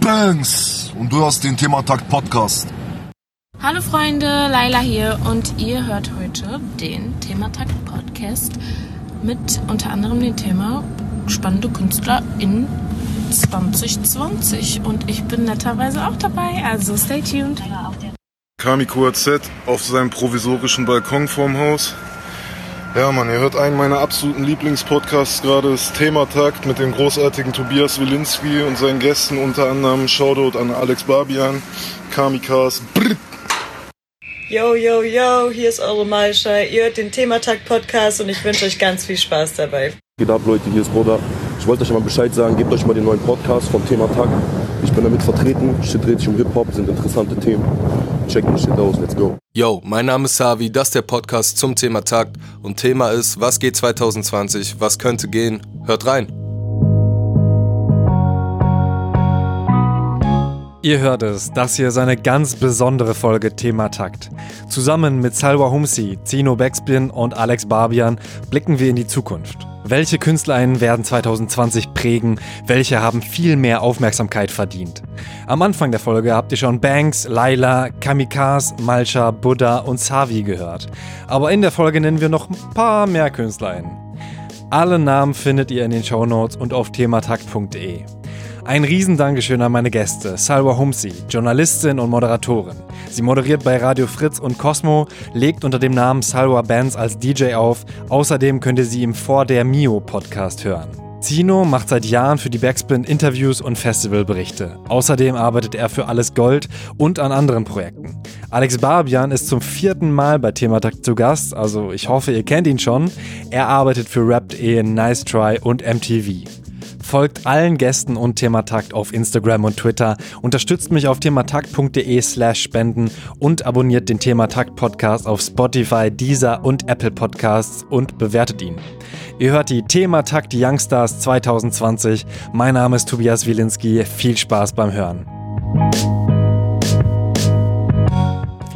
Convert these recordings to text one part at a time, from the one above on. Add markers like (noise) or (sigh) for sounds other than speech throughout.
Bangs. Und du hast den Thematakt Podcast. Hallo Freunde, Laila hier und ihr hört heute den Thematakt Podcast mit unter anderem dem Thema spannende Künstler in 2020 und ich bin netterweise auch dabei, also stay tuned. Kami QAZ auf seinem provisorischen Balkon vorm Haus. Ja, Mann, ihr hört einen meiner absoluten Lieblingspodcasts gerade, das Thematakt mit dem großartigen Tobias Wilinski und seinen Gästen, unter anderem Shoutout an Alex Barbian, Kamikas. Brr. Yo, yo, yo, hier ist eure Malscha. Ihr hört den Thematakt-Podcast und ich wünsche euch ganz viel Spaß dabei. Geht ab, Leute, hier ist Roda. Ich wollte euch mal Bescheid sagen, gebt euch mal den neuen Podcast vom Thema Tag. Ich bin damit vertreten, Shit dreht sich um Hip-Hop, sind interessante Themen. Checkt den Shit aus, let's go. Yo, mein Name ist Savi, das ist der Podcast zum Thema Takt und Thema ist, was geht 2020, was könnte gehen? Hört rein. Ihr hört es, das hier ist eine ganz besondere Folge Thema Takt. Zusammen mit Salwa Humsi, Zino Backspin und Alex Barbian blicken wir in die Zukunft. Welche KünstlerInnen werden 2020 prägen? Welche haben viel mehr Aufmerksamkeit verdient? Am Anfang der Folge habt ihr schon Banks, Laila, Kamikaz, Malcha, Buddha und Savi gehört. Aber in der Folge nennen wir noch ein paar mehr KünstlerInnen. Alle Namen findet ihr in den Shownotes und auf thematakt.de. Ein Riesendankeschön an meine Gäste, Salwa Humsi, Journalistin und Moderatorin. Sie moderiert bei Radio Fritz und Cosmo, legt unter dem Namen Salwa Bands als DJ auf. Außerdem könnt ihr sie im Vor der Mio Podcast hören. Zino macht seit Jahren für die Backspin Interviews und Festivalberichte. Außerdem arbeitet er für Alles Gold und an anderen Projekten. Alex Barbian ist zum vierten Mal bei Thematakt zu Gast, also ich hoffe, ihr kennt ihn schon. Er arbeitet für Rap.de, Nice Try und MTV. Folgt allen Gästen und Thematakt auf Instagram und Twitter, unterstützt mich auf thematakt.de slash spenden und abonniert den Thematakt Podcast auf Spotify, Deezer und Apple Podcasts und bewertet ihn. Ihr hört die Thematakt Youngstars 2020. Mein Name ist Tobias Wilinski. Viel Spaß beim Hören.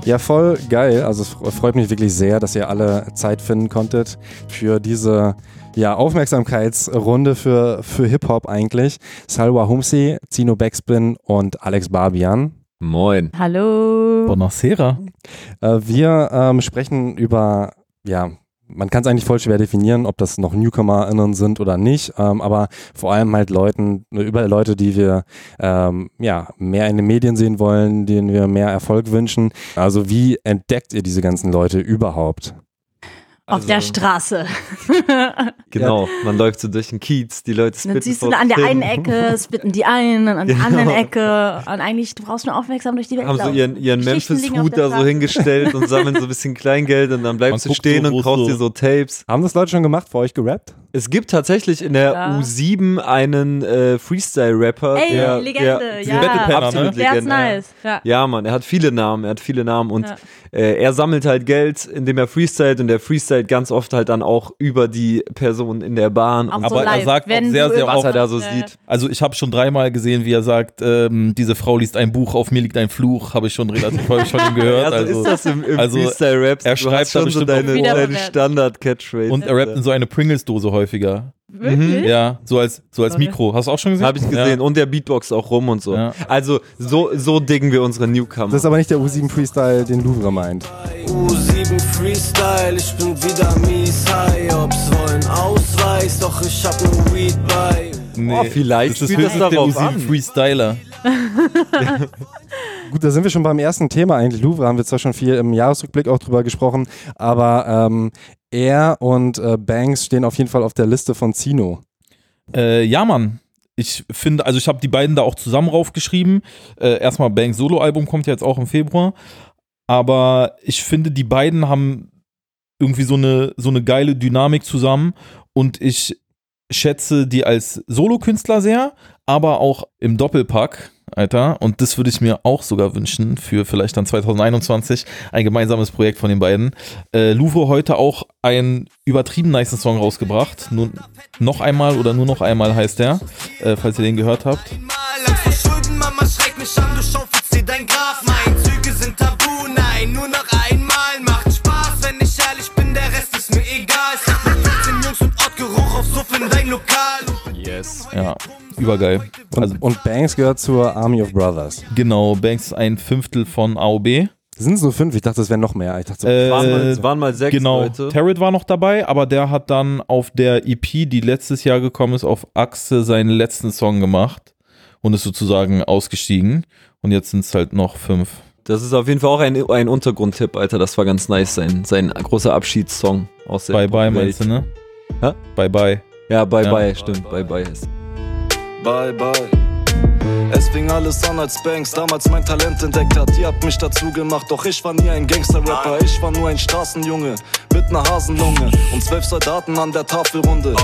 Ja, voll geil. Also es freut mich wirklich sehr, dass ihr alle Zeit finden konntet für diese ja, Aufmerksamkeitsrunde für, für Hip-Hop eigentlich. Salwa Humsi, Zino Backspin und Alex Barbian. Moin. Hallo. Bonacera. Äh, wir ähm, sprechen über, ja, man kann es eigentlich voll schwer definieren, ob das noch NewcomerInnen sind oder nicht, ähm, aber vor allem halt Leuten, über Leute, die wir ähm, ja, mehr in den Medien sehen wollen, denen wir mehr Erfolg wünschen. Also wie entdeckt ihr diese ganzen Leute überhaupt? Auf also, der Straße. (laughs) genau, man läuft so durch den Kiez, die Leute spitten. Dann siehst du an der einen Ecke, (laughs) spitten die einen, an der genau. anderen Ecke. Und eigentlich, du brauchst nur aufmerksam durch die Welt Haben so ihren, ihren Memphis-Hut da so hingestellt und sammeln so ein bisschen Kleingeld und dann bleibst man du stehen so, und kaufst dir so Tapes. Haben das Leute schon gemacht, vor euch gerappt? Es gibt tatsächlich in der ja. U7 einen äh, Freestyle-Rapper. Ey, der, Legende, der, ja. Battle absolut ne? Der ist nice. Ja. ja, Mann, er hat viele Namen, er hat viele Namen und ja. äh, er sammelt halt Geld, indem er freestylt und der freestylt ganz oft halt dann auch über die Person in der Bahn. Auch aber so live, er sagt auch sehr, sehr was er da so sieht. Also ich habe schon dreimal gesehen, wie er sagt, ähm, diese Frau liest ein Buch, auf mir liegt ein Fluch, habe ich schon relativ häufig von ihm gehört. Ja, so also ist das im, im also Freestyle-Rap. Er schreibt schon so deine, deine Standard-Catchphrase. Und er rappt in so eine Pringles-Dose häufiger. Wirklich? Mhm. Ja, so als, so als Mikro. Hast du auch schon gesehen? Habe ich gesehen. Ja. Und der Beatbox auch rum und so. Ja. Also, so, so diggen wir unsere Newcomer. Das ist aber nicht der U7 Freestyle, den Louvre meint. U7 Freestyle, ich bin wieder mies high. Ob's wollen Ausweis, doch ich hab nur Weed bei. Nee, oh, vielleicht das ist das darauf U7 Freestyler. (laughs) Gut, da sind wir schon beim ersten Thema eigentlich. Louvre haben wir zwar schon viel im Jahresrückblick auch drüber gesprochen, aber ähm, er und äh, Banks stehen auf jeden Fall auf der Liste von Zino. Äh, ja, Mann. Ich finde, also ich habe die beiden da auch zusammen raufgeschrieben. Äh, erstmal Banks Solo-Album kommt ja jetzt auch im Februar. Aber ich finde, die beiden haben irgendwie so eine, so eine geile Dynamik zusammen. Und ich schätze die als Solokünstler sehr, aber auch im Doppelpack Alter. Und das würde ich mir auch sogar wünschen für vielleicht dann 2021 ein gemeinsames Projekt von den beiden. Äh, Louvre heute auch einen übertrieben nice Song rausgebracht. Nur noch einmal oder nur noch einmal heißt der, äh, falls ihr den gehört habt. Yes. Ja. Übergeil. Und, Also, und Banks gehört zur Army of Brothers. genau, Banks ist ein Fünftel von AOB. Sind es nur fünf? Ich dachte, es wären noch mehr. Ich dachte so, Äh, Waren mal, waren mal sechs genau, Leute. Tarrant war noch dabei, aber der hat dann auf der EP, die letztes Jahr gekommen ist, auf Achse seinen letzten Song gemacht und ist sozusagen ausgestiegen. Und jetzt sind es halt noch fünf. Das ist auf jeden Fall auch ein, ein Untergrundtipp, Alter. Das war ganz nice, sein, sein großer Abschiedssong aus der Bye bye, Welt. meinst du, ne? Hä? Bye bye. Ja, bye Ja. bye, stimmt, bye bye ist. Bye bye. Es fing alles an, als Banks damals mein Talent entdeckt hat. Ihr habt mich dazu gemacht, doch ich war nie ein Gangster-Rapper. Ich war nur ein Straßenjunge mit ner Hasenlunge und zwölf Soldaten an der Tafelrunde.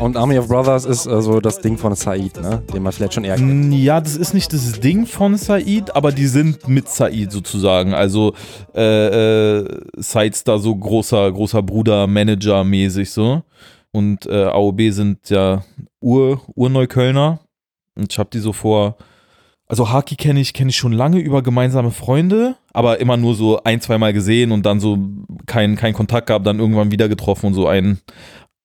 Und Army of Brothers ist äh, so das Ding von Said, ne? Den man vielleicht schon eher kennt. Mm, Ja, das ist nicht das Ding von Said, aber die sind mit Said sozusagen. Also äh, äh, Said ist da so großer, großer Bruder, Manager mäßig so. Und äh, AOB sind ja Ur, Urneuköllner. Und ich habe die so vor. Also Haki kenne ich, kenne ich schon lange über gemeinsame Freunde, aber immer nur so ein, zweimal gesehen und dann so kein, kein Kontakt gehabt, dann irgendwann wieder getroffen und so ein,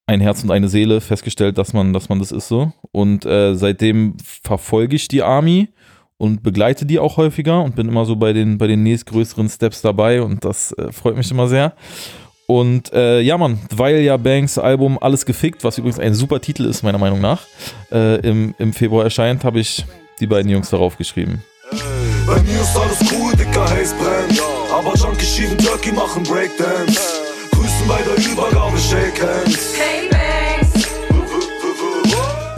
ein Herz und eine Seele festgestellt, dass man, dass man das ist so. Und äh, seitdem verfolge ich die Army und begleite die auch häufiger und bin immer so bei den, bei den nächstgrößeren Steps dabei und das äh, freut mich immer sehr. Und äh, ja, Mann, weil ja Banks Album Alles gefickt, was übrigens ein super Titel ist, meiner Meinung nach, äh, im, im Februar erscheint, habe ich die beiden Jungs darauf geschrieben. Bei mir ist alles cool, dicker Haze brennt. Aber Junkie schieben Turkey machen Breakdance. Grüßen bei der Übergabe, Shake Hands.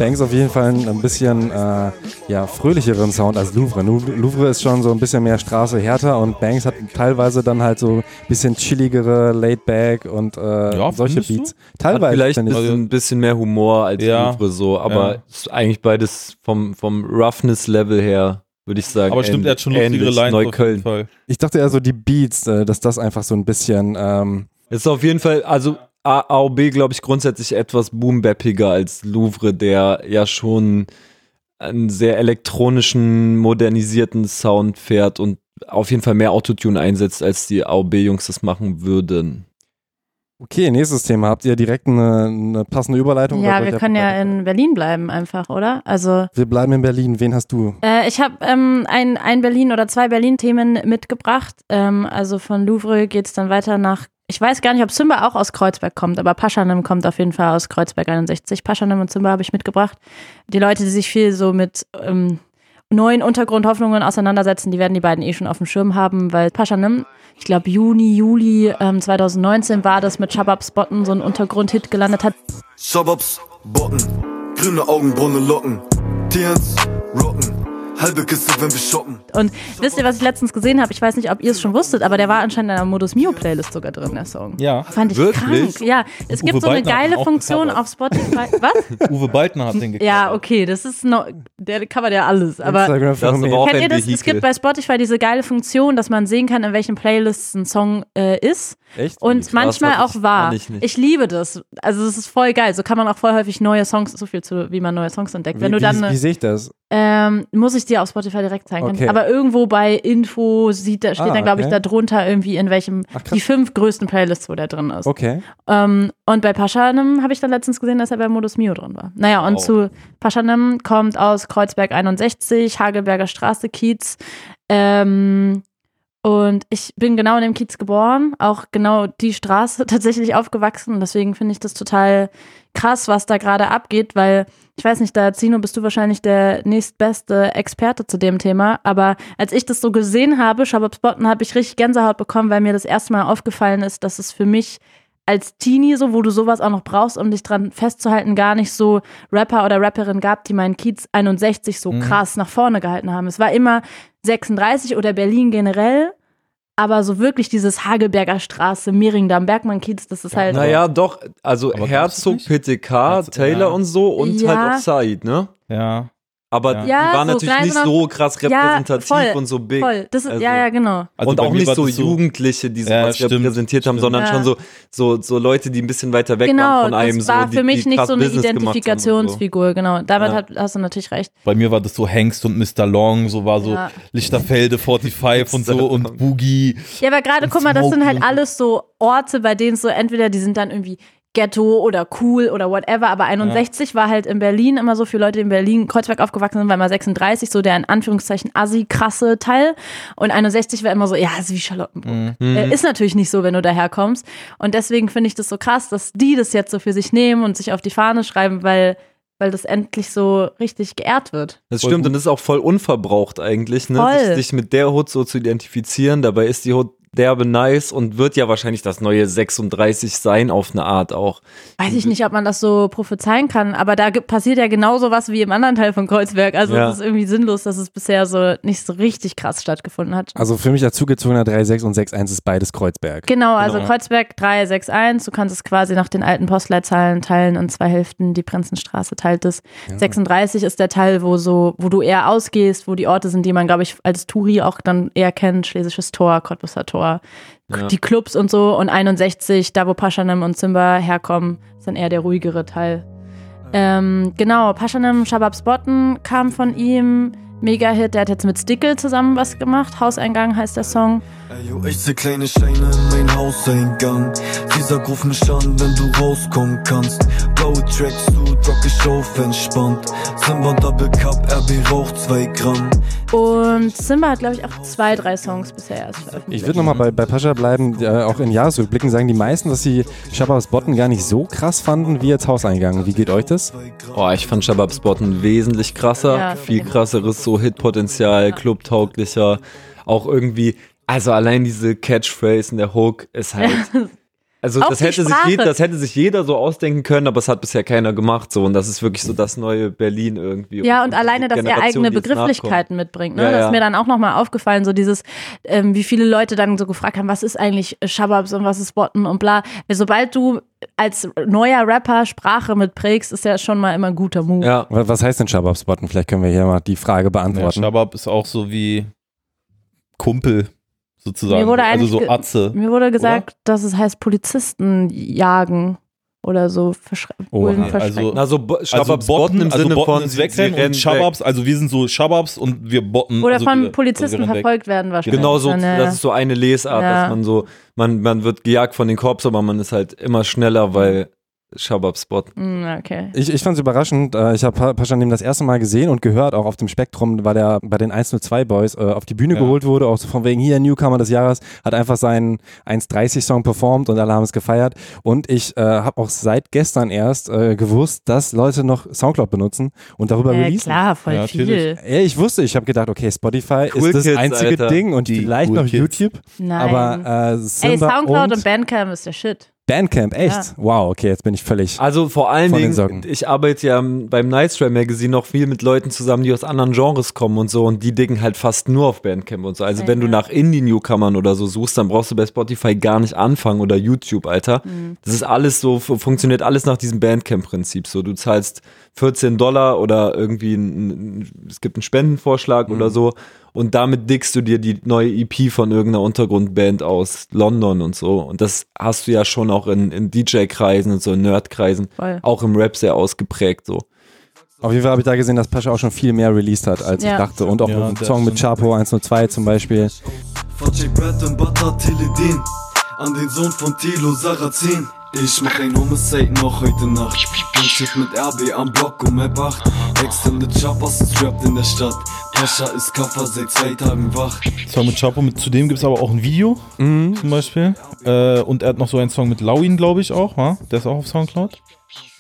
Banks auf jeden Fall ein, ein bisschen äh, ja, fröhlicheren Sound als Louvre. Louvre. Ist schon so ein bisschen mehr Straße härter und Banks hat teilweise dann halt so ein bisschen chilligere, laid back und äh, Ja, solche findest du? Beats. Hat Teilweise vielleicht finde ich. ein bisschen mehr Humor als Ja. Louvre so, aber Ja. ist eigentlich beides vom, vom Roughness-Level her, würde ich sagen. Aber stimmt, er hat schon lustigere. Lines auf jeden Neukölln. Fall. Ich dachte eher so die Beats, äh, dass das einfach so ein bisschen ähm, Ist auf jeden Fall, also AOB, glaube ich, grundsätzlich etwas boombappiger als Louvre, der ja schon einen sehr elektronischen, modernisierten Sound fährt und auf jeden Fall mehr Autotune einsetzt, als die AOB-Jungs das machen würden. Okay, nächstes Thema. Habt ihr direkt eine, eine passende Überleitung? Ja, wir können ja in Berlin bleiben einfach, oder? Also Wir bleiben in Berlin. Wen hast du? Äh, ich habe ähm, ein, ein Berlin oder zwei Berlin-Themen mitgebracht. Ähm, also von Louvre geht es dann weiter nach. Ich weiß gar nicht, ob Zimba auch aus Kreuzberg kommt, aber Paschanim kommt auf jeden Fall aus Kreuzberg 61. Paschanim und Zimba habe ich mitgebracht. Die Leute, die sich viel so mit ähm, neuen Untergrundhoffnungen auseinandersetzen, die werden die beiden eh schon auf dem Schirm haben, weil Paschanim, ich glaube Juni, Juli ähm, 2019 war das mit Shababs Botten so ein Untergrundhit gelandet hat. Shababs, Botten, grüne Augenbraune Locken, TNs, Rocken, halbe Kiste, wenn wir shoppen. Und wisst ihr, was ich letztens gesehen habe? Ich weiß nicht, ob ihr es schon wusstet, aber der war anscheinend in der Modus Mio Playlist sogar drin, der Song. Ja. Fand ich Wirklich? krank. Ja, es gibt Uwe so eine Baldner ihn geile Funktion auf Spotify. (laughs) Was? Uwe Baltner hat den gekriegt. Ja, okay, das ist noch, der covert ja alles. Aber Instagram-Phänomen. aber auch kennt ihr das? Es gibt bei Spotify diese geile Funktion, dass man sehen kann, in welchen Playlists ein Song äh, ist. Echt? Und krass, manchmal auch ich- wahr. ich. Ich liebe das. Also es ist voll geil. So kann man auch voll häufig neue Songs, so viel zu, wie man neue Songs entdeckt. Wie, Wenn du dann wie, wie sehe ich das? Ähm, muss ich dir auf Spotify direkt zeigen. Okay. Aber irgendwo bei Info sieht, da steht Ah, dann, glaube ich, okay. da drunter irgendwie in welchem, Ach, die fünf größten Playlists, wo der drin ist. Okay. Ähm, und bei Paschanem habe ich dann letztens gesehen, dass er bei Modus Mio drin war. Naja, und Wow. zu Paschanem kommt aus Kreuzberg 61, Hagelberger Straße, Kiez. Ähm, und ich bin genau in dem Kiez geboren, auch genau die Straße (laughs) tatsächlich aufgewachsen. Deswegen finde ich das total krass, was da gerade abgeht, weil ich weiß nicht, da Zino bist du wahrscheinlich der nächstbeste Experte zu dem Thema. Aber als ich das so gesehen habe, Shabab Spotten, habe ich richtig Gänsehaut bekommen, weil mir das erste Mal aufgefallen ist, dass es für mich als Teenie, so wo du sowas auch noch brauchst, um dich dran festzuhalten, gar nicht so Rapper oder Rapperin gab, die meinen Kiez 61 so krass nach vorne gehalten haben. Es war immer 36 oder Berlin generell, aber so wirklich dieses Hagelberger Straße, Mehringdamm, Bergmann-Kiez, das ist halt. Naja, doch, also Aber Herzog, PTK, Herzog, Taylor ja. und so und Ja. halt auch Said, ne? Ja. Aber Ja. die Ja, waren so natürlich nicht so krass Ja, repräsentativ voll, und so big. Voll, das ist, Also- ja, ja, genau. Also und auch nicht so Jugendliche, die Ja, sowas stimmt, repräsentiert haben, stimmt. sondern Ja. schon so, so, so Leute, die ein bisschen weiter weg Genau, waren von einem. das war so, die, für mich die nicht krass so eine Business haben Identifikationsfigur, genau. Damit Ja. hat, hast du natürlich recht. Bei mir war das so Hengst und Mr. Long, so war so Ja. Lichterfelde 45 und so und Boogie. Ja, aber gerade, guck mal, das sind halt alles so Orte, bei denen es so entweder die sind dann irgendwie Ghetto oder cool oder whatever, aber 61 war halt in Berlin immer so für Leute, die in Berlin Kreuzberg aufgewachsen sind, war immer 36 so der in Anführungszeichen assi krasse Teil und 61 war immer so, ja, ist wie Charlottenburg. Mhm. Äh, ist natürlich nicht so, wenn du daherkommst und deswegen finde ich das so krass, dass die das jetzt so für sich nehmen und sich auf die Fahne schreiben, weil weil das endlich so richtig geehrt wird. Das stimmt und das ist auch voll unverbraucht eigentlich, ne? Voll. Sich, sich mit der Hood so zu identifizieren. Dabei ist die Hood derbe nice und wird ja wahrscheinlich das neue 36 sein auf eine Art auch. Weiß ich nicht, ob man das so prophezeien kann, aber da passiert ja genauso was wie im anderen Teil von Kreuzberg. Also Ja. es ist irgendwie sinnlos, dass es bisher so nicht so richtig krass stattgefunden hat. Also für mich als zugezogener 3,6 und 6,1 ist beides Kreuzberg. Genau, also Genau. Kreuzberg 361, du kannst es quasi nach den alten Postleitzahlen teilen in zwei Hälften, die Prinzenstraße teilt es. 36 ist der Teil, wo so, wo du eher ausgehst, wo die Orte sind, die man, glaube ich, als Touri auch dann eher kennt, Schlesisches Tor, Cottbusser Tor, Ja. die Clubs und so und 61, da wo Paschanem und Zimba herkommen, ist dann eher der ruhigere Teil. Ähm, genau, Paschanem Shababs Botten kam von ihm, Mega-Hit, der hat jetzt mit Stickel zusammen was gemacht, Hauseingang heißt der Song. Ey, yo, ich seh kleine Scheine in mein Hauseingang. Dieser ruf mich an, wenn du rauskommen kannst. Blaue Tracksuit, rock ich auf entspannt. Simba Double Cup, RB raucht 2 Gramm. Und Simba hat, glaube ich, auch zwei, drei Songs bisher erst veröffentlicht. Ich würde nochmal bei, bei Pascha bleiben, äh, auch in Jahresrückblicken sagen die meisten, dass sie Shababs Botten gar nicht so krass fanden wie jetzt Hauseingang. Wie geht euch das? Oh, ich fand Shababs Botten wesentlich krasser, Ja, viel krasseres so Hitpotenzial, clubtauglicher, auch irgendwie, also allein diese Catchphrase in der Hook ist halt (laughs) Also Auch das hätte, sich jeder, das hätte sich jeder so ausdenken können, aber es hat bisher keiner gemacht so und das ist wirklich so das neue Berlin irgendwie. Ja, und die alleine, dass er eigene Begrifflichkeiten mitbringt. Ne? Ja, Das ja. ist mir dann auch nochmal aufgefallen, so dieses, ähm, wie viele Leute dann so gefragt haben, was ist eigentlich Shababs und was ist Botten und bla. Sobald du als neuer Rapper Sprache mitprägst, ist ja schon mal immer ein guter Move. Ja, Wa- Was heißt denn Shababs Botten? Vielleicht können wir hier mal die Frage Ja, beantworten. Shabab ist auch so wie Kumpel sozusagen. Mir wurde also so Atze. Mir wurde gesagt, dass es heißt Polizisten jagen oder so. Bullen verschrecken. also- also Also Shababs Botten, im also Sinne Botten von wegrennen und weg. Shababs, also wir sind so Shababs und wir Botten. oder also von wir, also Polizisten rennen weg. verfolgt werden wahrscheinlich. Genau so, das ist so eine Lesart, Ja. dass man so, man, man wird gejagt von den Korps, aber man ist halt immer schneller, weil Shababs Botten. mm, okay. Ich, ich fand es überraschend. Äh, Ich habe Paschanim das erste Mal gesehen und gehört, auch auf dem Spektrum, weil der bei den 102 Boys äh, auf die Bühne Ja. geholt wurde, auch so von wegen hier Newcomer des Jahres, hat einfach seinen 1.30-Song performt und alle haben es gefeiert. Und ich äh, habe auch seit gestern erst äh, gewusst, dass Leute noch Soundcloud benutzen und darüber Äh, releasen. klar, voll Ja, viel. Ja, ich wusste, ich habe gedacht, okay, Spotify Cool ist das Kids, einzige Alter. Ding und Die vielleicht Cool noch Kids. YouTube, Nein. aber äh, Ey, Simba Soundcloud und, und Bandcamp ist der Shit. Bandcamp, echt? Wow, okay, jetzt bin ich völlig... Also vor allen Dingen, Socken. ich arbeite ja beim Night Magazine noch viel mit Leuten zusammen, die aus anderen Genres kommen und so und die dicken halt fast nur auf Bandcamp und so. Also Ja, wenn du ja. nach Indie-Newcomern oder so suchst, dann brauchst du bei Spotify gar nicht anfangen oder YouTube, Alter. Mhm. Das ist alles so, fu- funktioniert alles nach diesem Bandcamp-Prinzip. So, du zahlst 14 Dollar oder irgendwie ein, ein, es gibt einen Spendenvorschlag oder so und damit dickst du dir die neue EP von irgendeiner Untergrundband aus London und so. Und das hast du ja schon auch in, in DJ-Kreisen und so in Nerd-Kreisen, auch im Rap sehr ausgeprägt so. Auf jeden Fall habe ich da gesehen, dass Pascha auch schon viel mehr released hat, als Ja. ich dachte. Und auch Ja, einen Song mit. Chapo 102 zum Beispiel. An den Sohn von Tilo Sarrazin Ich mach ein Homicide noch heute Nacht Bin Shit mit RB am Block um Map 8 Extended Choppers ist trapped in der Stadt Pascha ist Kaffer seit zwei Tagen wach Song mit Chapo, mit, zudem gibt es aber auch ein Video Mhm. zum Beispiel. Äh, und er hat noch so einen Song mit Lawin, glaube ich auch. wa? Der ist auch auf Soundcloud.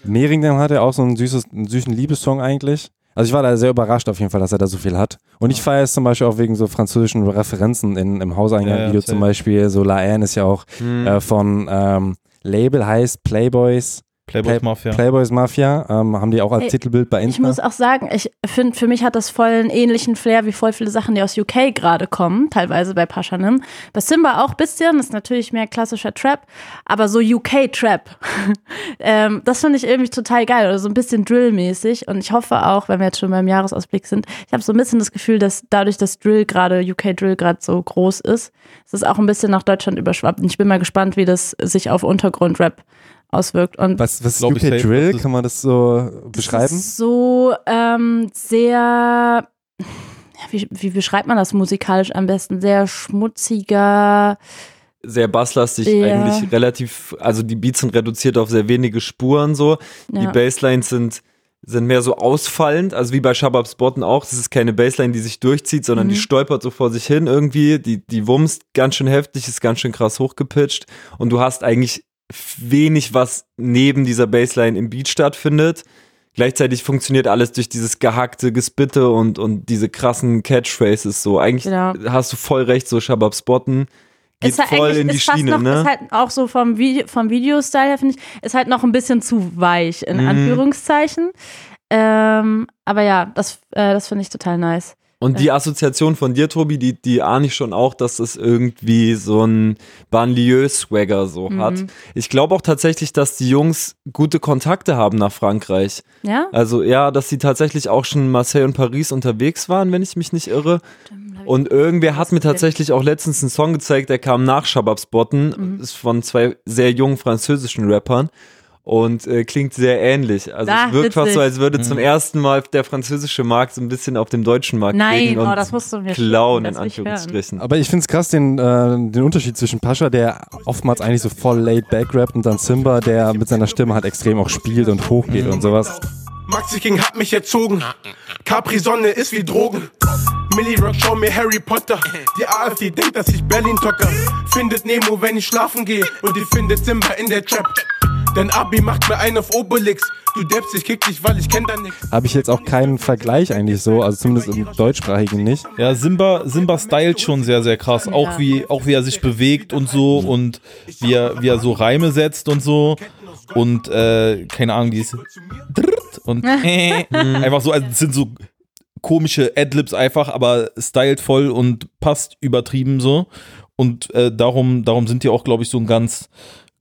Mehringdam hat er auch so einen, süßes, einen süßen Liebessong eigentlich. Also ich war da sehr überrascht auf jeden Fall, dass er da so viel hat. Und ich feiere es zum Beispiel auch wegen so französischen Referenzen in, im Hauseingang-Video Ja, ja, zum. Beispiel. So La Haine ist ja auch äh, von ähm, Label heißt Playboys. Playboys Play- Mafia. Playboys Mafia. Ähm, haben die auch als Ey, Titelbild bei Ich Insta. muss auch sagen, ich finde, für mich hat das voll einen ähnlichen Flair wie voll viele Sachen, die aus UK gerade kommen, teilweise bei Paschanim. Bei Simba auch ein bisschen, ist natürlich mehr klassischer Trap, aber so UK-Trap. (laughs) ähm, das finde ich irgendwie total geil oder so ein bisschen Drill-mäßig und ich hoffe auch, wenn wir jetzt schon beim Jahresausblick sind, ich habe so ein bisschen das Gefühl, dass dadurch, dass Drill gerade, UK-Drill gerade so groß ist, ist es auch ein bisschen nach Deutschland überschwappt und ich bin mal gespannt, wie das sich auf Untergrund-Rap auswirkt und was was ist UK Drill? das ist- Kann man das so Das beschreiben? ist so ähm, sehr, wie, wie beschreibt man das musikalisch am besten? Sehr schmutziger, sehr basslastig, Ja. eigentlich relativ, also die Beats sind reduziert auf sehr wenige Spuren so. Die Ja. Basslines sind, sind mehr so ausfallend, also wie bei Shabab Spotten auch. Das ist keine Bassline, die sich durchzieht, sondern die Mhm. stolpert so vor sich hin irgendwie. Die, die wumst ganz schön heftig, ist ganz schön krass hochgepitcht. Und du hast eigentlich wenig, was neben dieser Bassline im Beat stattfindet. Gleichzeitig funktioniert alles durch dieses gehackte Gespitte und, und diese krassen Catchphrases so. Eigentlich Genau. hast du voll recht, so Shabab Spotten geht Ist halt voll in die Schiene, noch, ne? Ist halt auch so vom, Video, vom Videostyle her, finde ich, ist halt noch ein bisschen zu weich, in Mhm. Anführungszeichen. Ähm, aber ja, das, äh, das finde ich total nice. Und die Assoziation von dir, Tobi, die, die ahne ich schon auch, dass es irgendwie so ein Banlieue-Swagger so Mhm. hat. Ich glaube auch tatsächlich, dass die Jungs gute Kontakte haben nach Frankreich. Ja? Also ja, dass sie tatsächlich auch schon in Marseille und Paris unterwegs waren, wenn ich mich nicht irre. Und irgendwer hat mir tatsächlich auch letztens einen Song gezeigt, der kam nach Shabab Spotten, Mhm. ist von zwei sehr jungen französischen Rappern und äh, klingt sehr ähnlich. Also Ah, es wirkt fast witzig. so, als würde zum Mhm. ersten Mal der französische Markt so ein bisschen auf dem deutschen Markt Nein, oh, und das musst du mir klauen, in. Anführungsstrichen. Aber ich finde es krass, den, äh, den Unterschied zwischen Pascha, der oftmals eigentlich so voll laid back rappt, und dann Simba, der mit seiner Stimme halt extrem auch spielt und hochgeht und sowas. Maxi King hat mich erzogen. Capri Sonne ist wie Drogen. Millie Rock, schau mir Harry Potter. Die AfD denkt, dass ich Berlin tocker. Findet Nemo, wenn ich schlafen gehe. Und die findet Simba in der Trap. Denn Abi macht mir einen auf Obelix. Du deppst, ich kick dich, weil ich kenn da nix. Habe ich jetzt auch keinen Vergleich eigentlich so, also zumindest im deutschsprachigen nicht. Ja, Simba, Simba stylt schon sehr, sehr krass. Auch, wie, auch wie er sich bewegt und so und wie er, wie er so Reime setzt und so. Und äh, keine Ahnung, die ist und äh, (laughs) (laughs) einfach so, also es sind so komische Adlibs einfach, aber stylt voll und passt übertrieben so. Und äh, darum, darum sind die auch, glaube ich, so ein ganz,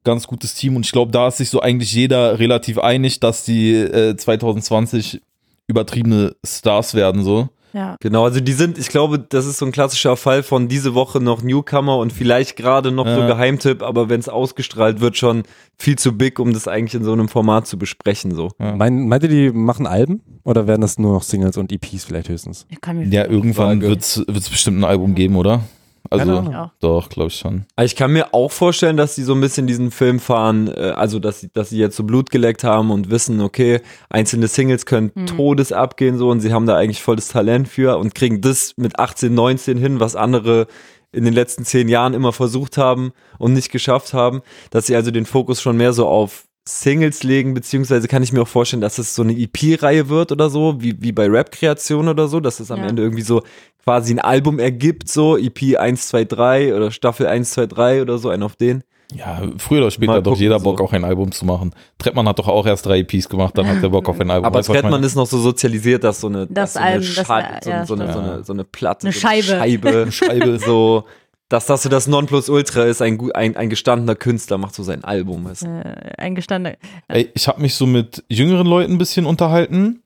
ganz gutes Team. Und ich glaube, da ist sich so eigentlich jeder relativ einig, dass die äh, 2020 übertriebene Stars werden so. Ja. Genau, also die sind, ich glaube, das ist so ein klassischer Fall von diese Woche noch Newcomer und vielleicht gerade noch so Ja. Geheimtipp, aber wenn es ausgestrahlt wird, schon viel zu big, um das eigentlich in so einem Format zu besprechen. So. Ja. Mein, meint ihr, die machen Alben oder werden das nur noch Singles und EPs vielleicht höchstens? Ich kann mir Ja, irgendwann wird es bestimmt ein Album geben, oder? Also. Ja. doch, glaube ich schon. Ich kann mir auch vorstellen, dass sie so ein bisschen diesen Film fahren, äh, also dass sie, dass sie jetzt so Blut geleckt haben und wissen, okay, einzelne Singles können Mhm. Todes abgehen so und sie haben da eigentlich volles Talent für und kriegen das mit 18, 19 hin, was andere in den letzten zehn Jahren immer versucht haben und nicht geschafft haben, dass sie also den Fokus schon mehr so auf Singles legen, beziehungsweise kann ich mir auch vorstellen, dass es so eine EP-Reihe wird oder so, wie, wie bei Rap-Kreation oder so, dass es am Ja. Ende irgendwie so quasi ein Album ergibt, so EP 1, 2, 3 oder Staffel 1, 2, 3 oder so, ein auf den. Ja, früher oder später Mal hat doch jeder so. Bock, auch ein Album zu machen. Trettmann hat doch auch erst drei EPs gemacht, dann hat er Bock auf ein Album. Aber Trettmann ist noch so sozialisiert, dass so eine, Das dass so eine, Album, das- so, so, eine, stimmt. so, eine, so eine Platte, Eine so eine Scheibe. Scheibe, (laughs) Scheibe. so, dass das so das Nonplusultra ist, ein, ein, ein gestandener Künstler macht so sein Album. Du. äh, eingestanden. Ey, ich habe mich so mit jüngeren Leuten ein bisschen unterhalten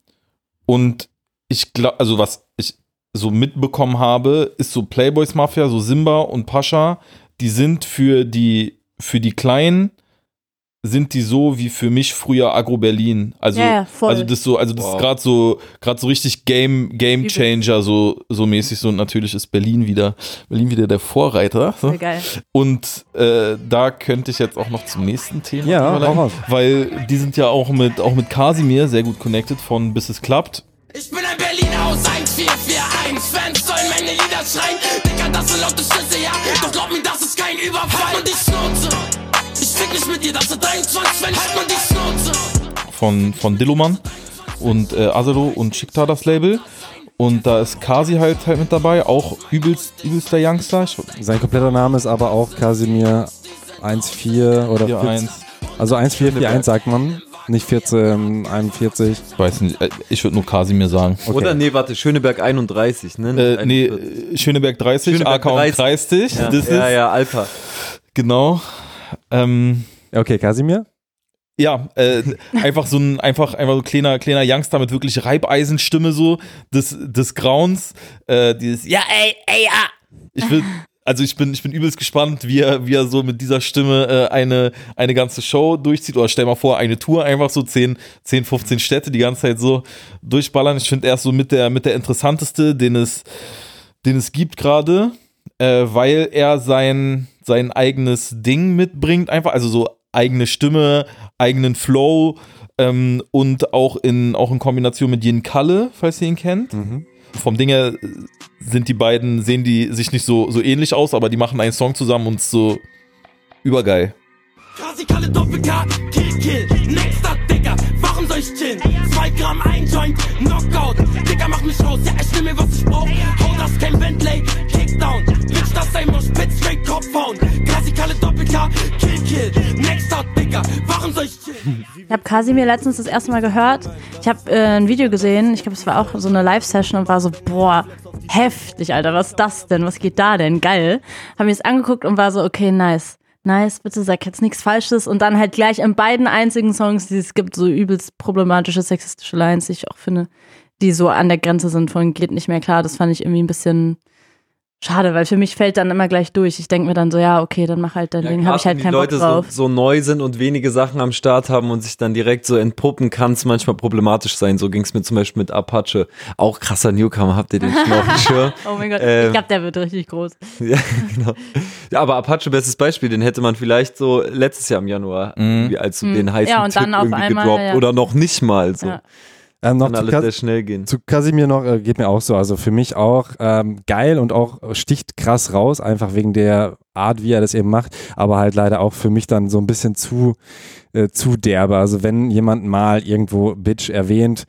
und ich glaube, also was ich so mitbekommen habe, ist so Playboys Mafia, so Simba und Pascha, die sind für die für die Kleinen sind die so wie für mich früher Agro Berlin. Also voll. also das so also das Wow. ist gerade so gerade so richtig Game Game. Changer so so mäßig so und natürlich ist Berlin wieder Berlin wieder der Vorreiter. So. Geil. Und äh, da könnte ich jetzt auch noch zum nächsten Thema Ja, raus. weil die sind ja auch mit, auch mit Kasimir sehr gut connected von Bis es klappt. Ich bin ein Berliner aus 1441. Fans sollen meine Lieder schreien. Digga, das sind laute Schüsse, ja. Doch glaub mir, das ist kein Überfall. Und die Schnauze. Ich fick nicht mit dir, das sind 23, wenn ich nur die Schnauze. von, von Dilloman und äh, Azero und Shikta das Label. Und da ist Kasi halt, halt mit dabei, auch übelst, übelster Youngster. Sein kompletter Name ist aber auch Casimir 14 oder 4, 14. Also 1441 sagt man, nicht 14, 41. weiß nicht, äh, ich würde nur Kasimir sagen. Okay. Oder nee, warte, Schöneberg 31, ne? Äh, nee, Schöneberg 30, Schöneberg AK und 30. Kreis dich. ja, Das ja, ist, ja, Alpha. genau. Ähm, Okay, Casimir? Ja, äh, einfach so ein einfach einfach so ein kleiner kleiner Youngster mit wirklich Reibeisenstimme so des des Grauens, äh, dieses ja ey ey ja. Ich will also ich bin ich bin übelst gespannt, wie er wie er so mit dieser Stimme äh, eine eine ganze Show durchzieht oder stell mal vor eine Tour einfach so 10 10 15 Städte die ganze Zeit so durchballern. Ich finde er ist so mit der mit der interessanteste, den es den es gibt gerade. Äh, weil er sein, sein eigenes Ding mitbringt, einfach, also so eigene Stimme, eigenen Flow ähm, und auch in, auch in Kombination mit Yin Kalle, falls ihr ihn kennt. Vom Ding her sind die beiden, sehen die sich nicht so, so ähnlich aus, aber die machen einen Song zusammen und so übergeil. Krasikale Doppel-K, Kill, Kill, next up, Warum soll ich chillen? Zwei Gramm, ein Joint, Knockout, Digga, mach mich raus, ja, ich nehm mir, was ich brauch. Hau das, kein Bentley, Kickdown, Bitch, das sein muss, Spit, straight, Kopf hauen. Krasikale Doppel-K, Kill, Kill, next up, Digga, warum soll ich chillen? Ich habe Kasimir letztens das erste Mal gehört. Ich habe äh, ein Video gesehen, ich glaube, es war auch so eine Live-Session und war so, boah, heftig, Alter, was ist das denn? Was geht da denn? Geil. Habe mir das angeguckt und war so, okay, nice. Nice, bitte sag jetzt nichts Falsches. Und dann halt gleich in beiden einzigen Songs, die es gibt, so übelst problematische, sexistische Lines, die ich auch finde, die so an der Grenze sind von geht nicht mehr klar. Das fand ich irgendwie ein bisschen schade, weil für mich fällt dann immer gleich durch. Ich denke mir dann so, ja, okay, dann mach halt dein Ding, habe ich halt die keinen Bock Leute drauf. so, so neu sind und wenige Sachen am Start haben und sich dann direkt so entpuppen, kann es manchmal problematisch sein. So ging es mir zum Beispiel mit Apache. Auch krasser Newcomer, habt ihr den schon auf dem Schirm? (laughs) oh mein Gott, Ähm, ich glaube, der wird richtig groß. (laughs) Ja, genau. Ja, aber Apache, bestes Beispiel, den hätte man vielleicht so letztes Jahr im Januar, irgendwie als so Mhm. den heißen Ja, und dann Tipp auf irgendwie einmal, gedroppt. ja. Oder noch nicht mal so. Ja. Ähm, noch Kann zu alles Kas- sehr schnell gehen. Zu Kasimir noch, äh, geht mir auch so. Also für mich auch ähm, geil und auch sticht krass raus, einfach wegen der Art, wie er das eben macht, aber halt leider auch für mich dann so ein bisschen zu, äh, zu derbe. Also wenn jemand mal irgendwo Bitch erwähnt,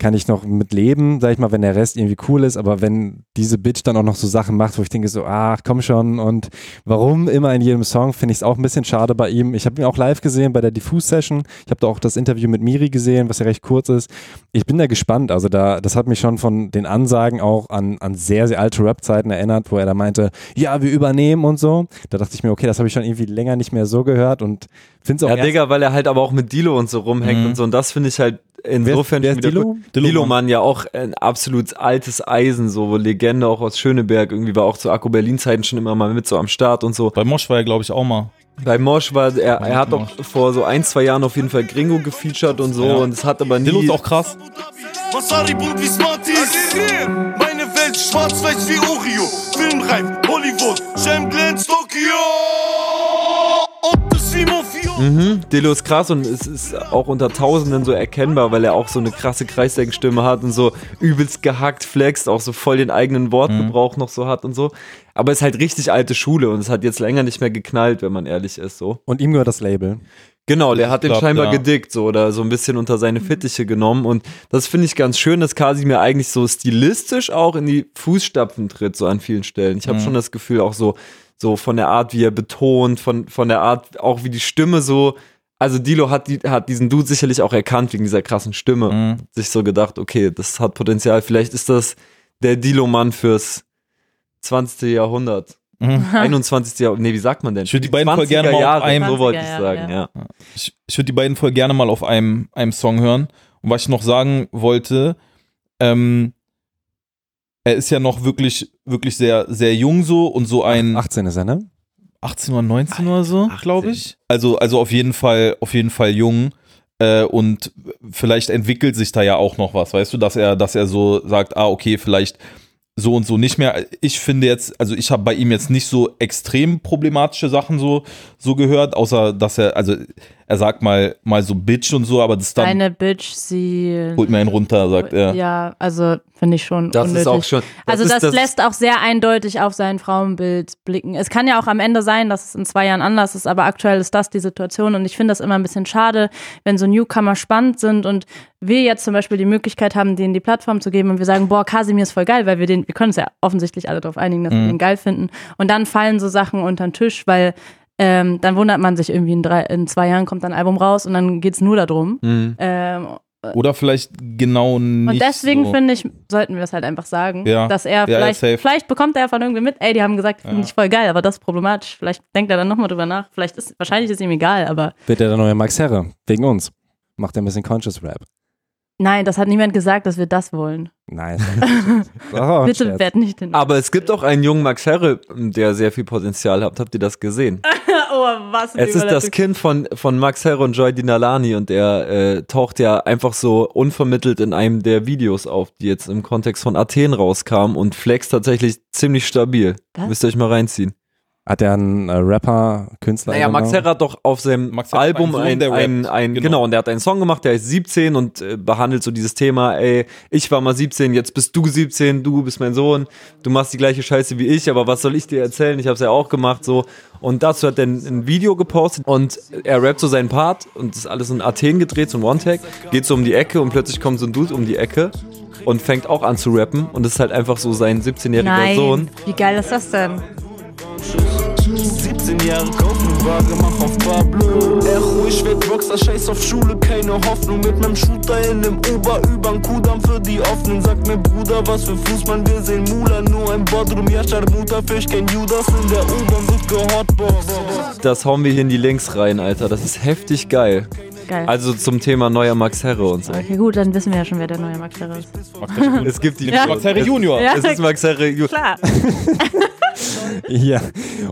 kann ich noch mit leben, sag ich mal, wenn der Rest irgendwie cool ist, aber wenn diese Bitch dann auch noch so Sachen macht, wo ich denke so, ach komm schon und warum immer in jedem Song, finde ich es auch ein bisschen schade bei ihm. Ich habe ihn auch live gesehen bei der Diffuse Session, ich habe da auch das Interview mit Miri gesehen, was ja recht kurz ist. Ich bin da gespannt, also da, das hat mich schon von den Ansagen auch an, an sehr, sehr alte Rap-Zeiten erinnert, wo er da meinte, ja, wir übernehmen und so. Da dachte ich mir, okay, das habe ich schon irgendwie länger nicht mehr so gehört und finde es auch Ja, Digga, weil er halt aber auch mit Dilo und so rumhängt Mhm. und so. Und das finde ich halt insofern wer wieder Dilo? cool. Dilo Mann ja auch ein absolut altes Eisen, so Legende auch aus Schöneberg. Irgendwie war auch zu Akku Berlin-Zeiten schon immer mal mit so am Start und so. Bei Mosch war er, glaube ich, auch mal. Bei Mosch war er, er hat doch vor so ein, zwei Jahren auf jeden Fall Gringo gefeatured und so Ja. und es hat aber nie. Dilo ist auch krass. Masari bunt wie Smarties. Meine Welt schwarz-weiß wie Oreo. Filmreif, Hollywood, Jam Glens, Tokio. Mhm, Dilo ist krass und es ist auch unter Tausenden so erkennbar, weil er auch so eine krasse Kreissägenstimme hat und so übelst gehackt flext, auch so voll den eigenen Wortgebrauch noch so hat und so. Aber es ist halt richtig alte Schule und es hat jetzt länger nicht mehr geknallt, wenn man ehrlich ist, so. Und ihm gehört das Label. Genau, der hat den glaub, scheinbar ja. gedickt so oder so ein bisschen unter seine Fittiche genommen und das finde ich ganz schön, dass Kasimir eigentlich so stilistisch auch in die Fußstapfen tritt, so an vielen Stellen. Ich habe Mhm. schon das Gefühl, auch so, so von der Art, wie er betont, von, von der Art, auch wie die Stimme so, also Dilo hat, die, hat diesen Dude sicherlich auch erkannt wegen dieser krassen Stimme. Mhm. Sich so gedacht, okay, das hat Potenzial, vielleicht ist das der Dilo-Mann fürs 20. Jahrhundert. Mhm. (laughs) 21. Jahrhundert, nee, wie sagt man denn? Ich würde die beiden voll gerne mal auf einem, so wollte ich sagen, ja. Ich, ich würde die beiden voll gerne mal auf einem, einem Song hören. Und was ich noch sagen wollte, ähm, er ist ja noch wirklich, wirklich sehr, sehr jung so und so ein. 18 ist er, ne? 18 oder 19 oder so, glaube ich. Also, also auf jeden Fall, auf jeden Fall jung. Äh, und vielleicht entwickelt sich da ja auch noch was, weißt du, dass er, dass er so sagt, ah, okay, vielleicht so und so nicht mehr. Ich finde jetzt, also ich habe bei ihm jetzt nicht so extrem problematische Sachen so, so gehört, außer dass er, also er sagt mal, mal so Bitch und so, aber das dann Eine Bitch, sie. holt mir einen runter, sagt er. Ja, also finde ich schon. Das ist unnötig. auch schon- das also ist das, das- lässt auch sehr eindeutig auf sein Frauenbild blicken. Es kann ja auch am Ende sein, dass es in zwei Jahren anders ist, aber aktuell ist das die Situation und ich finde das immer ein bisschen schade, wenn so Newcomer spannend sind und wir jetzt zum Beispiel die Möglichkeit haben, denen die Plattform zu geben und wir sagen, boah, Kasimir ist voll geil, weil wir den, wir können uns ja offensichtlich alle darauf einigen, dass wir Mhm. den geil finden. Und dann fallen so Sachen unter den Tisch, weil ähm, dann wundert man sich irgendwie in, drei, in zwei Jahren kommt ein Album raus und dann geht es nur darum. Mhm. Ähm, Oder vielleicht genau nicht. und deswegen so. finde ich, sollten wir es halt einfach sagen, Ja. dass er Ja, ja, vielleicht, safe. vielleicht bekommt er von irgendwem mit, ey, die haben gesagt, finde Ja. ich voll geil, aber das ist problematisch. Vielleicht denkt er dann nochmal drüber nach. Vielleicht ist, wahrscheinlich ist ihm egal, aber Wird er der neue Max Herre. Wegen uns. Macht er ein bisschen Conscious Rap. nein, das hat niemand gesagt, dass wir das wollen. Nice. (laughs) Oh, Bitte werd nicht den. Aber es gibt auch einen jungen Max Herre, der sehr viel Potenzial hat. Habt ihr das gesehen? (laughs) oh, was Es ist das. Kind von, von Max Herre und Joy Dinalani und der äh, taucht ja einfach so unvermittelt in einem der Videos auf, die jetzt im Kontext von Athen rauskamen und flex tatsächlich ziemlich stabil. Was? Müsst ihr euch mal reinziehen. Hat er einen äh, Rapper, Künstler? Naja, Max genau? Herre hat doch auf seinem Album einen ein, ein, ein, Genau. genau. und der hat einen Song gemacht, der ist 17 und äh, behandelt so dieses Thema, ey, ich war mal 17, jetzt bist du 17, du bist mein Sohn, du machst die gleiche Scheiße wie ich, aber was soll ich dir erzählen? Ich hab's ja auch gemacht, so. Und dazu hat er ein, ein Video gepostet und er rappt so seinen Part und das ist alles in Athen gedreht, so ein One-Tag, geht so um die Ecke und plötzlich kommt so ein Dude um die Ecke und fängt auch an zu rappen und ist halt einfach so sein 17-jähriger Nein, Sohn. wie geil ist das denn? 17 Jahre kaufen Waage, mach auf Pablo. Echo, ich werd Rockstar, scheiß auf Schule, keine Hoffnung. Mit meinem Shooter in dem Uber übern Kudamm für die Offenen. Sag mir Bruder, was für Fußmann, wir sehen Mula, nur ein Bodrum. Ja, Scharmuta, kein Judas, in der U-Bahn wird gehotboxt. Das hauen wir hier in die Links rein, Alter. Das ist heftig geil. Geil. Also zum Thema neuer Max Herre und so. Okay, gut, dann wissen wir ja schon, wer der neue Max Herre ist. Es gibt die Ja. Max Herre Junior. Ja. Es ist Max Herre Junior. Klar. (laughs) Ja,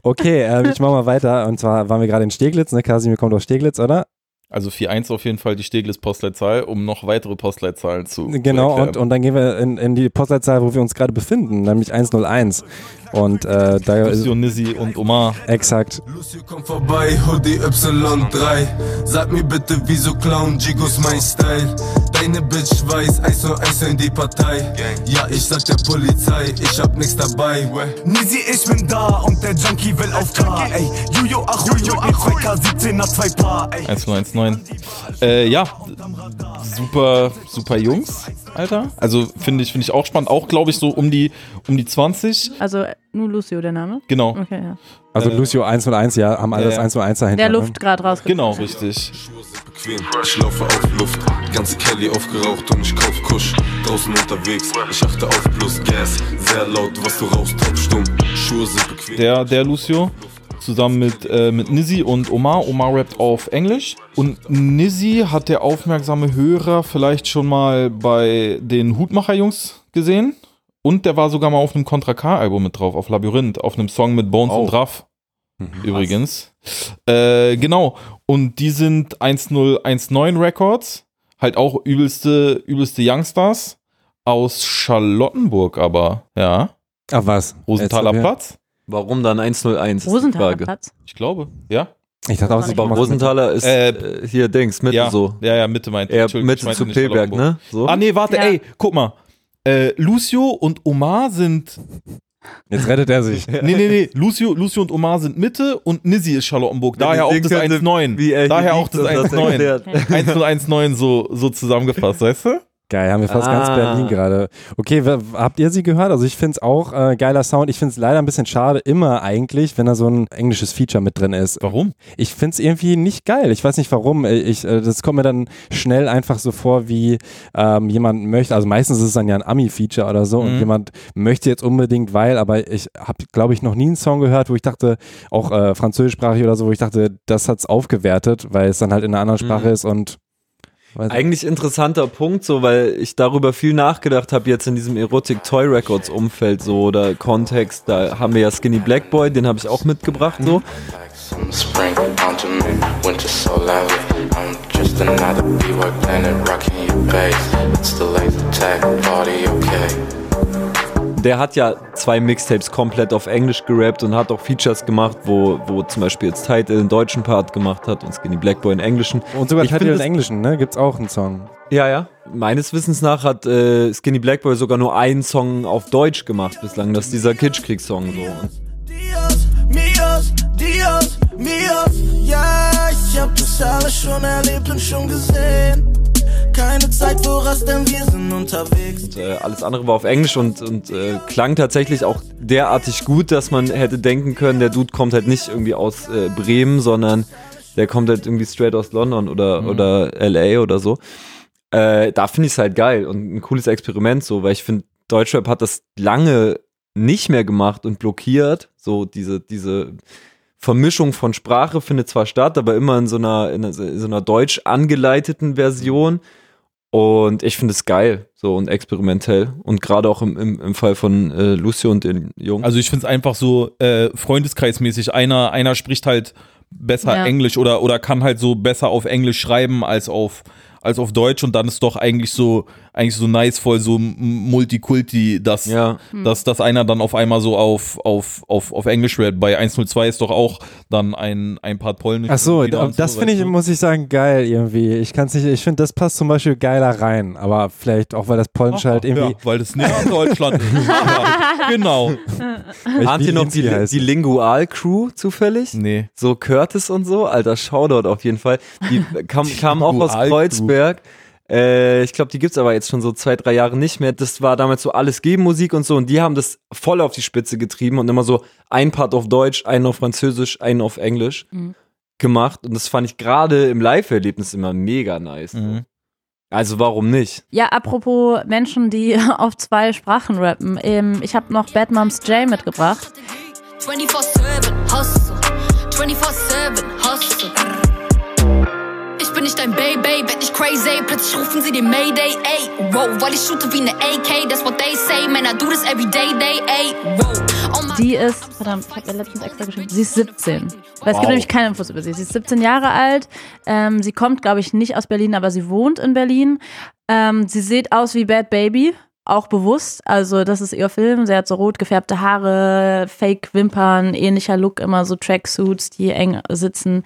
okay, äh, ich mach mal weiter. Und zwar waren wir gerade in Steglitz, ne? Kasimir kommt aus Steglitz, oder? Also 4.1 auf jeden Fall die Steglitz-Postleitzahl, um noch weitere Postleitzahlen zu Genau, und, und dann gehen wir in, in die Postleitzahl, wo wir uns gerade befinden, nämlich 101. Und äh, da ist Lucio, Nizzi und Omar. exakt. Lucio, komm vorbei, Hoodie Y3. Sag mir bitte, wieso klauen Jigos mein Style? Deine Bitch weiß, eins und eins in die Partei. Ja, ich sag der Polizei, ich hab nix dabei. Nisi, ich bin da und der Junkie will auf K, ey. Juju, ach, Juju, ich 2K, 17 nach 2 Paar, ey. 1019. Äh, ja, super, super Jungs, Alter. Also finde ich, finde ich auch spannend. Auch, glaube ich, so um die, um die 20. Also nur Lucio, der Name? Genau. Okay, ja. Also Äh, Lucio 101, ja, haben alle ja, das ja. 101 dahinter. Der ne? Luft gerade rausgekommen. Genau, richtig. Bequem, ich laufe auf Luft. Ganze Kelly aufgeraucht und ich kauf Kusch. Draußen unterwegs, ich achte auf plus Gas. Sehr laut, was du rauchst, taubstumm. Schuhe sind bequem. Der, der Lucio. Zusammen mit, äh, mit Nizzy und Omar. Omar rappt auf Englisch. Und Nizzy hat der aufmerksame Hörer vielleicht schon mal bei den Hutmacher-Jungs gesehen. Und der war sogar mal auf einem Contra K-Album mit drauf, auf Labyrinth, auf einem Song mit Bones und Raff. Übrigens. Äh, genau. Und die sind 1019 Records. Halt auch übelste, übelste Youngstars. Aus Charlottenburg aber, ja. Ach was? Rosenthaler. Platz? Warum dann 101? ist die Rosenthaler Frage. Platz. Ich glaube, ja. Ich dachte auch, sie Aber Rosenthaler ist Äh, äh, hier Dings, Mitte ja, so. Ja, ja, Mitte meint. Ich Mitte zu Charlottenburg. ne? So. Ah, nee, warte, Ja. ey, guck mal. Äh, Lucio und Omar sind. Jetzt rettet er sich. (laughs) Nee, nee, nee. Lucio, Lucio und Omar sind Mitte und Nizzy ist Charlottenburg. Daher auch das könnte- 1-9. wie er Daher auch das liegt und das 1-9. erklärt. 1-0-1-9 so, so zusammengefasst, weißt du? Geil, haben wir fast ganz Ah. Berlin gerade. Okay, habt ihr sie gehört? Also ich finde es auch äh, geiler Sound. Ich finde es leider ein bisschen schade, immer eigentlich, wenn da so ein englisches Feature mit drin ist. Warum? Ich finde es irgendwie nicht geil. Ich weiß nicht warum. Ich, äh, das kommt mir dann schnell einfach so vor, wie ähm, jemand möchte. Also meistens ist es dann ja ein Ami-Feature oder so und Mhm. jemand möchte jetzt unbedingt, weil, aber ich habe, glaube ich, noch nie einen Song gehört, wo ich dachte, auch äh, französischsprachig oder so, wo ich dachte, das hat's aufgewertet, weil es dann halt in einer anderen Sprache Mhm. ist und weiß nicht. Eigentlich interessanter Punkt, so, weil ich darüber viel nachgedacht habe jetzt in diesem Erotic Toy Records Umfeld so oder Kontext. Da haben wir ja Skinny Black Boy, den habe ich auch mitgebracht so. Summer, Der hat ja zwei Mixtapes komplett auf Englisch gerappt und hat auch Features gemacht, wo, wo zum Beispiel jetzt Title einen deutschen Part gemacht hat und Skinny Black Boy einen englischen. Und sogar find in Englischen, ne? Gibt's auch einen Song. Ja, ja. Meines Wissens nach hat äh, Skinny Black Boy sogar nur einen Song auf Deutsch gemacht bislang. Das ist dieser Kitschkrieg-Song so. Und Mios, Dios, Mios. Ja, ich hab das alles schon erlebt und schon gesehen. Keine Zeit für Rast, denn wir sind unterwegs. Und, äh, alles andere war auf Englisch und, und äh, klang tatsächlich auch derartig gut, dass man hätte denken können, der Dude kommt halt nicht irgendwie aus äh, Bremen, sondern der kommt halt irgendwie straight aus London oder, Mhm. oder LA oder so. Äh, da finde ich es halt geil und ein cooles Experiment so, weil ich finde, Deutschrap hat das lange nicht mehr gemacht und blockiert. So diese, diese Vermischung von Sprache findet zwar statt, aber immer in so einer, in, einer- in so einer deutsch angeleiteten Version. Und ich finde es geil, so und experimentell. Und gerade auch im, im, im Fall von äh, Lucio und den Jungen. Also ich finde es einfach so äh, freundeskreismäßig. Einer, einer spricht halt besser Ja. Englisch oder, oder kann halt so besser auf Englisch schreiben als auf, als auf Deutsch und dann ist doch eigentlich so, eigentlich so nice voll so Multikulti, dass, Ja. dass, dass einer dann auf einmal so auf, auf, auf, auf Englisch rappt. Bei 102 ist doch auch dann ein, ein Part Polnisch. Ach so, das so, finde ich, muss ich sagen, geil irgendwie. Ich kann es nicht, ich finde, das passt zum Beispiel geiler rein, aber vielleicht auch, weil das Polnisch halt irgendwie. Ja, weil das näher an (laughs) Deutschland ist. Ja, genau. Ahnt ihr noch die, die Lingual-Crew zufällig? Nee. So Curtis und so, alter Shoutout auf jeden Fall. Die kam, kamen auch aus Lingual-Crew. Kreuzberg. Äh, ich glaube, die gibt's aber jetzt schon so zwei, drei Jahre nicht mehr. Das war damals so alles geben Musik und so und die haben das voll auf die Spitze getrieben und immer so ein Part auf Deutsch, einen auf Französisch, einen auf Englisch Mhm. gemacht und das fand ich gerade im Live-Erlebnis immer mega nice. Mhm. Also warum nicht? Ja, apropos Menschen, die (laughs) auf zwei Sprachen rappen. Ähm, ich habe noch Bad Moms J mitgebracht. 24-7 Hustle. 24-7 Hustle. Ich bin nicht dein Baby, werd nicht crazy. Plötzlich rufen sie den Mayday, ey. Wow, weil ich shoote wie ne AK, that's what they say. Man, I do this every day, day, ey. Wow. Oh Die ist, verdammt, ich habe ihr letztens extra geschrieben, sie ist 17. Weil es Wow. gibt nämlich keine Infos über sie. Sie ist 17 Jahre alt. Ähm, sie kommt, glaube ich, nicht aus Berlin, aber sie wohnt in Berlin. Ähm, sie sieht aus wie Bad Baby. Auch bewusst, also das ist ihr Film. Sie hat so rot gefärbte Haare, Fake-Wimpern, ähnlicher Look, immer so Tracksuits, die eng sitzen.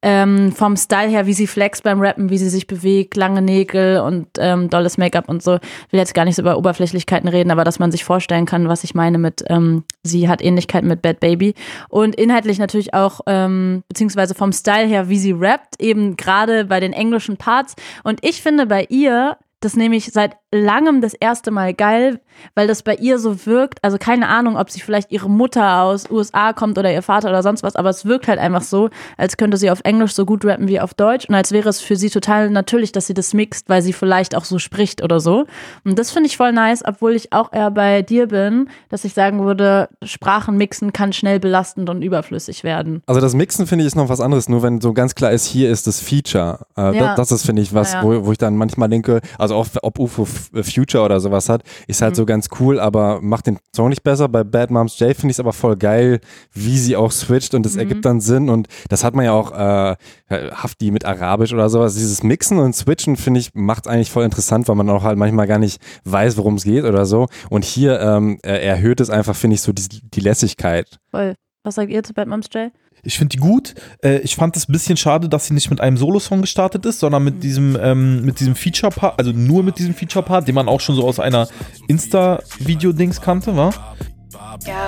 Ähm, vom Style her, wie sie flext beim Rappen, wie sie sich bewegt, lange Nägel und ähm, dolles Make-up und so. Ich will jetzt gar nicht so über Oberflächlichkeiten reden, aber dass man sich vorstellen kann, was ich meine mit, ähm, sie hat Ähnlichkeiten mit Bad Baby. Und inhaltlich natürlich auch, ähm, beziehungsweise vom Style her, wie sie rappt, eben gerade bei den englischen Parts. Und ich finde bei ihr, das nehme ich seit langem das erste Mal geil, weil das bei ihr so wirkt. Also keine Ahnung, ob sie vielleicht ihre Mutter aus USA kommt oder ihr Vater oder sonst was, aber es wirkt halt einfach so, als könnte sie auf Englisch so gut rappen wie auf Deutsch und als wäre es für sie total natürlich, dass sie das mixt, weil sie vielleicht auch so spricht oder so. Und das finde ich voll nice, obwohl ich auch eher bei dir bin, dass ich sagen würde, Sprachen mixen kann schnell belastend und überflüssig werden. Also das Mixen finde ich ist noch was anderes, nur wenn so ganz klar ist, hier ist das Feature. Äh, Ja. das, das ist, finde ich, was, Ja. Wo, wo ich dann manchmal denke, also auch ob UFO Future oder sowas hat, ist halt Mhm. so ganz cool, aber macht den Song nicht besser. Bei Bad Moms J finde ich es aber voll geil, wie sie auch switcht und es Mhm. ergibt dann Sinn und das hat man ja auch äh, Hafti mit Arabisch oder sowas. Dieses Mixen und Switchen finde ich macht eigentlich voll interessant, weil man auch halt manchmal gar nicht weiß, worum es geht oder so. Und hier ähm, er- erhöht es einfach, finde ich, so die, die Lässigkeit. Voll. Was sagt ihr zu Bad Moms J? Ich finde die gut. Äh, ich fand es ein bisschen schade, dass sie nicht mit einem Solo-Song gestartet ist, sondern mit diesem, ähm, mit diesem Feature-Part, also nur mit diesem Feature-Part, den man auch schon so aus einer Insta-Video-Dings kannte, wa?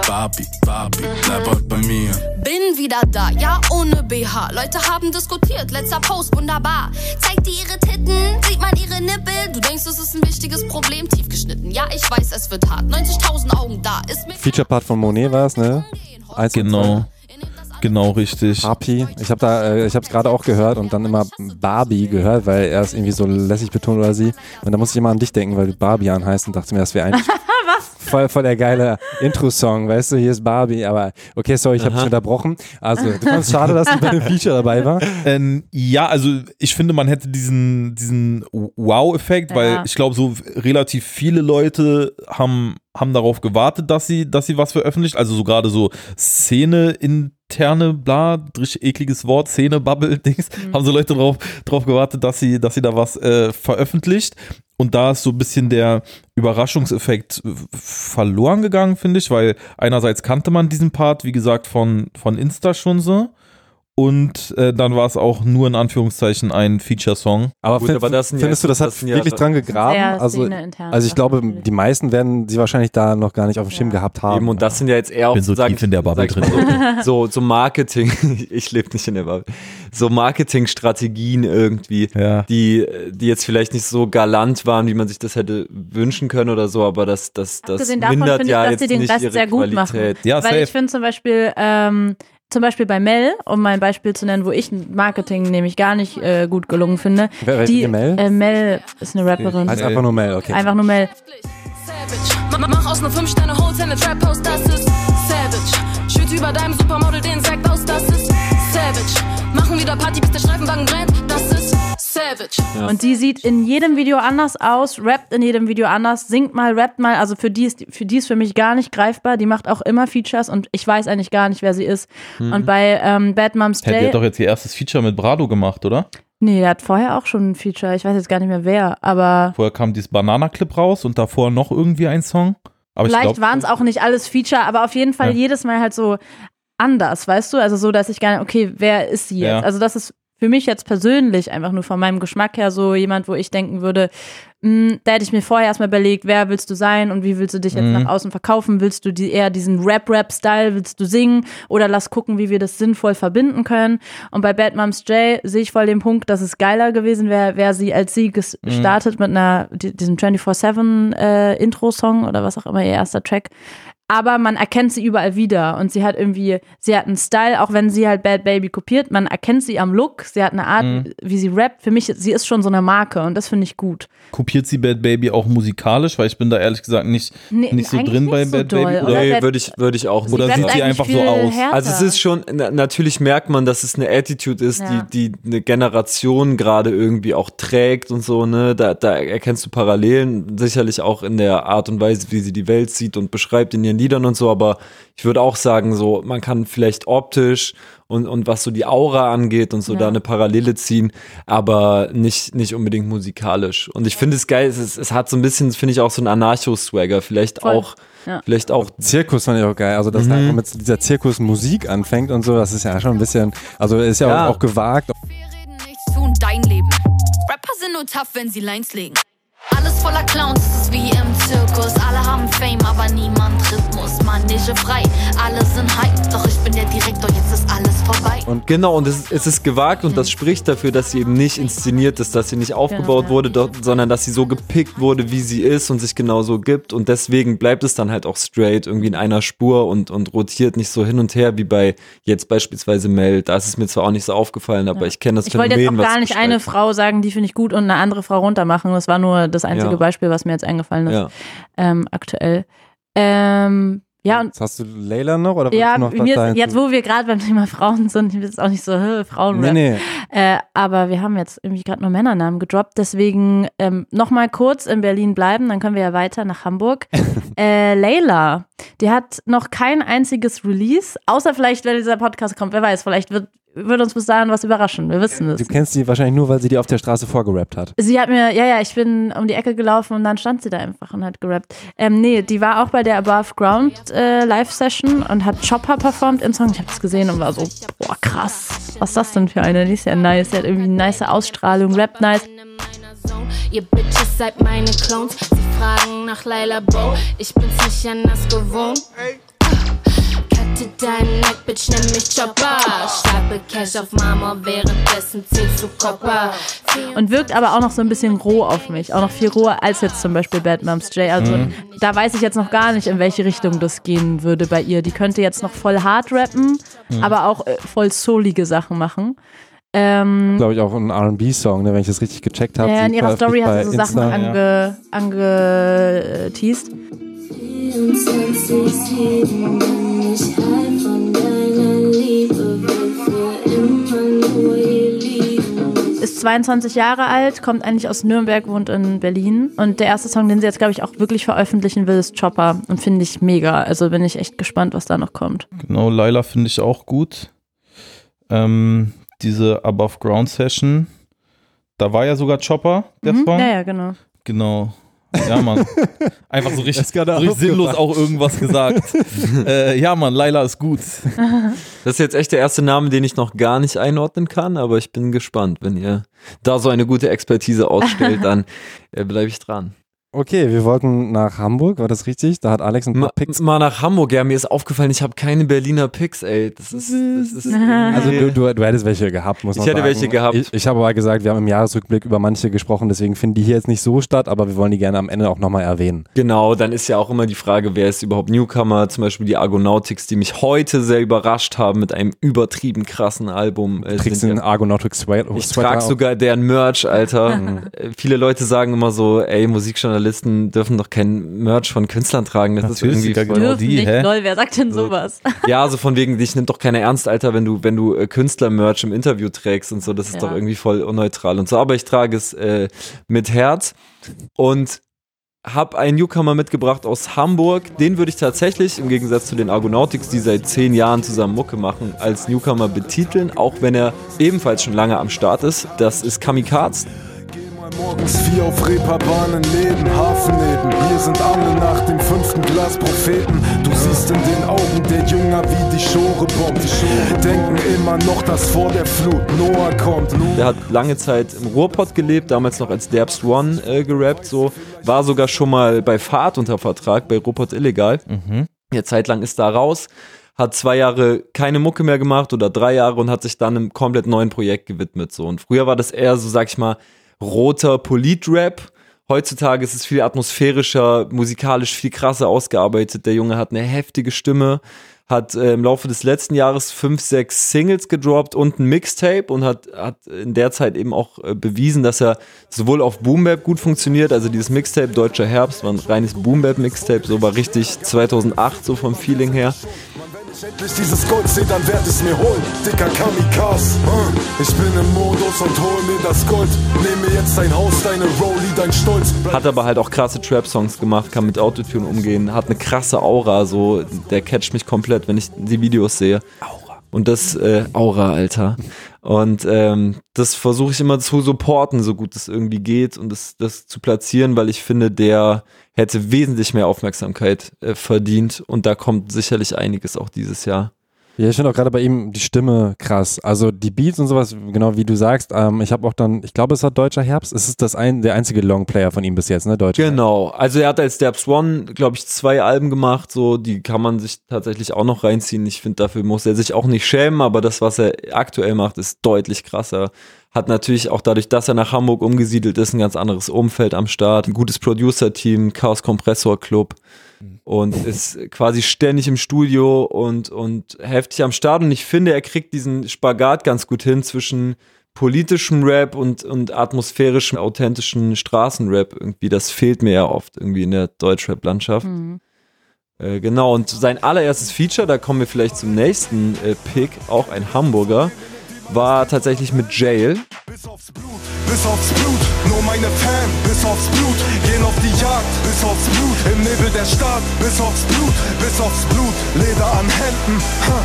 Barbie, Barbie, bleib heute bei mir. Bin wieder da, ja ohne BH. Leute haben diskutiert, letzter Post, wunderbar. Zeigt dir ihre Titten, sieht man ihre Nippel. Du denkst, es ist ein wichtiges Problem, tief geschnitten. Ja, ich weiß, es wird hart. 90.000 Augen da, ist mir Feature-Part von Monet war es, ne? Eins Genau. Genau, richtig. Barbie. Ich habe da, äh, ich habe es gerade auch gehört und dann immer Barbie gehört, weil er es irgendwie so lässig betont oder sie. Und da musste ich immer an dich denken, weil du Barbian heißt und dachte mir, das wäre eigentlich voll, voll der geile Intro-Song, weißt du, hier ist Barbie, aber okay, sorry, ich habe dich unterbrochen. Also, du fandest schade, dass du bei dem Feature dabei war. Ähm, ja, also ich finde, man hätte diesen, diesen Wow-Effekt, weil Ja. ich glaube, so relativ viele Leute haben, haben darauf gewartet, dass sie, dass sie was veröffentlicht. Also so gerade so Szene interne, bla, richtig ekliges Wort, Szene, Bubble, Dings, haben so Leute drauf, drauf gewartet, dass sie, dass sie da was äh, veröffentlicht. Und da ist so ein bisschen der Überraschungseffekt äh, verloren gegangen, finde ich, weil einerseits kannte man diesen Part, wie gesagt, von, von Insta schon so. Und äh, dann war es auch nur in Anführungszeichen ein Feature-Song. Aber, find, findest du, das hat wirklich dran gegraben? Also, also ich glaube, die meisten werden sie wahrscheinlich da noch gar nicht auf dem Schirm gehabt haben. Eben, und das sind ja jetzt eher auch bin so sag tief in der Bubble mal So, so, Marketing, (laughs) ich lebe nicht in der Bubble, so Marketingstrategien irgendwie, die, die jetzt vielleicht nicht so galant waren, wie man sich das hätte wünschen können oder so, aber das, das, das Abgesehen davon mindert finde ja ich, dass jetzt sie den nicht Rest ihre sehr gut machen. Qualität. Weil ich finde zum Beispiel, ähm, zum Beispiel bei Mel, um mal ein Beispiel zu nennen, wo ich Marketing nämlich gar nicht äh, gut gelungen finde. Wer- die, Mel? Äh, Mel ist eine Rapperin. Heißt einfach nur Mel, okay. Einfach nur Mel. Mach, mach aus ne 5-Sterne-Hotel ne Trap-House, das ist Savage. Schütt über deinem Supermodel den Sack aus, das ist Savage. Machen wieder Party, bis der Streifenwagen brennt, das ist Savage. savage. Und die sieht in jedem Video anders aus, rappt in jedem Video anders, singt mal, rappt mal. Also für die ist, für die ist für mich gar nicht greifbar. Die macht auch immer Features und ich weiß eigentlich gar nicht, wer sie ist. Mhm. Und bei ähm, Bad Moms Hey, der Day. hat doch jetzt ihr erstes Feature mit Brado gemacht, oder? Nee, der hat vorher auch schon ein Feature. Ich weiß jetzt gar nicht mehr wer, aber Vorher kam dieses Banana-Clip raus und davor noch irgendwie ein Song. Aber ich vielleicht waren es auch nicht alles Feature, aber auf jeden Fall Ja. jedes Mal halt so anders, weißt du? Also so, dass ich gar nicht, okay, wer ist sie jetzt? Ja. Also das ist für mich jetzt persönlich einfach nur von meinem Geschmack her so jemand, wo ich denken würde, mh, da hätte ich mir vorher erstmal überlegt, wer willst du sein und wie willst du dich jetzt Mhm. nach außen verkaufen? Willst du die, eher diesen Rap-Rap-Style, willst du singen oder lass gucken, wie wir das sinnvoll verbinden können? Und bei Bad Moms J sehe ich voll den Punkt, dass es geiler gewesen wäre, wäre sie als sie Mhm. gestartet mit einer, die- diesem 24-7 äh, Intro-Song oder was auch immer ihr erster Track. Aber man erkennt sie überall wieder und sie hat irgendwie, sie hat einen Style, auch wenn sie halt Bad Baby kopiert, man erkennt sie am Look, sie hat eine Art, Mhm. wie sie rappt. Für mich, sie ist schon so eine Marke und das finde ich gut. kopiert sie Bad Baby auch musikalisch, weil ich bin da ehrlich gesagt nicht, Nee, nicht so drin nicht bei so Bad doll, Baby. oder? Nee, würde ich, würde ich auch oder sieht sie einfach so aus? härter. Also es ist schon, na, natürlich merkt man, dass es eine Attitude ist, Ja. die, die eine Generation gerade irgendwie auch trägt und so, ne? Da, da erkennst du Parallelen, sicherlich auch in der Art und Weise, wie sie die Welt sieht und beschreibt in ihren Liedern und so, aber ich würde auch sagen, so, man kann vielleicht optisch und, und was so die Aura angeht und so Ja. da eine Parallele ziehen, aber nicht, nicht unbedingt musikalisch. Und ich finde es geil, es, es hat so ein bisschen, finde ich, auch so einen Anarcho-Swagger, vielleicht Voll. auch, Ja. vielleicht auch Zirkus fand ich auch geil. Also, dass Mhm. da einfach mit dieser Zirkusmusik anfängt und so, das ist ja schon ein bisschen, also ist ja, Ja. Auch, auch gewagt. nichts tun, dein Leben. Rapper sind nur tough, wenn sie Lines legen. Alles voller Clowns, es ist wie im Zirkus. Alle haben Fame, aber niemand Rhythmus. Manege frei, alle sind hype. Doch ich bin der Direktor, jetzt ist alles vorbei. Und genau, und es, es ist gewagt und das spricht dafür, dass sie eben nicht inszeniert ist, dass sie nicht aufgebaut ja. wurde, doch, sondern dass sie so gepickt wurde, wie sie ist und sich genauso gibt. Und deswegen bleibt es dann halt auch straight irgendwie in einer Spur und, und rotiert nicht so hin und her wie bei jetzt beispielsweise Mel. Da ist es mir zwar auch nicht so aufgefallen, aber ich kenne das Ich wollte Phänomen. jetzt auch gar nicht eine Frau sagen, die finde ich gut und eine andere Frau runtermachen. Das war nur das einzige Ja. Beispiel, was mir jetzt eingefallen ist. Ja. Ähm, aktuell. Ähm, ja, und Jetzt hast du Layla noch oder ja, noch mir ist, jetzt wo wir gerade beim Thema Frauen sind, bin jetzt auch nicht so, hä, Frauen Nee, nee. Äh, aber wir haben jetzt irgendwie gerade nur Männernamen gedroppt, deswegen ähm, nochmal kurz in Berlin bleiben, dann können wir ja weiter nach Hamburg. (laughs) äh, Layla, die hat noch kein einziges Release, außer vielleicht, wenn dieser Podcast kommt, wer weiß, vielleicht wird, wird uns bis dahin was überraschen, wir wissen es. Du kennst sie wahrscheinlich nur, weil sie dir auf der Straße vorgerappt hat. Sie hat mir, ja, ja, ich bin um die Ecke gelaufen und dann stand sie da einfach und hat gerappt. Ähm, nee, die war auch bei der Above Ground äh, Live-Session und hat Chopper performt im Song. Ich habe das gesehen und war so, boah, krass. Was ist das denn für eine? Die ist ja nice. Die hat irgendwie eine nice Ausstrahlung, rappt nice. Ihr Bitches seid meine Clones. Sie fragen nach Laila Bo. Ich bin's nicht anders gewohnt. Cutte deinen Neck, Bitch, nenn mich Chopper. Stapel Cash auf Marmor, währenddessen zählst du Copper. Und wirkt aber auch noch so ein bisschen roh auf mich. Auch noch viel roher als jetzt zum Beispiel Bad Moms J. Also Mhm. da weiß ich jetzt noch gar nicht, in welche Richtung das gehen würde bei ihr. Die könnte jetzt noch voll hart rappen, Mhm. aber auch äh, voll soulige Sachen machen. Ähm, Glaube ich auch ein RB-Song, ne, wenn ich das richtig gecheckt habe. Ja, in ihrer Story hat sie so Sachen Insta. ange, angeteased. 24-7 bin ich high von deiner Liebe, will für immer nur hier liegen. Ist 22 Jahre alt, kommt eigentlich aus Nürnberg, wohnt in Berlin. Und der erste Song, den sie jetzt, glaube ich, auch wirklich veröffentlichen will, ist Chopper. Und finde ich mega. Also bin ich echt gespannt, was da noch kommt. Genau, Laila finde ich auch gut. Ähm, diese Above Ground Session, da war ja sogar Chopper, der Mhm. Song. Ja, ja, genau. Genau. Ja, Mann. Einfach so richtig, so richtig sinnlos auch irgendwas gesagt. (laughs) äh, ja, Mann, Laila ist gut. Das ist jetzt echt der erste Name, den ich noch gar nicht einordnen kann, aber ich bin gespannt. Wenn ihr da so eine gute Expertise ausstellt, (laughs) dann äh, bleibe ich dran. Okay, wir wollten nach Hamburg, war das richtig? Da hat Alex ein paar Ma, Picks. mal nach Hamburg, ja, mir ist aufgefallen, ich habe keine Berliner Picks, ey. Das ist, das ist (laughs) Also du, du, du hättest welche gehabt, muss Ich man hätte sagen. welche gehabt. Ich, ich habe aber gesagt, wir haben im Jahresrückblick über manche gesprochen, deswegen finden die hier jetzt nicht so statt, aber wir wollen die gerne am Ende auch nochmal erwähnen. Genau, dann ist ja auch immer die Frage, wer ist überhaupt Newcomer? Zum Beispiel die Argonautics, die mich heute sehr überrascht haben mit einem übertrieben krassen Album. Äh, Du kriegst sind den ja- Argonautic Sweat. ich trage sogar deren Merch, Alter. (laughs) Äh, Viele Leute sagen immer so, ey, Musikjournalismus Journalisten dürfen doch kein Merch von Künstlern tragen. Das Natürlich, ist irgendwie genau voll, die, Nicht hä? lol, wer sagt denn sowas? Ja, also von wegen, dich nimmt doch keiner ernst, Alter, wenn du, wenn du äh, Künstler-Merch im Interview trägst und so. Das ist Ja. doch irgendwie voll unneutral und so. Aber ich trage es äh, mit Herz und habe einen Newcomer mitgebracht aus Hamburg. Den würde ich tatsächlich, im Gegensatz zu den Argonautics, die seit zehn Jahren zusammen Mucke machen, als Newcomer betiteln, auch wenn er ebenfalls schon lange am Start ist. Das ist Kamikaze. Morgens vier auf Reeperbahn in Läden, Hafen neben. Hier sind alle nach dem fünften Glas Propheten. Du siehst in den Augen der Jünger, wie die Schore bombt. Denken immer noch, dass vor der Flut Noah kommt. Der hat lange Zeit im Ruhrpott gelebt, damals noch als Derbst One äh, gerappt, so. War sogar schon mal bei Fahrt unter Vertrag, bei Ruhrpott Illegal. Mhm. Ja, zeitlang ist da raus, hat zwei Jahre keine Mucke mehr gemacht oder drei Jahre und hat sich dann einem komplett neuen Projekt gewidmet, so. Und früher war das eher so, sag ich mal, roter Polit-Rap. Heutzutage ist es viel atmosphärischer, musikalisch viel krasser ausgearbeitet. Der Junge hat eine heftige Stimme, hat äh, im Laufe des letzten Jahres fünf, sechs Singles gedroppt und ein Mixtape und hat, hat in der Zeit eben auch äh, bewiesen, dass er sowohl auf Boom Bap gut funktioniert, also dieses Mixtape Deutscher Herbst war ein reines Boom Bap Mixtape, so war richtig 2008 so vom Feeling her. Endlich dieses Gold sehe, dann werd ich's mir holen. Dicker Kamikaze. Ich bin im Modus und hol mir das Gold. Nehme jetzt dein Haus, deine Rolli, dein Stolz. Hat aber halt auch krasse Trap-Songs gemacht, kann mit Autotune umgehen, hat eine krasse Aura, so, der catcht mich komplett, wenn ich die Videos sehe. Aura. Und das, äh, Aura, Alter. Und ähm, das versuche ich immer zu supporten, so gut es irgendwie geht und das, das zu platzieren, weil ich finde, der hätte wesentlich mehr Aufmerksamkeit äh, verdient und da kommt sicherlich einiges auch dieses Jahr. Ja, ich finde auch gerade bei ihm die Stimme krass. Also die Beats und sowas, genau wie du sagst. Ähm, ich habe auch dann, ich glaube, es war Deutscher Herbst. Es ist das ein, der einzige Longplayer von ihm bis jetzt, ne? Deutscher Genau. Also er hat als Derbs One, glaube ich, zwei Alben gemacht, so, die kann man sich tatsächlich auch noch reinziehen. Ich finde, dafür muss er sich auch nicht schämen, aber das, was er aktuell macht, ist deutlich krasser. Hat natürlich auch dadurch, dass er nach Hamburg umgesiedelt ist, ein ganz anderes Umfeld am Start, ein gutes Producer-Team, Chaos Kompressor Club und ist quasi ständig im Studio und, und heftig am Start. Und ich finde, er kriegt diesen Spagat ganz gut hin zwischen politischem Rap und, und atmosphärischem, authentischen Straßenrap irgendwie. Das fehlt mir ja oft irgendwie in der Deutschrap-Landschaft. Äh, genau, und sein allererstes Feature, da kommen wir vielleicht zum nächsten äh, Pick, auch ein Hamburger, war tatsächlich mit Jail. Bis aufs Blut, nur meine Fan, bis aufs Blut, gehen auf die Jagd, bis aufs Blut, im Nebel der Stadt, bis aufs Blut, bis aufs Blut, Leder an Händen, ha.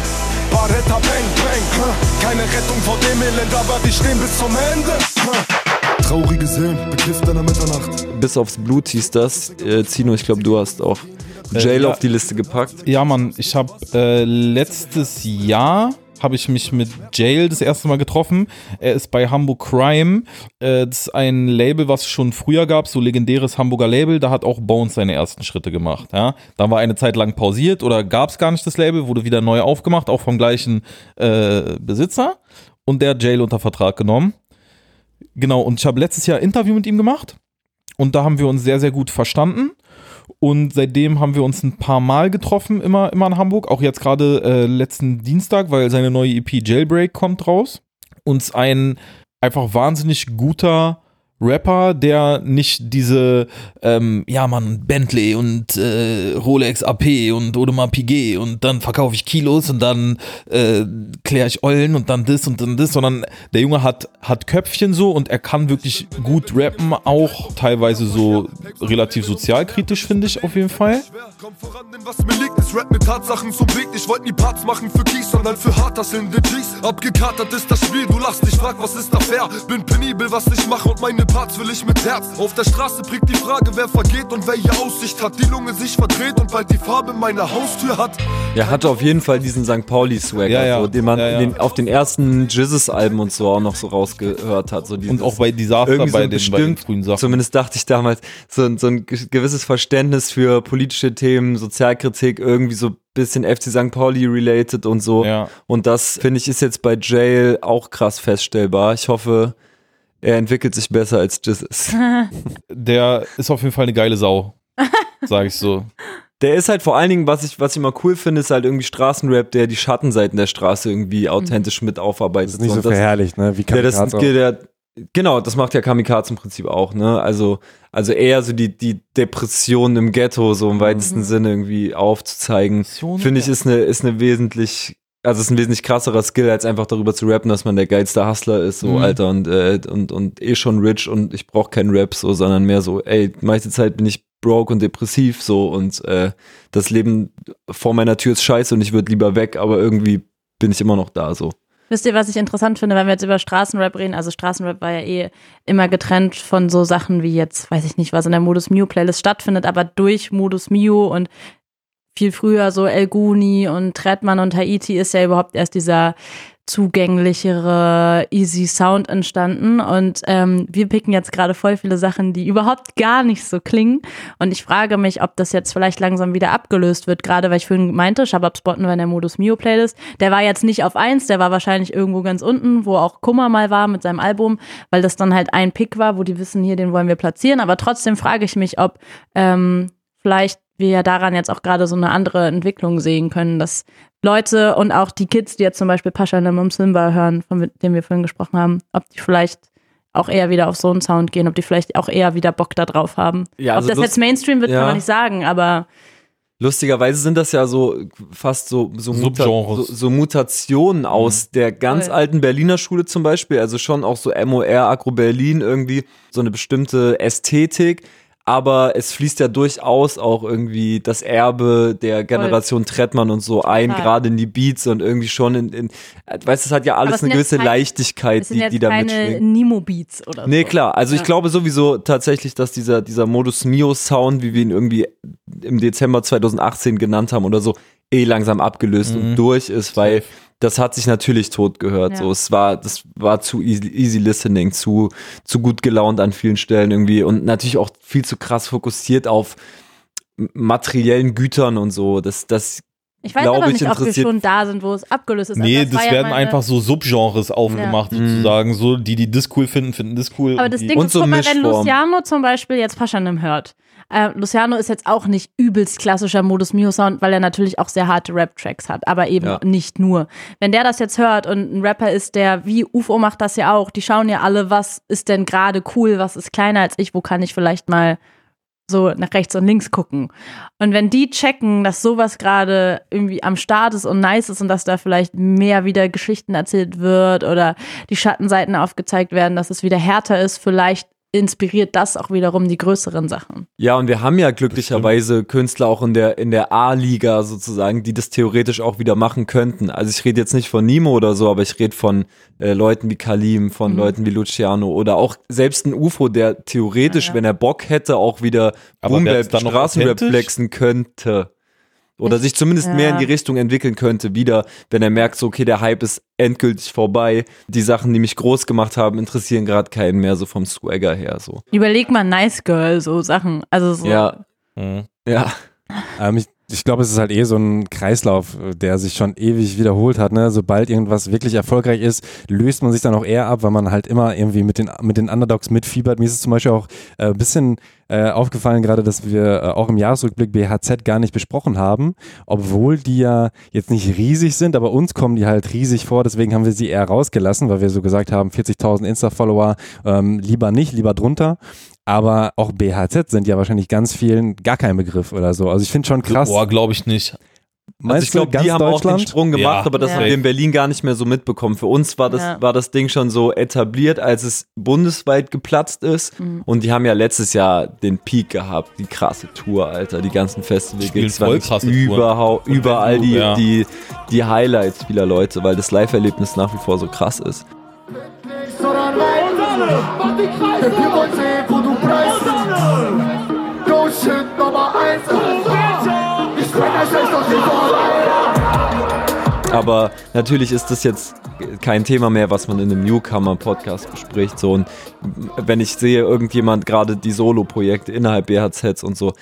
Baretta bang bang, ha. keine Rettung vor dem Elend, aber wir stehen bis zum Ende. Ha. Traurige Seelen, bekifft an der Mitternacht. Bis aufs Blut hieß das. Äh, Zino, ich glaube, du hast auch Jail Äh, ja. auf die Liste gepackt. Ja, Mann, ich habe äh, letztes Jahr habe ich mich mit Jail das erste Mal getroffen. Er ist bei Hamburg Crime. Äh, das ist ein Label, was es schon früher gab, so legendäres Hamburger Label. Da hat auch Bones seine ersten Schritte gemacht. Ja? Da war eine Zeit lang pausiert oder gab es gar nicht das Label, wurde wieder neu aufgemacht, auch vom gleichen äh, Besitzer. Und der hat Jail unter Vertrag genommen. Genau, und ich habe letztes Jahr ein Interview mit ihm gemacht. Und da haben wir uns sehr, sehr gut verstanden. Und seitdem haben wir uns ein paar Mal getroffen, immer, immer in Hamburg. Auch jetzt gerade äh, letzten Dienstag, weil seine neue EP Jailbreak kommt raus. Uns ein einfach wahnsinnig guter Rapper, der nicht diese, ähm, ja Mann, Bentley und äh, Rolex AP und Audemars Piguet und dann verkaufe ich Kilos und dann äh, kläre ich Eulen und dann das und dann das, sondern der Junge hat, hat Köpfchen so und er kann wirklich gut rappen, auch teilweise so relativ sozialkritisch, finde ich auf jeden Fall. Was mir liegt, ist Rap mit Tatsachen zum Beat. Ich wollte nie Parts machen für Kies, sondern für harterselnde G's. Abgekatert ist das Spiel, du lachst, ich frag, was ist da fair? Bin penibel, was ich mache und meine Parts will ich mit Herz. Auf der Straße prägt die Frage, wer vergeht und welche Aussicht hat. Die Lunge sich verdreht und bald die Farbe meiner Haustür hat. Er hatte auf jeden Fall diesen St. Pauli-Swagger, Ja, ja. so, den man Ja, ja. Den, auf den ersten Jizzes-Alben und so auch noch so rausgehört hat. So Und auch bei Disaster, irgendwie bei den- bei den frühen Sachen. Zumindest dachte ich damals, so, ein- so ein ge- gewisses Verständnis für politische Themen, Sozialkritik, irgendwie so ein bisschen FC St. Pauli related und so. Und das, finde ich, ist jetzt bei Jail auch krass feststellbar. Ich hoffe, er entwickelt sich besser als Jizzes. (laughs) Der ist auf jeden Fall eine geile Sau, sag ich so. Der ist halt vor allen Dingen, was ich, was ich immer cool finde, ist halt irgendwie Straßenrap, der die Schattenseiten der Straße irgendwie authentisch mit aufarbeitet. Das ist nicht so das- verherrlicht, ne? Wie der, das, Kamikaze der, Genau, das macht ja Kamikaze im Prinzip auch, ne? Also, also eher so die, die Depression im Ghetto, so im weitesten Mhm. Sinne irgendwie aufzuzeigen, finde ich, ist eine, ist eine wesentlich, also ist ein wesentlich krasserer Skill, als einfach darüber zu rappen, dass man der geilste Hustler ist, so, Mhm. Alter, und, äh, und, und eh schon rich und ich brauche keinen Rap, so, sondern mehr so, ey, meiste Zeit bin ich broke und depressiv, so, und äh, das Leben vor meiner Tür ist scheiße und ich würde lieber weg, aber irgendwie bin ich immer noch da, so. Wisst ihr, was ich interessant finde, wenn wir jetzt über Straßenrap reden? Also Straßenrap war ja eh immer getrennt von so Sachen wie jetzt, weiß ich nicht, was in der Modus Mio Playlist stattfindet, aber durch Modus Mio und viel früher so El Guni und Trettmann und Haiti ist ja überhaupt erst dieser zugänglichere, easy Sound entstanden. Und ähm, wir picken jetzt gerade voll viele Sachen, die überhaupt gar nicht so klingen. Und ich frage mich, ob das jetzt vielleicht langsam wieder abgelöst wird, gerade weil ich vorhin meinte, Shabab Spotten war in der Modus Mio Playlist. Der war jetzt nicht auf eins, der war wahrscheinlich irgendwo ganz unten, wo auch Kummer mal war mit seinem Album, weil das dann halt ein Pick war, wo die wissen, hier, den wollen wir platzieren. Aber trotzdem frage ich mich, ob ähm, vielleicht wir ja daran jetzt auch gerade so eine andere Entwicklung sehen können, dass Leute und auch die Kids, die jetzt zum Beispiel Pascha Namum Simba hören, von dem wir vorhin gesprochen haben, ob die vielleicht auch eher wieder auf so einen Sound gehen, ob die vielleicht auch eher wieder Bock da drauf haben. Ja, ob also das Lust- jetzt Mainstream wird, ja. kann man nicht sagen, aber Lustigerweise sind das ja so fast so, so, Muta so, so Mutationen aus der ganz Voll. alten Berliner Schule zum Beispiel, also schon auch so MOR, Agro Berlin irgendwie, so eine bestimmte Ästhetik. Aber es fließt ja durchaus auch irgendwie das Erbe der Generation Trettmann und so ein, Total. gerade in die Beats und irgendwie schon in, in weißt du, es hat ja alles es eine gewisse kein- Leichtigkeit, die, die da keine mitschwingt. Nemo-Beats oder Nee, so. klar. Also ich Ja. glaube sowieso tatsächlich, dass dieser, dieser Modus Mio Sound, wie wir ihn irgendwie im Dezember 2018 genannt haben oder so, eh langsam abgelöst und durch ist, weil das hat sich natürlich tot gehört. Ja. So, es war, das war zu easy, easy listening, zu, zu gut gelaunt an vielen Stellen irgendwie und natürlich auch viel zu krass fokussiert auf materiellen Gütern und so. Das, das Ich weiß glaube aber ich, nicht, ob wir interessiert schon da sind, wo es abgelöst ist. Nee, Also das, ja werden meine- einfach so Subgenres aufgemacht, Ja. sozusagen. So, die, die das cool finden, finden das cool. Aber das Ding ist, guck mal, wenn Luciano zum Beispiel jetzt Paschanim hört. Äh, Luciano ist jetzt auch nicht übelst klassischer Modus Mio Sound, weil er natürlich auch sehr harte Rap-Tracks hat, aber eben Ja. nicht nur. Wenn der das jetzt hört und ein Rapper ist, der, wie UFO macht das ja auch, die schauen ja alle, was ist denn gerade cool, was ist kleiner als ich, wo kann ich vielleicht mal so nach rechts und links gucken. Und wenn die checken, dass sowas gerade irgendwie am Start ist und nice ist und dass da vielleicht mehr wieder Geschichten erzählt wird oder die Schattenseiten aufgezeigt werden, dass es wieder härter ist, vielleicht inspiriert das auch wiederum die größeren Sachen. Ja, und wir haben ja glücklicherweise Künstler auch in der, in der A-Liga sozusagen, die das theoretisch auch wieder machen könnten. Also ich rede jetzt nicht von Nimo oder so, aber ich rede von äh, Leuten wie Kalim, von Mhm. Leuten wie Luciano oder auch selbst ein UFO, der theoretisch, wenn er Bock hätte, auch wieder Aber Boom wär's Bap, dann noch Straßenrap flexen könnte. Oder sich zumindest Ja. mehr in die Richtung entwickeln könnte, wieder, wenn er merkt, so, okay, der Hype ist endgültig vorbei. Die Sachen, die mich groß gemacht haben, interessieren gerade keinen mehr, so vom Swagger her. So. Überleg mal Nice Girl, so Sachen. Also so. Ja. Ja. Ähm, ich ich glaube, es ist halt eh so ein Kreislauf, äh, der sich schon ewig wiederholt hat. Ne? Sobald irgendwas wirklich erfolgreich ist, löst man sich dann auch eher ab, weil man halt immer irgendwie mit den, mit den Underdogs mitfiebert. Mir ist es zum Beispiel auch äh, ein bisschen äh, aufgefallen, gerade, dass wir äh, auch im Jahresrückblick BHZ gar nicht besprochen haben, obwohl die ja jetzt nicht riesig sind, aber uns kommen die halt riesig vor. Deswegen haben wir sie eher rausgelassen, weil wir so gesagt haben, 40.000 Insta-Follower, ähm, lieber nicht, lieber drunter. Aber auch BHZ sind ja wahrscheinlich ganz vielen gar kein Begriff oder so. Also ich finde schon krass. Boah, glaube ich nicht. Also ich glaube, die haben auch den Sprung gemacht, aber das Ja. haben wir in Berlin gar nicht mehr so mitbekommen. Für uns war das, Ja. war das Ding schon so etabliert, als es bundesweit geplatzt ist. Mhm. Und die haben ja letztes Jahr den Peak gehabt, die krasse Tour, Alter, die ganzen Festival-Gigs voll krasse überhaupt, überall du- die, ja. die, die Highlights vieler Leute, weil das Live-Erlebnis nach wie vor so krass ist. Wir wollen sehen, wo du bleibst. Go shit Nummer Aber natürlich ist das jetzt kein Thema mehr, was man in einem Newcomer-Podcast bespricht. So, und wenn ich sehe, irgendjemand gerade die Solo-Projekte innerhalb BHZs und so,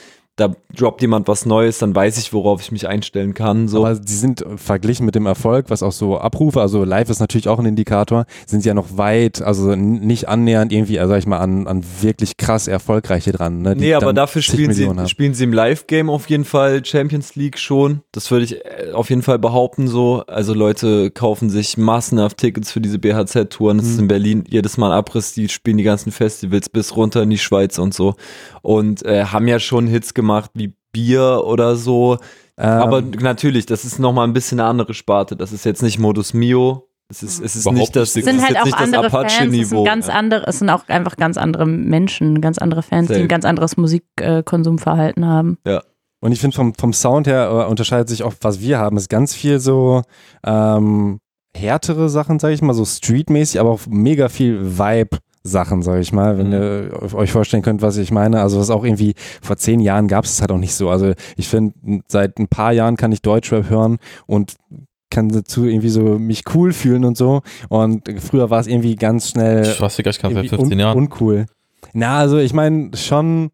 da droppt jemand was Neues, dann weiß ich, worauf ich mich einstellen kann. So. Aber sie sind verglichen mit dem Erfolg, was auch so Abrufe, also live ist natürlich auch ein Indikator, sind sie ja noch weit, also nicht annähernd irgendwie, also sag ich mal, an, an wirklich krass erfolgreiche dran. Ne, Nee, aber dafür spielen sie, haben. spielen sie im Live-Game auf jeden Fall Champions League schon. Das würde ich äh, auf jeden Fall behaupten so. Also Leute kaufen sich massenhaft Tickets für diese BHZ-Touren. Das ist Mhm. in Berlin jedes Mal ein Abriss. Die spielen die ganzen Festivals bis runter in die Schweiz und so. Und äh, haben ja schon Hits gemacht wie Bier oder so. Ähm. aber natürlich, das ist nochmal ein bisschen eine andere Sparte. Das ist jetzt nicht Modus Mio. Es ist, es ist Überhaupt nicht das, Es sind es halt auch nicht das andere Fans, es sind Apache-Niveau. ganz andere, es sind auch einfach ganz andere Menschen, ganz andere Fans, die Safe. ein ganz anderes Musikkonsumverhalten haben. Ja. Und ich finde, vom, vom Sound her äh, unterscheidet sich auch, was wir haben, ist ganz viel so ähm, härtere Sachen, sage ich mal, so streetmäßig, aber auch mega viel Vibe. Sachen, sage ich mal, wenn Mhm. ihr euch vorstellen könnt, was ich meine. Also was auch irgendwie vor zehn Jahren gab es halt auch nicht so. Also ich finde, seit ein paar Jahren kann ich Deutschrap hören und kann dazu irgendwie so mich cool fühlen und so. Und früher war es irgendwie ganz schnell Ich weiß nicht, kann seit irgendwie 15 Jahren. uncool. Na, also ich meine schon,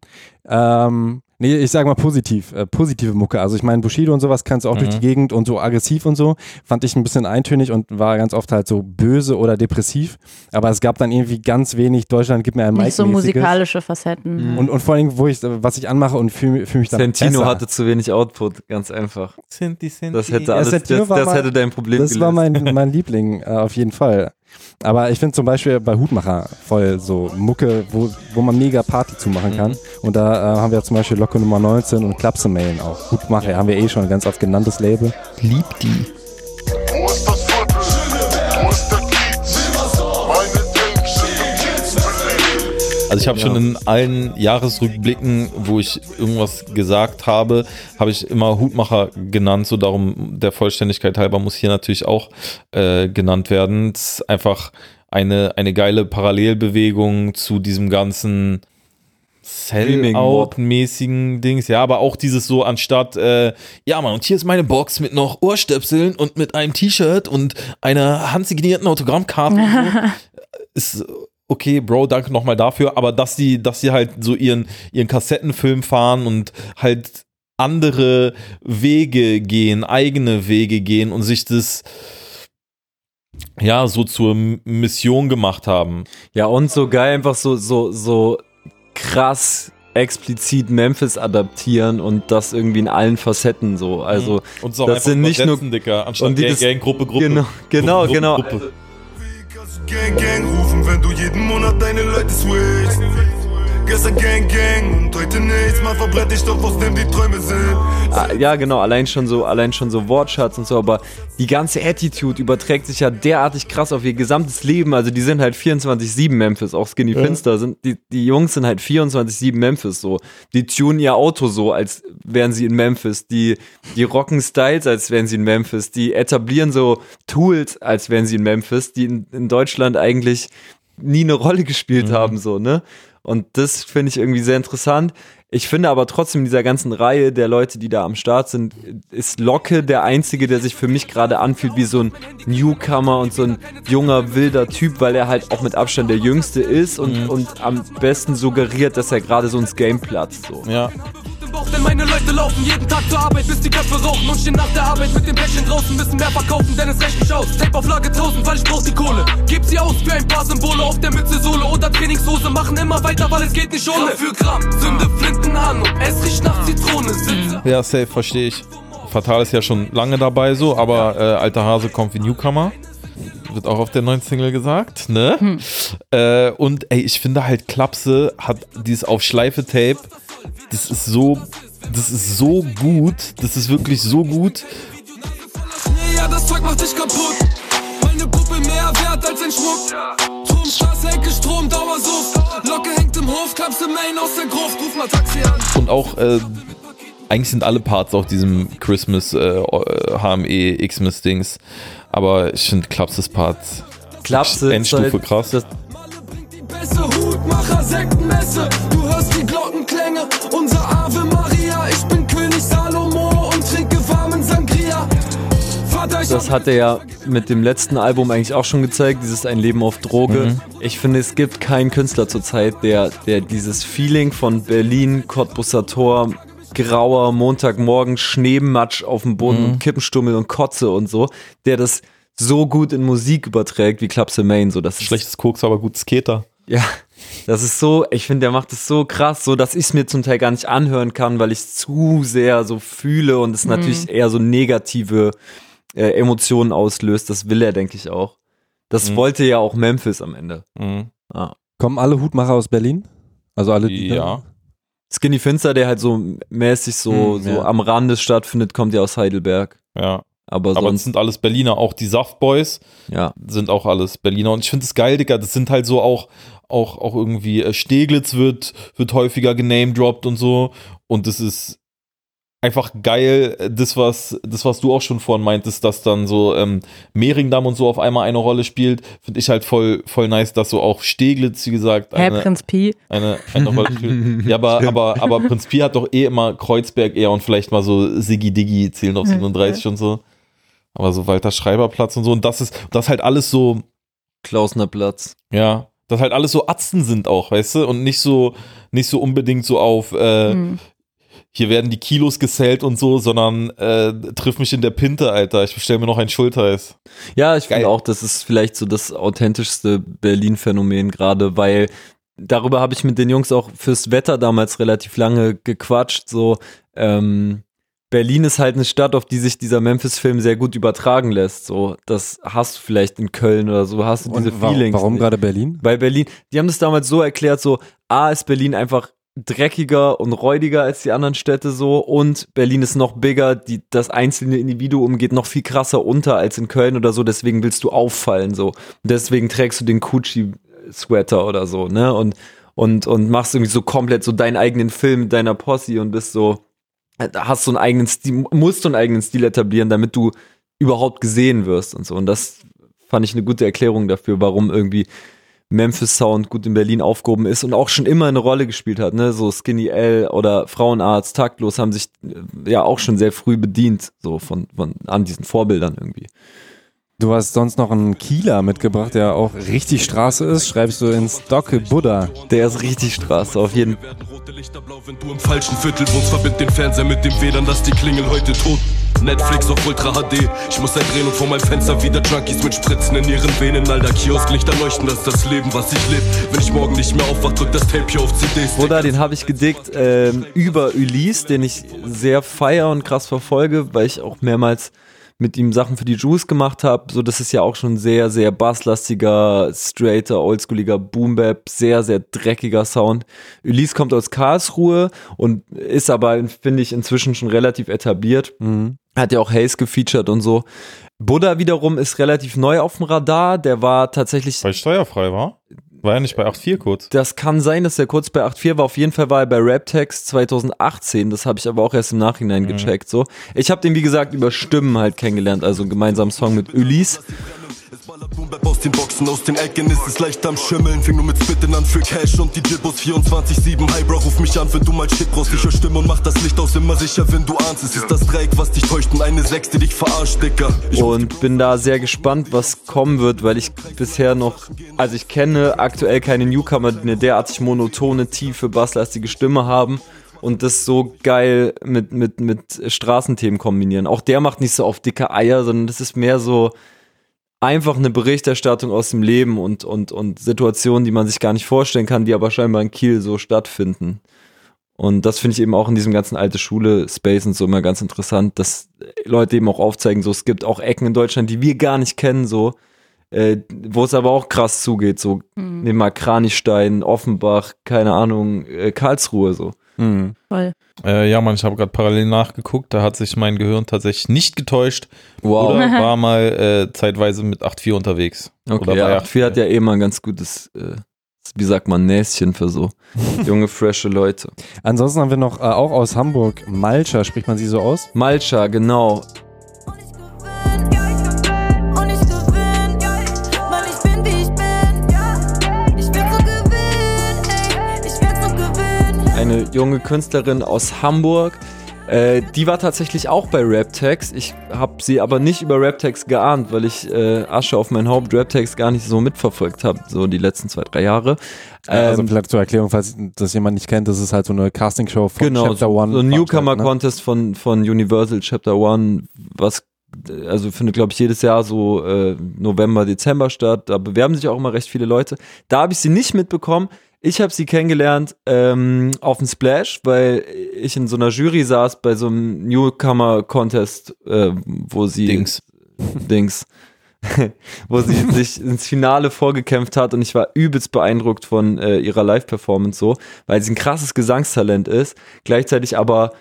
ähm, nee, ich sag mal positiv, äh, positive Mucke. Also ich meine, Bushido und sowas kannst du auch Mhm. durch die Gegend und so aggressiv und so, fand ich ein bisschen eintönig und war ganz oft halt so böse oder depressiv. Aber es gab dann irgendwie ganz wenig, Deutschland gibt mir ein Nicht so musikalische Facetten. Und, und vor allem, wo ich, was ich anmache und fühle fühl mich dann Santino besser. hatte zu wenig Output, ganz einfach. Sinti, Sinti. Das hätte Ja, alles, Santino das, war das hätte dein Problem Das war gelöst. mein, (laughs) mein Liebling, äh, auf jeden Fall. Aber ich finde zum Beispiel bei Hutmacher voll so Mucke, wo, wo man mega Party zumachen kann. Und da äh, haben wir zum Beispiel Locke Nummer 19 und Klapsemain auch. Hutmacher haben wir eh schon ein ganz oft genanntes Label. Lieb die. Also ich habe schon in allen Jahresrückblicken, wo ich irgendwas gesagt habe, habe ich immer Hutmacher genannt. So darum der Vollständigkeit halber muss hier natürlich auch äh, genannt werden. Es ist einfach eine, eine geile Parallelbewegung zu diesem ganzen Sellout-mäßigen Dings. Ja, aber auch dieses so anstatt, äh, ja Mann, und hier ist meine Box mit noch Ohrstöpseln und mit einem T-Shirt und einer handsignierten Autogrammkarte. (laughs) so. ist okay, Bro, danke nochmal dafür, aber dass die, dass die halt so ihren, ihren Kassettenfilm fahren und halt andere Wege gehen, eigene Wege gehen und sich das ja so zur Mission gemacht haben. Ja, und so geil einfach so, so, so krass explizit Memphis adaptieren und das irgendwie in allen Facetten so. Also, Mhm. Und so das sind nicht nur Dicker, anstatt und die Gang, Gang, Gruppe, Gruppe. Genau, genau, Gruppe, genau. Gruppe. Gang, Gang rufen, wenn du jeden Monat deine Leute switcht. Gestern Gang, Gang und heute nichts, mal verbrett dich doch, aus dem die Träume sind. Ah, Ja, genau, allein schon so, allein schon so Wortschatz und so, aber die ganze Attitude überträgt sich ja derartig krass auf ihr gesamtes Leben. Also die sind halt 24-7 Memphis, auch Skinny Ja. Finster sind, die, die Jungs sind halt 24-7 Memphis so. Die tunen ihr Auto so, als wären sie in Memphis. Die, die rocken Styles, als wären sie in Memphis. Die etablieren so Tools, als wären sie in Memphis, die in, in Deutschland eigentlich nie eine Rolle gespielt haben, so, ne? Und das finde ich irgendwie sehr interessant. Ich finde aber trotzdem in dieser ganzen Reihe der Leute, die da am Start sind, ist Locke der einzige, der sich für mich gerade anfühlt wie so ein Newcomer und so ein junger, wilder Typ, weil er halt auch mit Abstand der Jüngste ist und, und am besten suggeriert, dass er gerade so ins Game platzt. So. Ja. Bauch, denn meine Leute laufen jeden Tag zur Arbeit, bis die Köpfe rauchen und stehen nach der Arbeit mit dem Bällchen draußen, müssen mehr verkaufen, denn es reicht nicht aus. Tape auf Lage 1000, weil ich brauch die Kohle. Gib sie aus für ein paar Symbole auf der Mütze, Sohle oder Trainingshose, machen immer weiter, weil es geht nicht ohne. Gramm für Gramm, zünde Flinten an und es riecht nach Zitrone, sitze. Ja, safe, verstehe ich. Fatal ist ja schon lange dabei so, aber äh, alter Hase kommt wie Newcomer. Wird auch auf der neuen Single gesagt, ne? Äh, und ey, ich finde halt Klapse hat dieses auf Schleife Tape, das ist so, das ist so gut, das ist wirklich so gut. Ja, das Zeug macht dich kaputt. Meine Puppe mehr wert als ein Schmuck. Turmstraße, Ecke, Strom, Dauersuff. Locke hängt im Hof, Klapse Main aus der Gruft, ruf mal Taxi an. Und auch, äh, eigentlich sind alle Parts auf diesem Christmas, äh, HME, Xmas-Dings. Aber ich finde Klapses Part Klapse Endstufe halt- krass. Beste Hutmacher, Sektenmesse. Du Das hat er ja mit dem letzten Album eigentlich auch schon gezeigt, dieses Ein Leben auf Droge. Mhm. Ich finde, es gibt keinen Künstler zurzeit, der, der dieses Feeling von Berlin, Cottbusser Tor, grauer Montagmorgen Schneematsch auf dem Boden Mhm. und Kippenstummel und Kotze und so, der das so gut in Musik überträgt wie Clubs Main. So, das Schlechtes Koks, aber gut Skater. ja, das ist so, ich finde, der macht es so krass, so dass ich es mir zum Teil gar nicht anhören kann, weil ich es zu sehr so fühle und es Mhm. natürlich eher so negative äh, Emotionen auslöst. Das will er, denke ich, auch. Das Mhm. wollte ja auch Memphis am Ende. Mhm. Ja. Kommen alle Hutmacher aus Berlin? Also alle, die Ja. Skinny Finster, der halt so mäßig so, Hm, so ja. am Rande stattfindet, kommt ja aus Heidelberg. Ja. Aber, Aber es sonst, sind alles Berliner, auch die Saftboys ja. sind auch alles Berliner. Und ich finde es geil, Digga, das sind halt so auch, auch, auch irgendwie, äh, Steglitz wird, wird häufiger genamedroppt und so. Und das ist einfach geil, äh, das, was, das, was du auch schon vorhin meintest, dass dann so ähm, Mehringdamm und so auf einmal eine Rolle spielt, finde ich halt voll, voll nice, dass so auch Steglitz, wie gesagt, Herr eine, Prinz Pi. eine, eine Rolle spielt. Ja, aber, aber, aber Prinz Pi hat doch eh immer Kreuzberg eher und vielleicht mal so Siggi Diggi zählen auf Mhm. 37 und so. Aber so Walter Schreiberplatz und so. Und das ist, das halt alles so, Klausner Platz. ja, das halt alles so Atzen sind auch, weißt du? Und nicht so, nicht so unbedingt so auf, äh, Mhm. Hier werden die Kilos gezählt und so, sondern äh, triff mich in der Pinte, Alter. Ich bestelle mir noch ein Schulteis. Ja, ich finde auch, das ist vielleicht so das authentischste Berlin-Phänomen gerade, weil darüber habe ich mit den Jungs auch fürs Wetter damals relativ lange gequatscht. So, ähm, Berlin ist halt eine Stadt, auf die sich dieser Memphis-Film sehr gut übertragen lässt. So, das hast du vielleicht in Köln oder so, hast du diese Und wa- Feelings. warum gerade Berlin? Weil Berlin, die haben das damals so erklärt, so, A ist Berlin einfach dreckiger und räudiger als die anderen Städte so und Berlin ist noch bigger, die, das einzelne Individuum geht noch viel krasser unter als in Köln oder so, deswegen willst du auffallen so. Deswegen trägst du den Gucci-Sweater oder so, ne? Und, und, und machst irgendwie so komplett so deinen eigenen Film mit deiner Posse und bist so, hast so einen eigenen Stil, musst so einen eigenen Stil etablieren, damit du überhaupt gesehen wirst und so. Und das fand ich eine gute Erklärung dafür, warum irgendwie Memphis Sound gut in Berlin aufgehoben ist und auch schon immer eine Rolle gespielt hat, ne? So Skinny L oder Frauenarzt, Taktlos haben sich äh, ja auch schon sehr früh bedient, so von, von an diesen Vorbildern irgendwie. Du hast sonst noch einen Kieler mitgebracht, der auch richtig Straße ist. Schreibst du ins Doc Buddha. Der ist richtig Straße, auf jeden Fall. Wenn du im falschen Viertel wohnst, verbind den Fernseher mit dem WLAN, lass die Klingel heute tot. Netflix auf Ultra HD. Ich muss drehen und vor meinem Fenster wieder Junkies mit Spritzen in ihren Venen. Alter, Kiosklichter leuchten, das ist das Leben, was ich lebe. Wenn ich morgen nicht mehr aufwach, drück das Tape hier auf CDs. Bruder, den habe ich gedickt ähm, über Ulysse, den ich sehr feier und krass verfolge, weil ich auch mehrmals mit ihm Sachen für die Juice gemacht habe. So, das ist ja auch schon sehr, sehr basslastiger, straighter, oldschooliger Boombap, sehr, sehr dreckiger Sound. Ulysse kommt aus Karlsruhe und ist aber, finde ich, inzwischen schon relativ etabliert. Hat ja auch Haze gefeatured und so. Buddha wiederum ist relativ neu auf dem Radar. Der war tatsächlich. Weil steuerfrei war? War er nicht bei 8.4 kurz? Das kann sein, dass er kurz bei 8.4 war. Auf jeden Fall war er bei Raptex 2018. Das habe ich aber auch erst im Nachhinein Mhm. gecheckt. So. Ich habe den, wie gesagt, über Stimmen halt kennengelernt. Also einen gemeinsamen Song mit Ulysse. Boombap aus den Boxen, aus den Ecken ist es leicht am Schimmeln. Fing nur mit Spitten an für Cash und die Dibbos 24-7. Hi Bro, ruf mich an, wenn du mal Shit brauchst. Ich hör Stimme und mach das Licht aus, immer sicher, wenn du ahnst. Es ist das Dreieck, was dich täuscht und eine Sechs, dich verarscht, Dicker. Und bin da sehr gespannt, was kommen wird, weil ich bisher noch, also ich kenne aktuell keine Newcomer, die eine derartig monotone, tiefe, basslastige Stimme haben und das so geil mit, mit, mit Straßenthemen kombinieren. Auch der macht nicht so auf dicke Eier, sondern das ist mehr so einfach eine Berichterstattung aus dem Leben und, und, und Situationen, die man sich gar nicht vorstellen kann, die aber scheinbar in Kiel so stattfinden. Und das finde ich eben auch in diesem ganzen alte Schule-Space und so immer ganz interessant, dass Leute eben auch aufzeigen, so es gibt auch Ecken in Deutschland, die wir gar nicht kennen, so, äh, wo es aber auch krass zugeht, so, Mhm. nehmen mal Kranichstein, Offenbach, keine Ahnung, äh, Karlsruhe, so. Voll. Äh, ja, Mann, ich habe gerade parallel nachgeguckt. Da hat sich mein Gehirn tatsächlich nicht getäuscht. Wow. Oder (laughs) war mal äh, zeitweise mit 8.4 unterwegs. Okay, Oder ja, bei 8.4 hat ja eh mal ein ganz gutes, äh, wie sagt man, Näschen für so (laughs) junge, frische Leute. Ansonsten haben wir noch äh, auch aus Hamburg Malcha, spricht man sie so aus? Malcha, genau. Eine junge Künstlerin aus Hamburg, Äh, die war tatsächlich auch bei Raptex. Ich habe sie aber nicht über Raptex geahnt, weil ich äh, Asche auf mein Haupt Raptex gar nicht so mitverfolgt habe, so die letzten zwei, drei Jahre. also Ähm, vielleicht zur Erklärung, falls das jemand nicht kennt, das ist halt so eine Castingshow von genau, Chapter One. so ein Newcomer ne? Contest von, von Universal Chapter One, was also findet glaube ich jedes Jahr so äh, November, Dezember statt. Da bewerben sich auch immer recht viele Leute. Da habe ich sie nicht mitbekommen. Ich habe sie kennengelernt ähm, auf dem Splash, weil ich in so einer Jury saß bei so einem Newcomer Contest, äh, wo sie Dings. Dings. (laughs) wo sie (laughs) sich ins Finale vorgekämpft hat und ich war übelst beeindruckt von äh, ihrer Live-Performance so, weil sie ein krasses Gesangstalent ist, gleichzeitig aber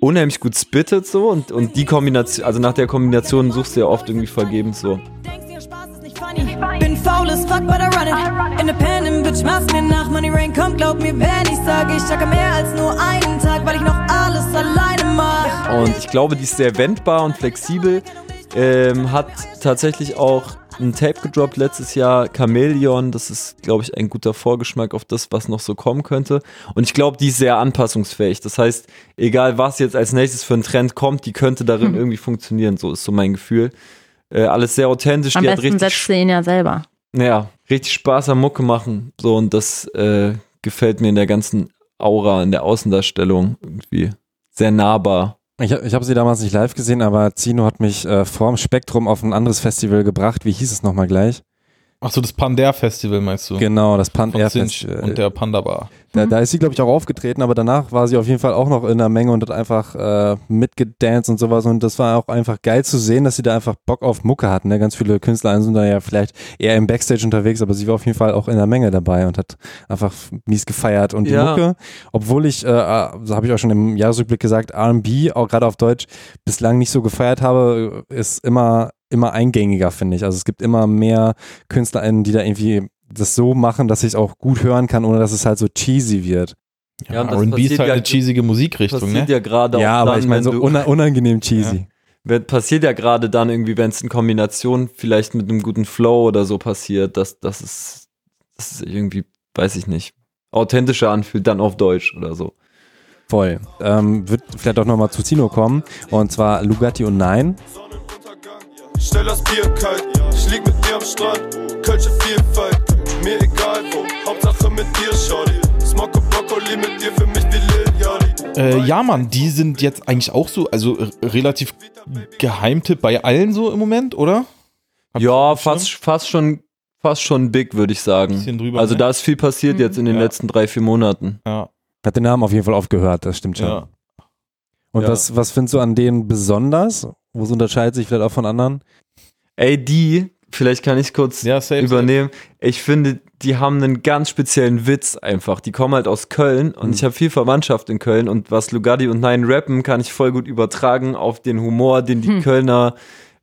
unheimlich gut spittet so und, und die Kombination, also nach der Kombination suchst du ja oft irgendwie vergebens so. Bin faul as fuck, but I run it. Independent, bitch, mach's mir nach. Money Rain kommt, glaub mir, wenn ich sage, ich jacke mehr als nur einen Tag, weil ich noch alles alleine mach. Und ich glaube, die ist sehr wendbar und flexibel. Ähm, hat tatsächlich auch ein Tape gedroppt letztes Jahr, Chameleon. Das ist, glaube ich, ein guter Vorgeschmack auf das, was noch so kommen könnte. Und ich glaube, die ist sehr anpassungsfähig. Das heißt, egal was jetzt als nächstes für ein Trend kommt, die könnte darin Hm. irgendwie funktionieren. So ist so mein Gefühl. Äh, alles sehr authentisch. Am die hat besten richtig setzt sie ihn ja selber. Ja, richtig Spaß am Mucke machen. So, und das äh, gefällt mir in der ganzen Aura, in der Außendarstellung irgendwie sehr nahbar. Ich, ich habe sie damals nicht live gesehen, aber Zino hat mich äh, vorm Spektrum auf ein anderes Festival gebracht. Wie hieß es nochmal gleich? Ach so, das Pandair Festival meinst du? Genau, das Pan Von Air Cinch Festival. und der Panda Bar. Da, da ist sie, glaube ich, auch aufgetreten, aber danach war sie auf jeden Fall auch noch in der Menge und hat einfach äh, mitgedanced und sowas. Und das war auch einfach geil zu sehen, dass sie da einfach Bock auf Mucke hatten. Ne? Ganz viele Künstler sind da ja vielleicht eher im Backstage unterwegs, aber sie war auf jeden Fall auch in der Menge dabei und hat einfach mies gefeiert. Und die Ja. Mucke, obwohl ich, äh, so habe ich auch schon im Jahresrückblick gesagt, R&B, auch gerade auf Deutsch, bislang nicht so gefeiert habe, ist immer immer eingängiger, finde ich. Also es gibt immer mehr KünstlerInnen, die da irgendwie das so machen, dass ich es auch gut hören kann, ohne dass es halt so cheesy wird. Ja, und das R&B ist halt ja- eine cheesige Musikrichtung, passiert ne? ja gerade Ja, auch aber dann, ich meine so unangenehm (laughs) cheesy. Wird, passiert ja gerade dann irgendwie, wenn es in Kombination vielleicht mit einem guten Flow oder so passiert, dass, dass, es, dass es irgendwie, weiß ich nicht, authentischer anfühlt, dann auf Deutsch oder so. Voll. Ähm, wird vielleicht auch nochmal zu Zino kommen. Und zwar Lugatti und Nein. Stell das Bier kalt, ich lieg mit dir am Strand. Kölsche Vielfalt, mir egal wo. Hauptsache mit dir, Shorty. Smocke Brokkoli mit dir für mich wie Lil Yachty. Äh, ja, Mann, die sind jetzt eigentlich auch so, also relativ Geheimtipp bei allen so im Moment, oder? ja, fast, fast schon, fast schon big, würde ich sagen. drüber, also ne? da ist viel passiert jetzt in den letzten drei, vier Monaten. Ja. Hat den Namen auf jeden Fall oft gehört, das stimmt schon. Ja. Und Ja. was, was findest du an denen besonders? Wo es unterscheidet sich vielleicht auch von anderen? Ey, die, vielleicht kann ich kurz übernehmen. Ich finde, die haben einen ganz speziellen Witz einfach. Die kommen halt aus Köln und ich habe viel Verwandtschaft in Köln und was Lugatti und Nein rappen, kann ich voll gut übertragen auf den Humor, den die Kölner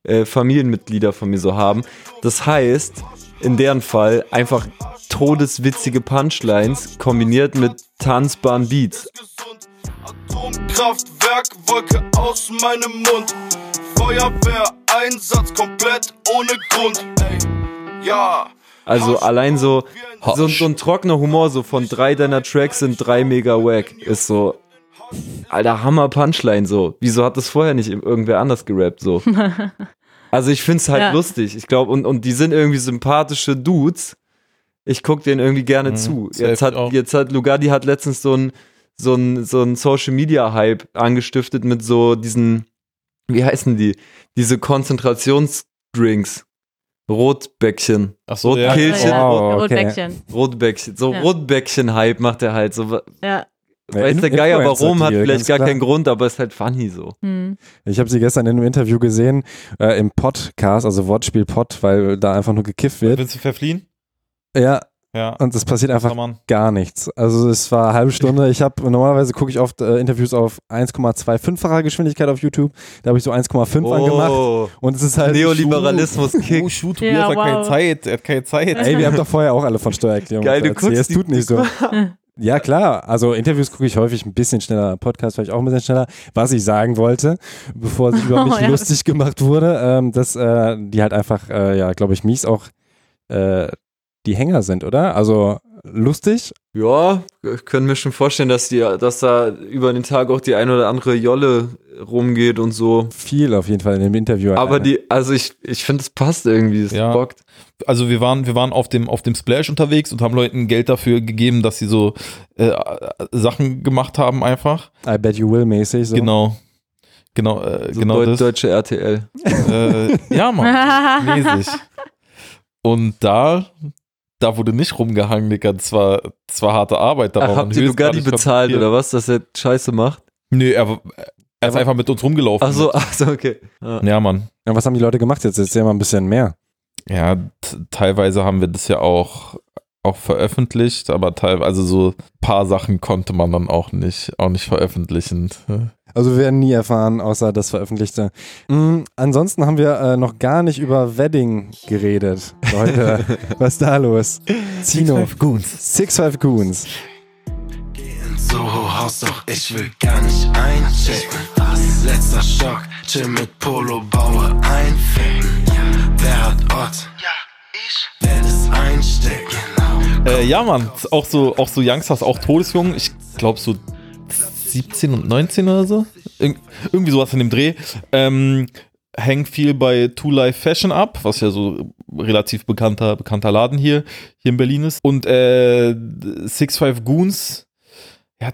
äh, Familienmitglieder von mir so haben. Das heißt, in deren Fall einfach todeswitzige Punchlines kombiniert mit tanzbaren Beats. Atomkraftwerk, Wolke aus meinem Mund. Feuerwehr, Einsatz komplett ohne Grund. Ey, ja. Also allein so, so, so ein trockener Humor, so von drei deiner Tracks sind drei mega wack, ist so, alter Hammer Punchline so. Wieso hat das vorher nicht irgendwer anders gerappt so? (laughs) Also ich find's halt Ja. lustig. Ich glaube, und, und die sind irgendwie sympathische Dudes. Ich guck denen irgendwie gerne Mhm, zu. Jetzt hat, auch. jetzt hat Lugatti hat letztens so ein, so ein, so ein Social Media Hype angestiftet mit so diesen, wie heißen die? Diese Konzentrationsdrinks. Rotbäckchen. Ach so, ja. Rotkehlchen. Ja, Rot- Rotbäckchen. Rotbäckchen. So Ja. Rotbäckchen-Hype macht er halt. So, Ja. weiß In- der Geier warum, hat vielleicht gar klar. keinen Grund, aber ist halt funny so. Hm. Ich habe sie gestern in einem Interview gesehen, äh, im Podcast, also Wortspiel Pod, weil da einfach nur gekifft wird. Willst du verfliehen? Ja. Ja. Und es passiert einfach Mann. gar nichts. Also es war eine halbe Stunde. Ich habe normalerweise gucke ich oft äh, Interviews auf 1,25-facher Geschwindigkeit auf YouTube. Da habe ich so 1,5 Oh. angemacht. Und es ist halt Neoliberalismus Kick. Oh, shoot, Tobias Ja, hat keine wow. Zeit. Er hat keine Zeit. Ey, wir haben doch vorher auch alle von Steuererklärung Geil, du guckst Es tut nicht so. Ja, klar. Also Interviews gucke ich häufig ein bisschen schneller, Podcast vielleicht auch ein bisschen schneller. Was ich sagen wollte, bevor sich über (laughs) mich Oh, ja. lustig gemacht wurde, ähm, dass äh, die halt einfach, äh, ja, glaube ich, mies auch äh, die Hänger sind, oder? Also lustig. Ja, ich könnte mir schon vorstellen, dass, die, dass da über den Tag auch die ein oder andere Jolle rumgeht und so. Viel auf jeden Fall in dem Interview. Aber die, also ich, ich finde, es passt irgendwie, es Ja. bockt. Also wir waren, wir waren auf dem, auf dem Splash unterwegs und haben Leuten Geld dafür gegeben, dass sie so äh, Sachen gemacht haben einfach. I bet you will mäßig. So. Genau. Genau, äh, So genau Deu das. deutsche RTL. Äh, ja, Mann. (laughs) mäßig. Und da, da wurde nicht rumgehangen, Digga. Das war, das war harte Arbeit. Da war Ach, habt ihr Bugatti bezahlt oder was, dass er Scheiße macht? Nö, er, war- er ist einfach mit uns rumgelaufen. Ach so, (laughs) ach so, okay. Ja. Ja, Mann. Ja, was haben die Leute gemacht jetzt? Erzähl mal ein bisschen mehr. Ja, teilweise haben wir das ja auch, auch veröffentlicht, aber teilweise, also so ein paar Sachen konnte man dann auch nicht, auch nicht veröffentlichen. Also wir werden nie erfahren, außer das Veröffentlichte. Mm, ansonsten haben wir äh, noch gar nicht über Wedding geredet. Leute, (laughs) was ist da los? Zino. Five Goons. Six Five Goons. Soho Haus, doch ich will gar nicht einchecken. Letzter Schock, chill mit Polo, baue ein Ficken. Wer hat Ott? Ja, ich werde es einstecken. Äh, ja, Mann, auch so, auch so Youngsters, auch Todesjungen. Ich glaube so 17 und 19 oder so. Ir irgendwie sowas in dem Dreh. Ähm, hängt viel bei Two Life Fashion ab, was ja so relativ bekannter, bekannter Laden hier, hier in Berlin ist. Und äh, Six Five Goons, ja,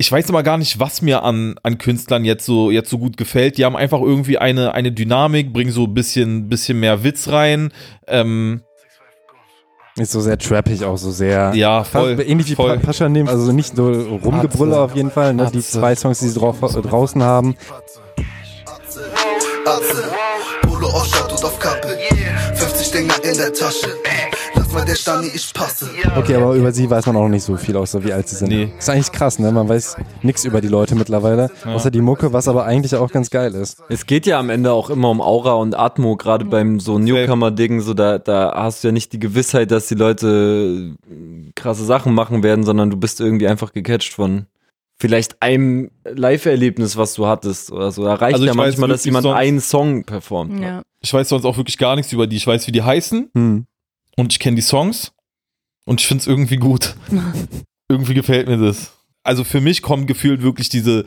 ich weiß immer gar nicht, was mir an, an Künstlern jetzt so, jetzt so gut gefällt. Die haben einfach irgendwie eine, eine Dynamik, bringen so ein bisschen, bisschen mehr Witz rein. Ähm, Ist so sehr trappig, auch so sehr. Ja, voll, Fast Ähnlich wie voll. Pa- Pascha nehmen, also nicht so Rumgebrüller auf jeden Fall. Ne? Die zwei Songs, die sie drauf, äh, draußen haben. Atze, Polo auf Stadt und auf Kappe. 50 Dinger in der Tasche. Lass mal der Stani, ich passe. Okay, aber über sie weiß man auch noch nicht so viel, außer wie alt sie sind. Nee. Ist eigentlich krass, ne? Man weiß nichts über die Leute mittlerweile, Ja. außer die Mucke, was aber eigentlich auch ganz geil ist. Es geht ja am Ende auch immer um Aura und Atmo, gerade beim so Newcomer-Ding, so da, da hast du ja nicht die Gewissheit, dass die Leute krasse Sachen machen werden, sondern du bist irgendwie einfach gecatcht von vielleicht einem Live-Erlebnis, was du hattest oder so. Da reicht Also ja ich weiß manchmal, dass jemand sonst- einen Song performt. Ja. Ich weiß sonst auch wirklich gar nichts über die. Ich weiß, wie die heißen Hm. Und ich kenne die Songs und ich finde es irgendwie gut. (laughs) irgendwie gefällt mir das. Also für mich kommt gefühlt wirklich diese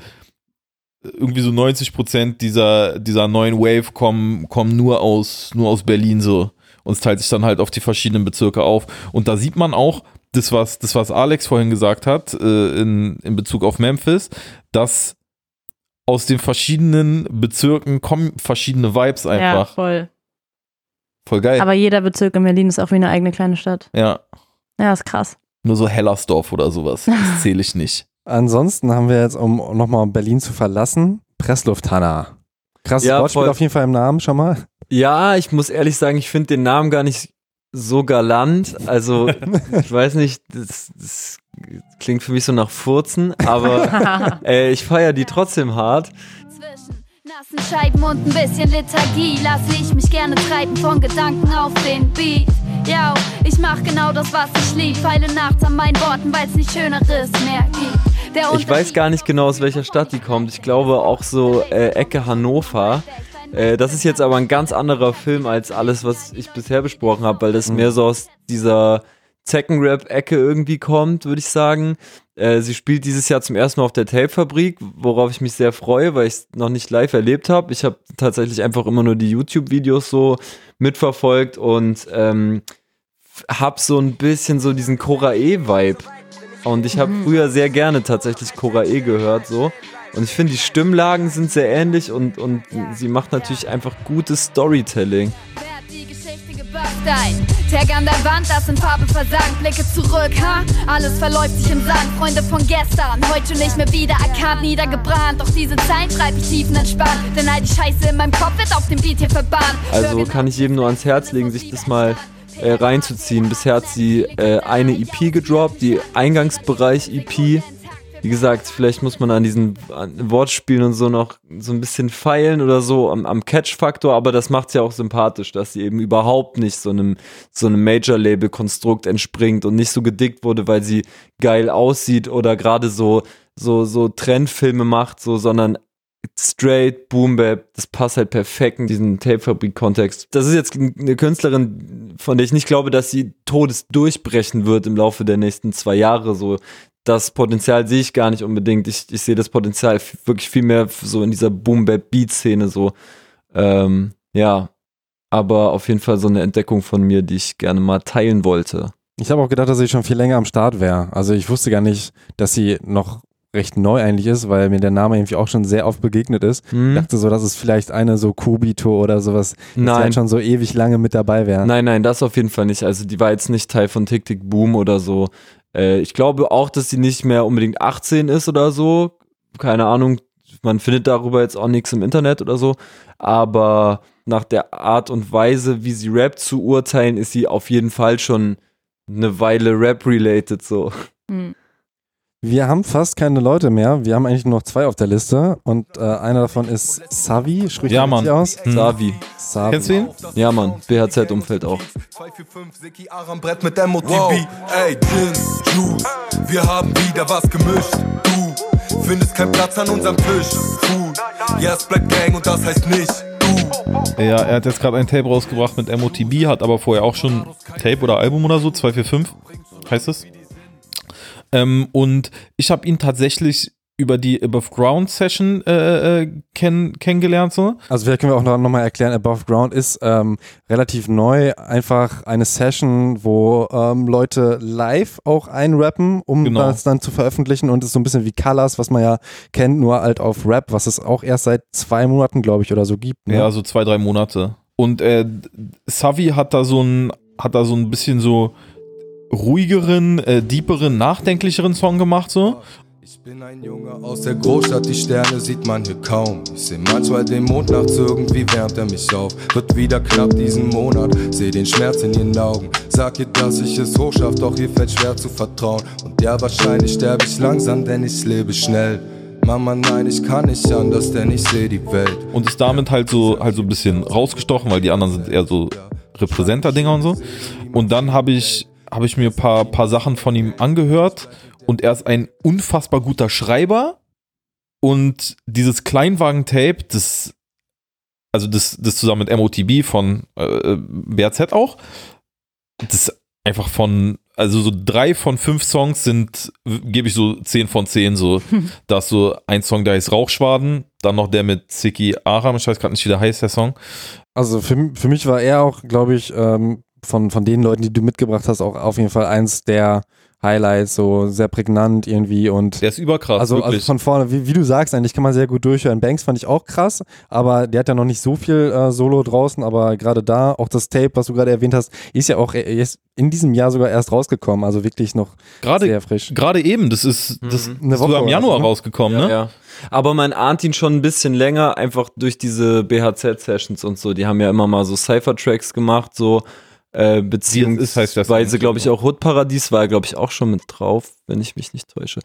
irgendwie so 90 Prozent dieser, dieser neuen Wave kommen, kommen nur aus, nur aus Berlin so. Und es teilt sich dann halt auf die verschiedenen Bezirke auf. Und da sieht man auch, das was, das was Alex vorhin gesagt hat, äh, in, in Bezug auf Memphis, dass aus den verschiedenen Bezirken kommen verschiedene Vibes Ja, einfach. voll. Voll geil. Aber jeder Bezirk in Berlin ist auch wie eine eigene kleine Stadt. ja. Ja, ist krass. Nur so Hellersdorf oder sowas. Das (laughs) zähle ich nicht. Ansonsten haben wir jetzt, um nochmal Berlin zu verlassen, Pressluft-Hanna. Krasses Ja, Wortspiel auf jeden Fall im Namen schon mal. Ja, ich muss ehrlich sagen, ich finde den Namen gar nicht so galant. Also, (laughs) ich weiß nicht, das, das klingt für mich so nach Furzen, aber (laughs) äh, ich feiere die trotzdem hart. Scheiben und ein bisschen Lethargie lasse ich mich gerne treiben von Gedanken auf den Beat. Ja, ich mach genau das, was ich lieb. Feile nachts an meinen Worten, weil's nicht Schöneres mehr gibt. Der Ich weiß gar nicht genau, aus welcher Stadt die kommt. Ich glaube auch so äh, Ecke Hannover. Äh, das ist jetzt aber ein ganz anderer Film als alles, was ich bisher besprochen habe, weil das mehr so aus dieser Zeckenrap-Ecke irgendwie kommt, würde ich sagen. Äh, sie spielt dieses Jahr zum ersten Mal auf der Tape-Fabrik, worauf ich mich sehr freue, weil ich es noch nicht live erlebt habe. Ich habe tatsächlich einfach immer nur die YouTube-Videos so mitverfolgt und ähm, hab so ein bisschen so diesen Korae-Vibe. Und ich habe früher sehr gerne tatsächlich Korae gehört so. Und ich finde, die Stimmlagen sind sehr ähnlich und, und sie macht natürlich einfach gutes Storytelling. Dein Tag an der Wand, das in Farbe versagt. Blicke zurück, ha? Alles verläuft sich im Sand. Freunde von gestern, heute nicht mehr wieder erkannt, niedergebrannt. Doch diese Zeit schreibe ich tiefenentspannt. Denn all die Scheiße in meinem Kopf wird auf dem Beat hier verbannt. Also kann ich jedem nur ans Herz legen, sich das mal äh, reinzuziehen. Bisher hat sie äh, eine EP gedroppt, die Eingangsbereich-EP. Wie gesagt, vielleicht muss man an diesen Wortspielen und so noch so ein bisschen feilen oder so am, am Catch-Faktor, aber das macht sie ja auch sympathisch, dass sie eben überhaupt nicht so einem, so einem Major-Label-Konstrukt entspringt und nicht so gedickt wurde, weil sie geil aussieht oder gerade so, so, so Trendfilme macht, so, sondern straight, Boom Bap, das passt halt perfekt in diesen Tape-Fabrik-Kontext. Das ist jetzt eine Künstlerin, von der ich nicht glaube, dass sie todesdurchbrechen wird im Laufe der nächsten zwei Jahre. So, das Potenzial sehe ich gar nicht unbedingt. Ich, ich sehe das Potenzial wirklich viel mehr so in dieser Boom-Bap-Beat-Szene so. Ähm, ja, aber auf jeden Fall so eine Entdeckung von mir, die ich gerne mal teilen wollte. Ich habe auch gedacht, dass sie schon viel länger am Start wäre. Also ich wusste gar nicht, dass sie noch recht neu eigentlich ist, weil mir der Name irgendwie auch schon sehr oft begegnet ist. Mhm. Ich dachte so, dass es vielleicht eine so Kubito oder sowas, die halt schon so ewig lange mit dabei wäre. Nein, nein, das auf jeden Fall nicht. Also die war jetzt nicht Teil von Tick Tick Boom oder so. Äh, ich glaube auch, dass sie nicht mehr unbedingt 18 ist oder so. Keine Ahnung. Man findet darüber jetzt auch nichts im Internet oder so. Aber nach der Art und Weise, wie sie rappt, zu urteilen, ist sie auf jeden Fall schon eine Weile Rap-related so. Wir haben fast keine Leute mehr. Wir haben eigentlich nur noch zwei auf der Liste und äh, einer davon ist Savi. Spricht Ja, er Mann. aus? Hm. Savi. Savi. Kennst du ihn? Ja, Mann. BHZ-Umfeld auch. Wow. Ey, Gin, Juice, wir haben wieder was gemischt. Du findest keinen Platz an unserem Tisch. Food, ja, es bleibt Gang und das heißt nicht. Ja, er hat jetzt gerade ein Tape rausgebracht mit MOTB, hat aber vorher auch schon Tape oder Album oder so, 245 heißt es. Ähm, und ich habe ihn tatsächlich über die Above Ground Session äh, äh, kenn kennengelernt. So. Also vielleicht können wir auch noch, noch mal erklären, Above Ground ist ähm, relativ neu, einfach eine Session, wo ähm, Leute live auch einrappen, um Genau. das dann zu veröffentlichen und ist so ein bisschen wie Colors, was man ja kennt, nur halt auf Rap, was es auch erst seit zwei Monaten, glaube ich, oder so gibt. Ne? Ja, so zwei, drei Monate. Und äh, Savi hat da so ein, hat da so ein bisschen so ruhigeren, äh, deeperen, nachdenklicheren Song gemacht, so. Ich bin ein Junge aus der Großstadt, die Sterne sieht man hier kaum. Ich seh manchmal den Mond nachts irgendwie, wärmt er mich auf. Wird wieder knapp diesen Monat, seh den Schmerz in ihren Augen. Sag ihr, dass ich es hochschaff, doch ihr fällt schwer zu vertrauen. Und ja, wahrscheinlich sterbe ich langsam, denn ich lebe schnell. Mama, nein, ich kann nicht anders, denn ich seh die Welt. und ist damit halt so halt so ein bisschen rausgestochen, weil die anderen sind eher so Repräsenter-Dinger und so. Und dann habe ich, habe ich mir ein paar, paar Sachen von ihm angehört und er ist ein unfassbar guter Schreiber und dieses Kleinwagen-Tape, das, also das, das zusammen mit MOTB von äh, BRZ auch, das ist einfach von, also so drei von fünf Songs sind, gebe ich so zehn von zehn so. (laughs) Da ist so ein Song, der heißt Rauchschwaden, dann noch der mit Ziki Aram, ich weiß gerade nicht, wie der heißt, der Song. Also für, für mich war er auch, glaube ich, ähm, von, von den Leuten, die du mitgebracht hast, auch auf jeden Fall eins der Highlights, so sehr prägnant irgendwie und der ist überkrass, also, also wirklich. von vorne, wie, wie du sagst, eigentlich kann man sehr gut durchhören. Banks fand ich auch krass, aber der hat ja noch nicht so viel äh, Solo draußen, aber gerade da, auch das Tape, was du gerade erwähnt hast, ist ja auch ist in diesem Jahr sogar erst rausgekommen, also wirklich noch Gerade, sehr frisch. Gerade eben, das ist, das Eine ist Woche sogar im Januar so, ne? rausgekommen, Ja, ne? ja. Aber man ahnt ihn schon ein bisschen länger, einfach durch diese BHZ-Sessions und so. Die haben ja immer mal so Cypher-Tracks gemacht, so äh, beziehungsweise, glaube ich, auch Hood-Paradies war, glaube ich, auch schon mit drauf, wenn ich mich nicht täusche.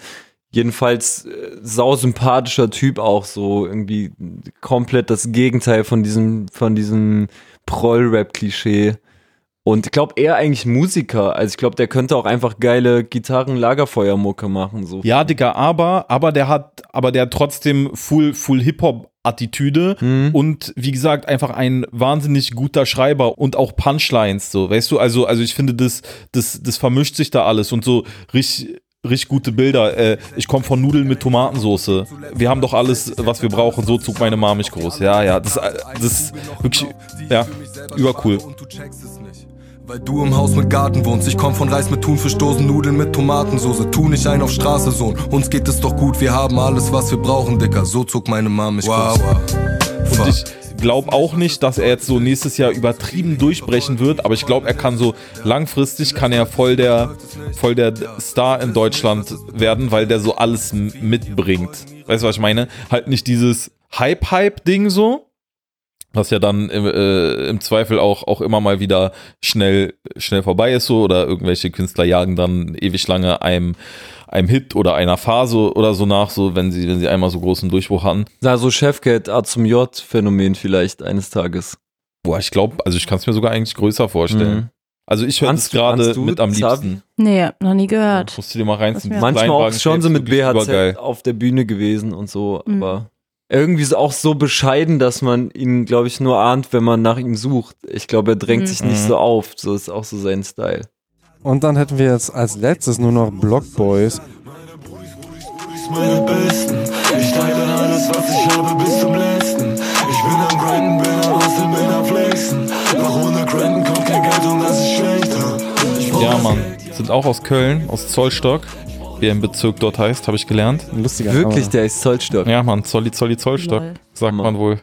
Jedenfalls äh, sausympathischer Typ auch so, irgendwie komplett das Gegenteil von diesem, von diesem Proll-Rap-Klischee. Und ich glaube, er eigentlich Musiker. Also ich glaube, der könnte auch einfach geile Gitarren-Lagerfeuermucke machen. So. Ja, Digga, aber, aber der hat, aber der hat trotzdem full, full Hip-Hop-Attitüde Mhm. und wie gesagt, einfach ein wahnsinnig guter Schreiber und auch Punchlines, so, weißt du, also, also ich finde, das, das, das vermischt sich da alles und so richtig, richtig gute Bilder. Äh, ich komme von Nudeln mit Tomatensoße. Wir haben doch alles, was wir brauchen. So zog meine Mama mich groß. Ja, ja, das, das ist wirklich, ja, übercool. Weil du im Haus mit Garten wohnst. Ich komm von Reis mit Thunfischdosen, Nudeln mit Tomatensoße. Tu nicht ein auf Straße, Sohn. Uns geht es doch gut, wir haben alles, was wir brauchen, Dicker. So zog meine Mama mich Wow. Und ich glaube auch nicht, dass er jetzt so nächstes Jahr übertrieben durchbrechen wird, aber ich glaube, er kann so langfristig kann er voll der voll der Star in Deutschland werden, weil der so alles mitbringt. Weißt du, was ich meine? Halt nicht dieses Hype-Hype-Ding so, was ja dann im, äh, im Zweifel auch, auch immer mal wieder schnell, schnell vorbei ist so oder irgendwelche Künstler jagen dann ewig lange einem, einem Hit oder einer Phase oder so nach, so wenn sie, wenn sie einmal so großen Durchbruch hatten. Na, so Chefcat A zum J-Phänomen vielleicht eines Tages. Boah, ich glaube, also ich kann es mir sogar eigentlich größer vorstellen. Mhm. Also ich höre es gerade mit am liebsten. Nee, noch nie gehört. Musst du dir mal reinziehen. Manchmal auch schon so mit BHZ übergeil. auf der Bühne gewesen und so, Mhm. aber irgendwie so auch so bescheiden, dass man ihn, glaube ich, nur ahnt, wenn man nach ihm sucht. Ich glaube, er drängt Mhm. sich nicht Mhm. so auf. So ist auch so sein Style. Und dann hätten wir jetzt als letztes nur noch Block Boys. meine Besten. Ich teile alles, was ich habe, bis zum letzten. Ich bin am Grinden, bin am Hustle, bin am Flexen. Doch ohne Grinden kommt kein Geld und das ist schlechter. Ich brauch Ja, Mann. Sind auch aus Köln, aus Zollstock. Wie ein Bezirk dort heißt, habe ich gelernt. Lustiger Wirklich, der ist Zollstock. Ja, Mann, Zolli, Zolli, Zollstock, Lol. sagt man wohl.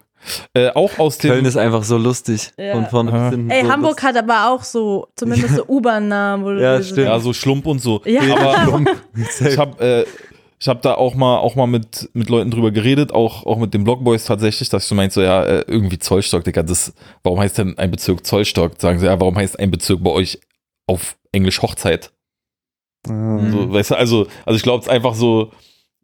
Äh, auch aus dem. Köln ist einfach so lustig. Ja. Von vorne bis hinten. Ey, so Hamburg hat aber auch so, zumindest so (laughs) U-Bahn-Namen. wo du Ja, stimmt. Ja, so Schlump und so. Ja. Aber (laughs) ich habe äh, ich hab da auch mal, auch mal mit, mit Leuten drüber geredet, auch, auch mit den Blockboys tatsächlich, dass ich so meinte, so, ja, äh, irgendwie Zollstock, Digga, das, warum heißt denn ein Bezirk Zollstock? Sagen sie, ja, warum heißt ein Bezirk bei euch auf Englisch Hochzeit? Mhm. So, weißt du, also, also ich glaube, es ist einfach so,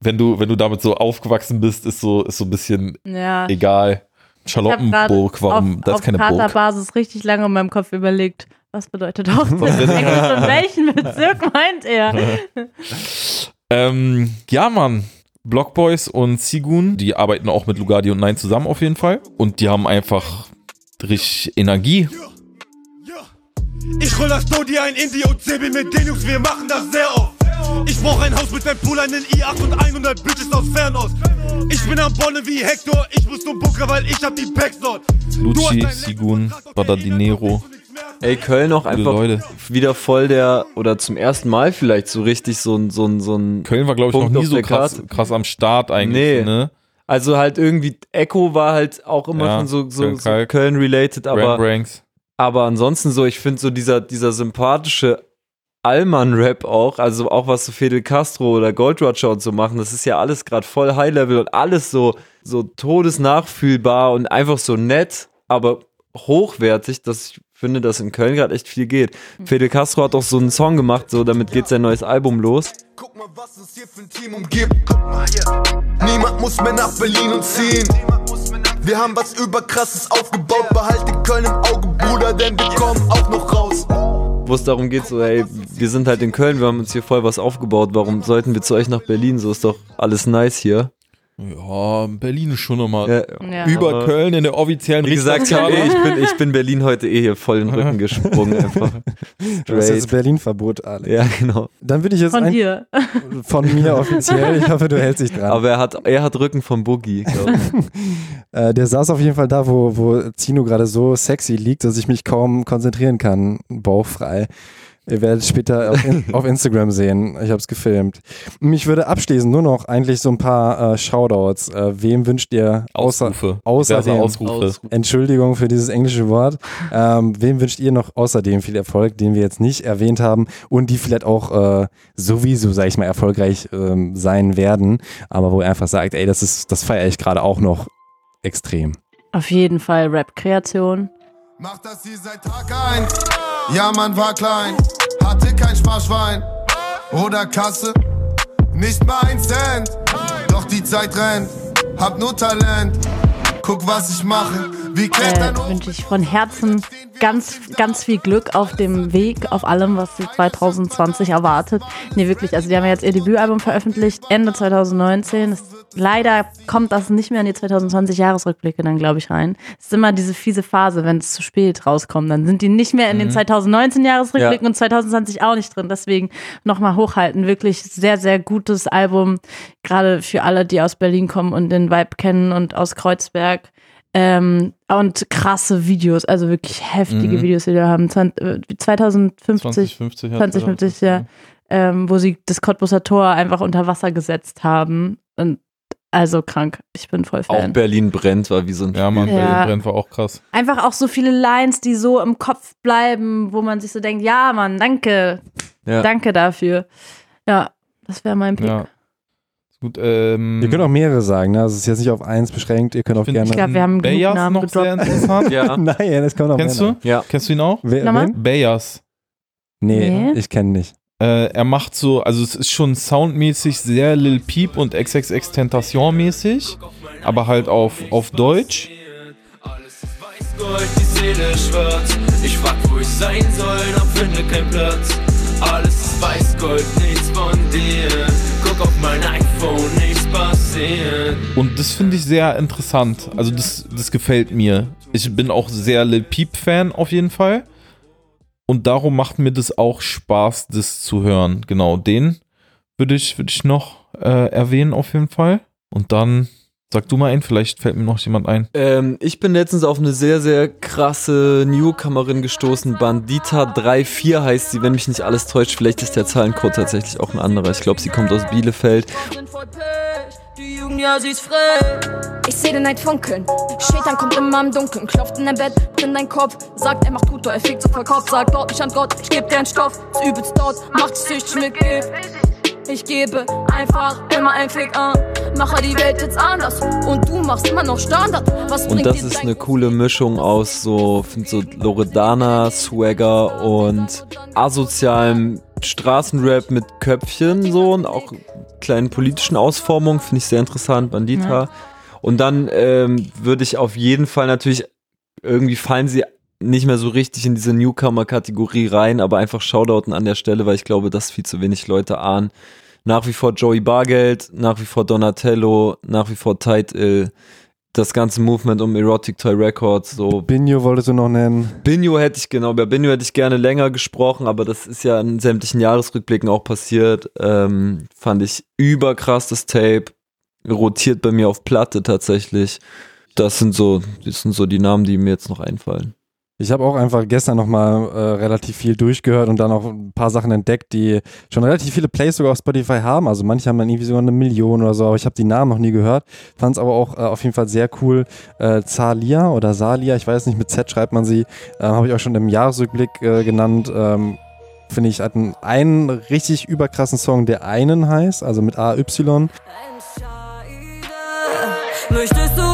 wenn du, wenn du damit so aufgewachsen bist, ist so, ist so ein bisschen Ja. egal. Ich Charlottenburg, warum, auf, das auf ist keine Burg. Katerbasis richtig lange in meinem Kopf überlegt, was bedeutet Hochzeit? Und welchen Bezirk meint er? (laughs) Ähm, ja, Mann. Blockboys und Sigun, die arbeiten auch mit Lugardi und Nein zusammen auf jeden Fall. Und die haben einfach richtig Energie. Ich roll das Dodi ein Indie und CB mit den Jungs, wir machen das sehr oft. Ich brauch ein Haus mit einem Pool, einen i8 und 100 Bitches aus Fernost. Ich bin am Bonne wie Hector, ich muss nur Bunker, weil ich hab die Packs dort. Lucci, Sigun, Badadinero. Ey, Köln auch einfach Leute. wieder voll der, oder zum ersten Mal vielleicht so richtig so ein, so ein, so ein. Köln war, glaube ich, noch Punkt nie auf so krass, krass am Start eigentlich. Nee. Ne? Also halt irgendwie, Echo war halt auch immer Ja, schon so, so, Köln so. Köln-related, aber, Ranks. Aber ansonsten so, ich finde so dieser, dieser sympathische Allmann-Rap auch, also auch was so Fidel Castro oder Gold Roger und so machen, das ist ja alles gerade voll High-Level und alles so, so todesnachfühlbar und einfach so nett, aber hochwertig, dass ich finde, dass in Köln gerade echt viel geht. Fidel Castro hat auch so einen Song gemacht, so damit geht sein neues Album los. Team umgibt. Guck mal hier. Niemand muss mehr nach Berlin und ziehen. Wir haben was überkrasses aufgebaut. Behalte Köln im Auge, Bruder, denn wir kommen auch noch raus. wo es darum geht, so, hey, wir sind halt in Köln, wir haben uns hier voll was aufgebaut, warum sollten wir zu euch nach Berlin? So ist doch alles nice hier. Ja, Berlin ist schon nochmal Ja. über Aber Köln in der offiziellen Wie gesagt, ich, bin, ich bin Berlin heute eh hier voll in den Rücken gesprungen einfach. (laughs) Du hast jetzt Straight. Berlin-Verbot, Alex. Ja, genau. Dann würde ich jetzt Von ein, dir. (laughs) von mir offiziell. Ich hoffe, du hältst dich dran. Aber er hat, er hat Rücken vom Boogie, glaube ich. (laughs) Äh, der saß auf jeden Fall da, wo, wo Zino gerade so sexy liegt, dass ich mich kaum konzentrieren kann, bauchfrei. Ihr werdet später auf, in, (laughs) auf Instagram sehen. Ich habe es gefilmt. Mich würde abschließend nur noch eigentlich so ein paar äh, Shoutouts. Äh, wem wünscht ihr außer, Ausrufe. außerdem Ausrufe. Entschuldigung für dieses englische Wort. Ähm, wem wünscht ihr noch außerdem viel Erfolg, den wir jetzt nicht erwähnt haben und die vielleicht auch äh, sowieso, sag ich mal, erfolgreich ähm, sein werden, aber wo ihr einfach sagt, ey, das ist, das feiere ich gerade auch noch extrem. Auf jeden Fall Rap-Kreation. Macht das hier seit Tag eins. Ja, man war klein, hatte kein Sparschwein oder Kasse, nicht mal ein Cent. Doch die Zeit rennt, hab nur Talent. Guck, was ich mache, wie äh, wünsche ich von Herzen ganz, ganz viel Glück auf dem Weg, auf allem, was sie 2020 erwartet. Nee, wirklich, also die haben ja jetzt ihr Debütalbum veröffentlicht, Ende 2019. Es, leider kommt das nicht mehr in die 2020-Jahresrückblicke dann, glaube ich, rein. Es ist immer diese fiese Phase, wenn es zu spät rauskommt. Dann sind die nicht mehr in den Mhm. 2019-Jahresrückblicken Ja. und 2020 auch nicht drin. Deswegen nochmal hochhalten. Wirklich sehr, sehr gutes Album. Gerade für alle, die aus Berlin kommen und den Vibe kennen und aus Kreuzberg. Ähm, und krasse Videos, also wirklich heftige Mhm. Videos, die wir haben. Zwan- äh, 2050, 2050 hat 2050, ja. Ähm, wo sie das Cottbuser Tor einfach unter Wasser gesetzt haben. Und also krank. Ich bin voll Auch Fan. Berlin brennt war wie so ein Ja, Mann, Ja. Berlin brennt war auch krass. Einfach auch so viele Lines, die so im Kopf bleiben, wo man sich so denkt, ja, Mann, danke. Ja. Danke dafür. Ja, das wäre mein Pick. Ja. Gut, ähm, Ihr könnt auch mehrere sagen, ne? Also es ist jetzt nicht auf eins beschränkt, ihr könnt auch gerne. Ich glaube, wir haben Bayers Namen noch sehr interessant. Ja. (laughs) Nein, das kommt auch Kennst mehr du? Ja. Kennst du ihn auch? Wer? Bayers. Nee, Nee. ich kenne nicht. Äh, er macht so, also es ist schon soundmäßig sehr Lil Peep und XXX Tentation mäßig, aber halt auf, auf Deutsch. Und das finde ich sehr interessant. Also das, das gefällt mir. Ich bin auch sehr Lil Peep-Fan auf jeden Fall. Und darum macht mir das auch Spaß, das zu hören. Genau, den würde ich, würde ich noch äh, erwähnen auf jeden Fall. Und dann sag du mal ein, vielleicht fällt mir noch jemand ein. Ähm, ich bin letztens auf eine sehr, sehr krasse Newcomerin gestoßen. Bandita 34 heißt sie, wenn mich nicht alles täuscht. Vielleicht ist der Zahlencode tatsächlich auch ein anderer. Ich glaube, sie kommt aus Bielefeld. Die Jugend, ja, sie ist frei. Ich seh den Neid funkeln. Schetan kommt immer im Dunkeln. Klopft in dein Bett, in dein Kopf. Sagt, er macht Tutor, er fickt so voll Kopf. Sagt, dort nicht an Gott, ich geb dir einen Stoff. Ist übelst dort, macht sich süchtig mit Gift. Ich gebe einfach immer ein Fick an. Mache die Welt jetzt anders. Und du machst immer noch Standard. Was Und bringt das ist eine coole Mischung aus so, so Loredana, Swagger und asozialem Straßenrap mit Köpfchen so und auch kleinen politischen Ausformungen. Finde ich sehr interessant, Bandita. Ja. Und dann ähm, würde ich auf jeden Fall natürlich, irgendwie fallen sie nicht mehr so richtig in diese Newcomer-Kategorie rein, aber einfach Shoutouten an der Stelle, weil ich glaube, dass viel zu wenig Leute ahnen. Nach wie vor Joey Bargeld, nach wie vor Donatello, nach wie vor Tight Ill, das ganze Movement um Erotic Toy Records, so. Binjo wolltest du noch nennen. Binjo hätte ich, genau, bei Binjo hätte ich gerne länger gesprochen, aber das ist ja in sämtlichen Jahresrückblicken auch passiert. Ähm, fand ich überkrass das Tape. Rotiert bei mir auf Platte tatsächlich. Das sind so, das sind so die Namen, die mir jetzt noch einfallen. Ich habe auch einfach gestern nochmal äh, relativ viel durchgehört und dann auch ein paar Sachen entdeckt, die schon relativ viele Plays sogar auf Spotify haben. Also manche haben dann irgendwie sogar eine Million oder so, aber ich habe die Namen noch nie gehört. Fand es aber auch äh, auf jeden Fall sehr cool. Äh, Zalia oder Salia, ich weiß nicht, mit Z schreibt man sie, äh, habe ich auch schon im Jahresrückblick äh, genannt. Ähm, Finde ich, hat einen, einen richtig überkrassen Song, der einen heißt, also mit AY. Möchtest du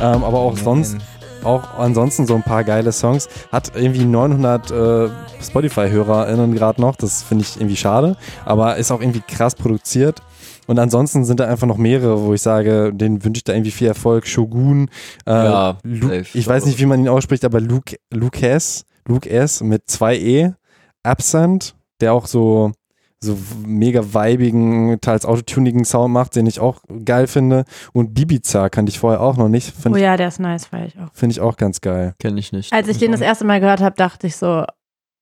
Ähm, aber auch sonst, auch ansonsten so ein paar geile Songs. Hat irgendwie 900 äh, Spotify-HörerInnen gerade noch. Das finde ich irgendwie schade. Aber ist auch irgendwie krass produziert. Und ansonsten sind da einfach noch mehrere, wo ich sage, denen wünsche ich da irgendwie viel Erfolg. Shogun, äh, Ja, safe. ich weiß nicht, wie man ihn ausspricht, aber Luke, Luke S, Luke S mit zwei E, Absent, der auch so, so mega weibigen, teils autotunigen Sound macht, den ich auch geil finde. Und Bibiza kannte ich vorher auch noch nicht. Oh Finde ja, der ist nice, feier ich auch. ich, find ich auch ganz geil. Kenne ich nicht. Als ich den das erste Mal gehört habe, dachte ich so,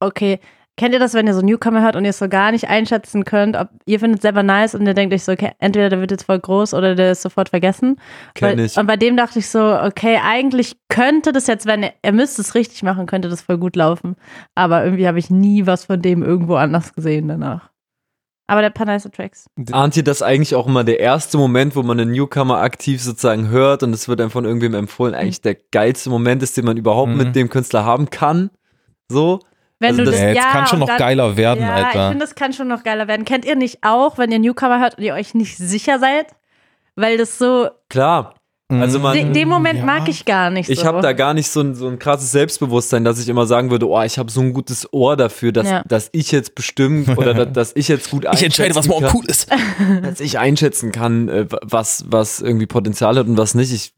okay, kennt ihr das, wenn ihr so Newcomer hört und ihr es so gar nicht einschätzen könnt, ob ihr findet es selber nice und ihr denkt euch so, okay, entweder der wird jetzt voll groß oder der ist sofort vergessen. Kenn ich. Und bei dem dachte ich so, okay, eigentlich könnte das jetzt, wenn er, er müsste es richtig machen, könnte das voll gut laufen. Aber irgendwie habe ich nie was von dem irgendwo anders gesehen danach. Aber der hat ein paar nice Tracks. Ahnt ihr das eigentlich auch immer der erste Moment, wo man einen Newcomer aktiv sozusagen hört und es wird einem von irgendwem empfohlen, eigentlich der geilste Moment ist, den man überhaupt Mhm. mit dem Künstler haben kann? So? Wenn Also du das- das, Ja, jetzt kann schon noch geiler werden, ja, Alter. Ich finde, das kann schon noch geiler werden. Kennt ihr nicht auch, wenn ihr Newcomer hört und ihr euch nicht sicher seid? Weil das so, Klar. Also man, de, den Moment mag ich gar nicht Ich so. habe da gar nicht so ein, so ein krasses Selbstbewusstsein, dass ich immer sagen würde, oh, ich habe so ein gutes Ohr dafür, dass, Ja. dass ich jetzt bestimmt (laughs) oder dass, dass ich jetzt gut Ich entscheide, was morgen kann, cool ist. (laughs) Dass ich einschätzen kann, äh, was, was irgendwie Potenzial hat und was nicht. Ich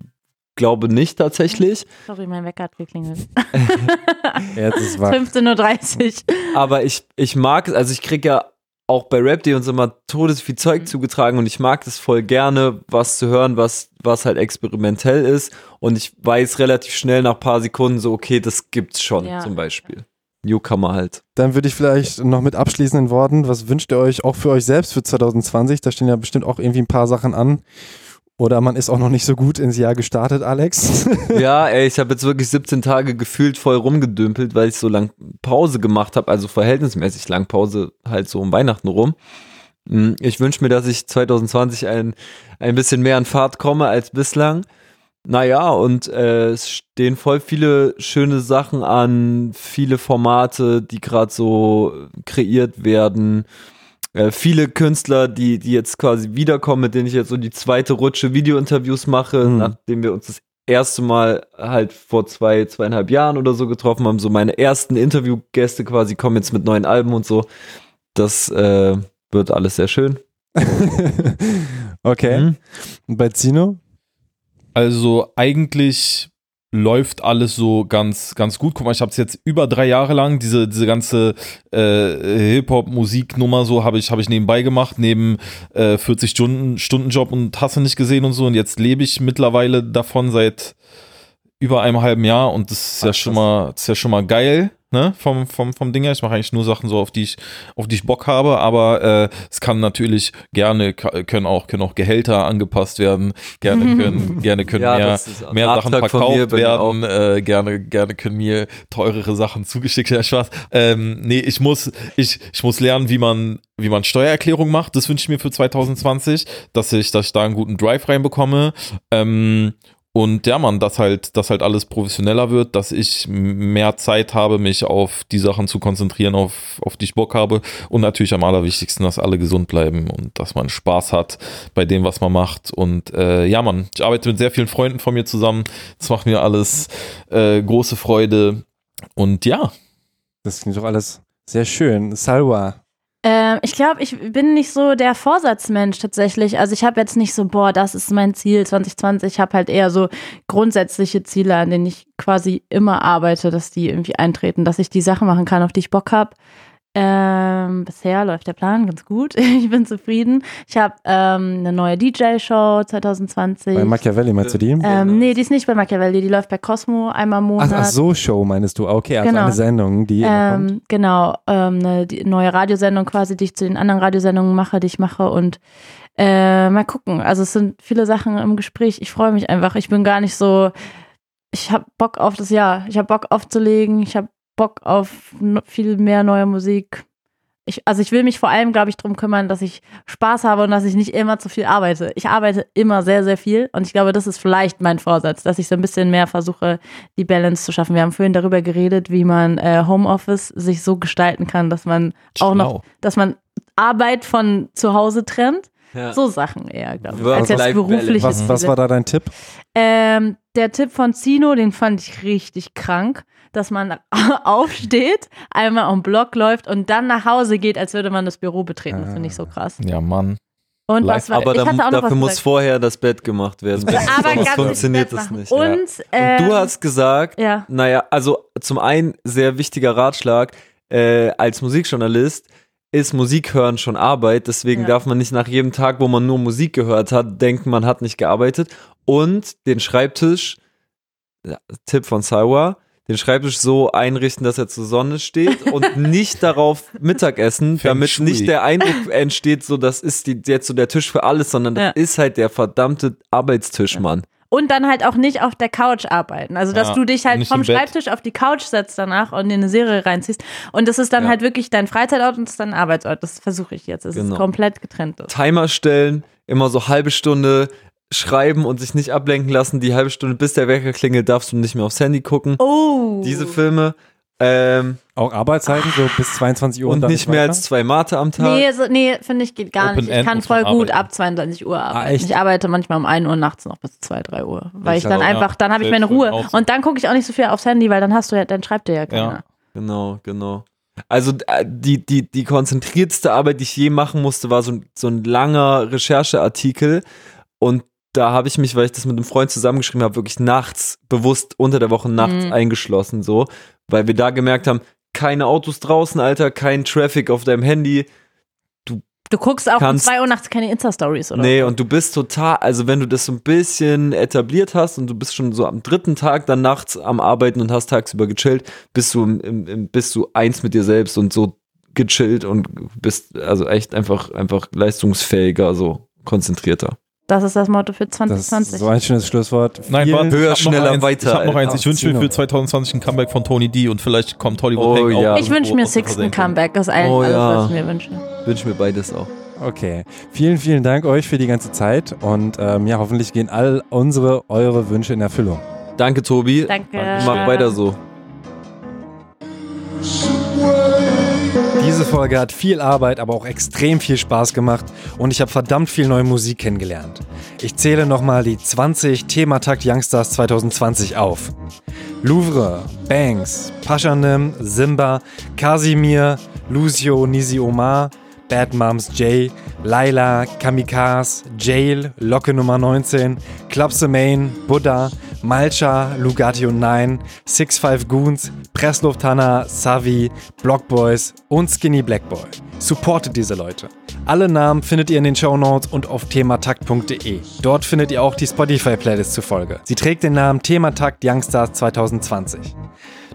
glaube nicht tatsächlich. Sorry, mein Wecker hat geklingelt. (laughs) Jetzt ist es wahr. 15.30 Uhr. Aber ich, ich mag es, also ich kriege ja auch bei Rap, die uns immer todes viel Zeug zugetragen und ich mag das voll gerne, was zu hören, was, was halt experimentell ist. Und ich weiß relativ schnell nach ein paar Sekunden so, okay, das gibt's schon, Ja. zum Beispiel. Newcomer halt. Dann würde ich vielleicht noch mit abschließenden Worten, was wünscht ihr euch auch für euch selbst für 2020? Da stehen ja bestimmt auch irgendwie ein paar Sachen an. Oder man ist auch noch nicht so gut ins Jahr gestartet, Alex. (laughs) ja, ey, ich habe jetzt wirklich 17 Tage gefühlt voll rumgedümpelt, weil ich so lang Pause gemacht habe, also verhältnismäßig lang Pause halt so um Weihnachten rum. Mm, Ich wünsche mir, dass ich 2020 ein, ein bisschen mehr an Fahrt komme als bislang. Naja, und äh, es stehen voll viele schöne Sachen an, viele Formate, die gerade so kreiert werden. Äh, viele Künstler, die, die jetzt quasi wiederkommen, mit denen ich jetzt so die zweite Rutsche Videointerviews mache, nachdem wir uns das erste Mal halt vor zwei, zweieinhalb Jahren oder so getroffen haben. So meine ersten Interviewgäste quasi kommen jetzt mit neuen Alben und so. Das äh, wird alles sehr schön. (laughs) okay. Mhm. Und bei Zino? Also eigentlich läuft alles so ganz, ganz gut. Guck mal, ich habe es jetzt über drei Jahre lang, diese, diese ganze äh, Hip-Hop-Musiknummer so habe ich, hab ich nebenbei gemacht, neben äh, 40 Stunden, Stundenjob und Hasse nicht gesehen und so. Und jetzt lebe ich mittlerweile davon seit über einem halben Jahr und das ist ja schon mal, das ist ja schon mal geil. Ne, vom, vom, vom Ding her. Ich mache eigentlich nur Sachen so, auf die ich, auf die ich Bock habe, aber äh, es kann natürlich gerne, können auch, können auch Gehälter angepasst werden, gerne (laughs) können, gerne können Ja, mehr, mehr Sachen verkauft werden, äh, gerne, gerne können mir teurere Sachen zugeschickt werden. Spaß. Ähm, nee, ich muss, ich, ich muss lernen, wie man, wie man Steuererklärung macht. Das wünsche ich mir für 2020, dass ich, dass ich da einen guten Drive reinbekomme. Ähm, und ja, man, dass halt, dass halt alles professioneller wird, dass ich mehr Zeit habe, mich auf die Sachen zu konzentrieren, auf, auf die ich Bock habe. Und natürlich am allerwichtigsten, dass alle gesund bleiben und dass man Spaß hat bei dem, was man macht. Und äh, ja, man, ich arbeite mit sehr vielen Freunden von mir zusammen. Das macht mir alles äh, große Freude. Und ja. Das klingt doch alles sehr schön. Salwa. Ähm, ich glaube, ich bin nicht so der Vorsatzmensch tatsächlich. Also ich habe jetzt nicht so, boah, das ist mein Ziel 2020. Ich habe halt eher so grundsätzliche Ziele, an denen ich quasi immer arbeite, dass die irgendwie eintreten, dass ich die Sachen machen kann, auf die ich Bock habe. Ähm, bisher läuft der Plan ganz gut. (laughs) Ich bin zufrieden. Ich habe ähm, eine neue DJ-Show 2020. Bei Machiavelli meinst du die? Ähm, nee, die ist nicht bei Machiavelli, die läuft bei Cosmo einmal im Monat. Ach, ach so, Show meinst du. Okay, also Genau. eine Sendung, die. Ähm, genau, ähm, eine die neue Radiosendung quasi, die ich zu den anderen Radiosendungen mache, die ich mache und äh, mal gucken. Also es sind viele Sachen im Gespräch. Ich freue mich einfach. Ich bin gar nicht so. Ich habe Bock auf das Jahr. Ich habe Bock aufzulegen. Ich habe Bock auf viel mehr neue Musik. Ich, also ich will mich vor allem, glaube ich, darum kümmern, dass ich Spaß habe und dass ich nicht immer zu viel arbeite. Ich arbeite immer sehr, sehr viel und ich glaube, das ist vielleicht mein Vorsatz, dass ich so ein bisschen mehr versuche, die Balance zu schaffen. Wir haben vorhin darüber geredet, wie man äh, Homeoffice sich so gestalten kann, dass man auch noch, Schlau. dass man Arbeit von zu Hause trennt. Ja. So Sachen eher, glaube ich. Als jetzt Work-Life-Balance. berufliche Was, was war da dein Tipp? Ähm, der Tipp von Zino, den fand ich richtig krank, dass man (laughs) aufsteht, einmal am Block läuft und dann nach Hause geht, als würde man das Büro betreten. Das finde ich so krass. Ja, Mann. Und was war, aber ich dann, hatte auch noch dafür muss gesagt. vorher das Bett gemacht werden. Aber Sonst funktioniert das nicht. Und, ja. und du ähm, hast gesagt, ja. naja, also zum einen sehr wichtiger Ratschlag, äh, als Musikjournalist ist Musik hören schon Arbeit, deswegen Ja. darf man nicht nach jedem Tag, wo man nur Musik gehört hat, denken, man hat nicht gearbeitet. Und den Schreibtisch, Tipp von Sawa, den Schreibtisch so einrichten, dass er zur Sonne steht (laughs) und nicht darauf Mittagessen, Feng damit Shui. nicht der Eindruck entsteht, so das ist die, jetzt so der Tisch für alles, sondern das Ja. ist halt der verdammte Arbeitstisch, Mann. Und dann halt auch nicht auf der Couch arbeiten. Also, dass Ja, du dich halt vom. Schreibtisch auf die Couch setzt danach und dir eine Serie reinziehst. Und das ist dann Ja. halt wirklich dein Freizeitort und das ist dein Arbeitsort. Das versuche ich jetzt. Es Genau. ist komplett getrennt. Timer stellen, immer so halbe Stunde schreiben und sich nicht ablenken lassen. Die halbe Stunde, bis der Wecker klingelt, darfst du nicht mehr aufs Handy gucken. Oh. Diese Filme. Ähm, Auch Arbeitszeiten, so bis 22 Uhr. und dann nicht mehr als zwei Mate am Tag. Nee, so, nee finde ich geht gar Open nicht. Ich kann voll gut arbeiten. ab 22 Uhr arbeiten. echt? ich arbeite manchmal um 1 Uhr nachts noch bis 2, 3 Uhr. Weil Ich ich dann auch, einfach, ja. dann habe ich meine Ruhe. auch so. Und dann gucke ich auch nicht so viel aufs Handy, weil dann hast du ja, dann schreibt dir ja keiner. Genau, genau. Also äh, die, die, die konzentrierteste Arbeit, die ich je machen musste, war so ein, so ein langer Rechercheartikel. Und da habe ich mich, weil ich das mit einem Freund zusammengeschrieben habe, wirklich nachts, bewusst unter der Woche nachts Mhm. eingeschlossen, so. Weil wir da gemerkt haben, keine Autos draußen, Alter, kein Traffic auf deinem Handy. Du guckst auch um Kannst- 2 Uhr nachts keine Insta-Stories, oder? Nee, und du bist total, also wenn du das so ein bisschen etabliert hast und du bist schon so am dritten Tag dann nachts am Arbeiten und hast tagsüber gechillt, bist du, im, im, bist du eins mit dir selbst und so gechillt und bist also echt einfach, einfach leistungsfähiger, so konzentrierter. Das ist das Motto für Das 2020. ist so ein schönes Schlusswort. Nein, Vielen- warte, höher, ich schneller, eins, weiter, Ich habe noch eins. Ich wünsche mir für 2020 ein Comeback von Tony D und vielleicht kommt Hollywood Oh, Hang auch ja. ich wünsche mir aus der Sixten. Comeback. Das ist eigentlich Oh, alles, ja. was ich mir wünsche. Wünsche mir beides auch. Okay. Vielen, vielen Dank euch für die ganze Zeit und ähm, ja, hoffentlich gehen all unsere, eure Wünsche in Erfüllung. Danke, Tobi. Danke. Mach weiter so. Folge hat viel Arbeit, aber auch extrem viel Spaß gemacht und ich habe verdammt viel neue Musik kennengelernt. Ich zähle nochmal die 20 Thematakt Youngstars 2020 auf. Louvre, Banks, Paschanim, Simba, Casimir, Lucio Nisi Omar, Bad Moms J, Laila, Kamikaze, Jail, Locke Nummer 19, Clubs Main, Buddha, Malcha, Lugatio 9, Six Five Goons, Presslufthanna, Savi, Blockboys und Skinny Blackboy. Supportet diese Leute. Alle Namen findet ihr in den Show Notes und auf thematakt.de. Dort findet ihr auch die Spotify-Playlist zur Folge. Sie trägt den Namen Thematakt Youngstars 2020.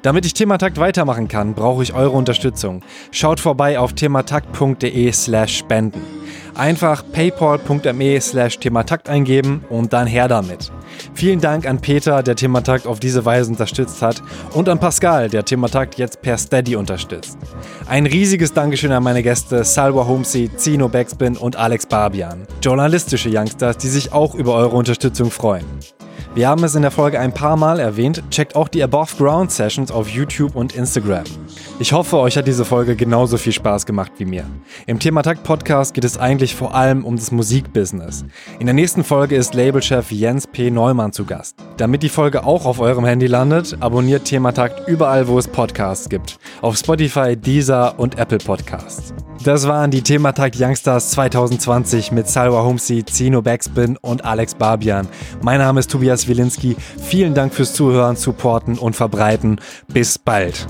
Damit ich Thematakt weitermachen kann, brauche ich eure Unterstützung. Schaut vorbei auf thematakt.de slash spenden. Einfach paypal.me slash thematakt eingeben und dann her damit. Vielen Dank an Peter, der Thematakt auf diese Weise unterstützt hat und an Pascal, der Thematakt jetzt per Steady unterstützt. Ein riesiges Dankeschön an meine Gäste Salwa Homsi, Zino Backspin und Alex Barbian. Journalistische Youngsters, die sich auch über eure Unterstützung freuen. Wir haben es in der Folge ein paar Mal erwähnt. Checkt auch die Above Ground Sessions auf YouTube und Instagram. Ich hoffe, euch hat diese Folge genauso viel Spaß gemacht wie mir. Im Thematakt Podcast geht es eigentlich vor allem um das Musikbusiness. In der nächsten Folge ist Labelchef Jens P. Neumann zu Gast. Damit die Folge auch auf eurem Handy landet, abonniert Thematakt überall, wo es Podcasts gibt. Auf Spotify, Deezer und Apple Podcasts. Das waren die Thematag Youngstars 2020 mit Salwa Humsi, Zino Backspin und Alex Barbian. Mein Name ist Tobias Wilinski. Vielen Dank fürs Zuhören, Supporten und Verbreiten. Bis bald.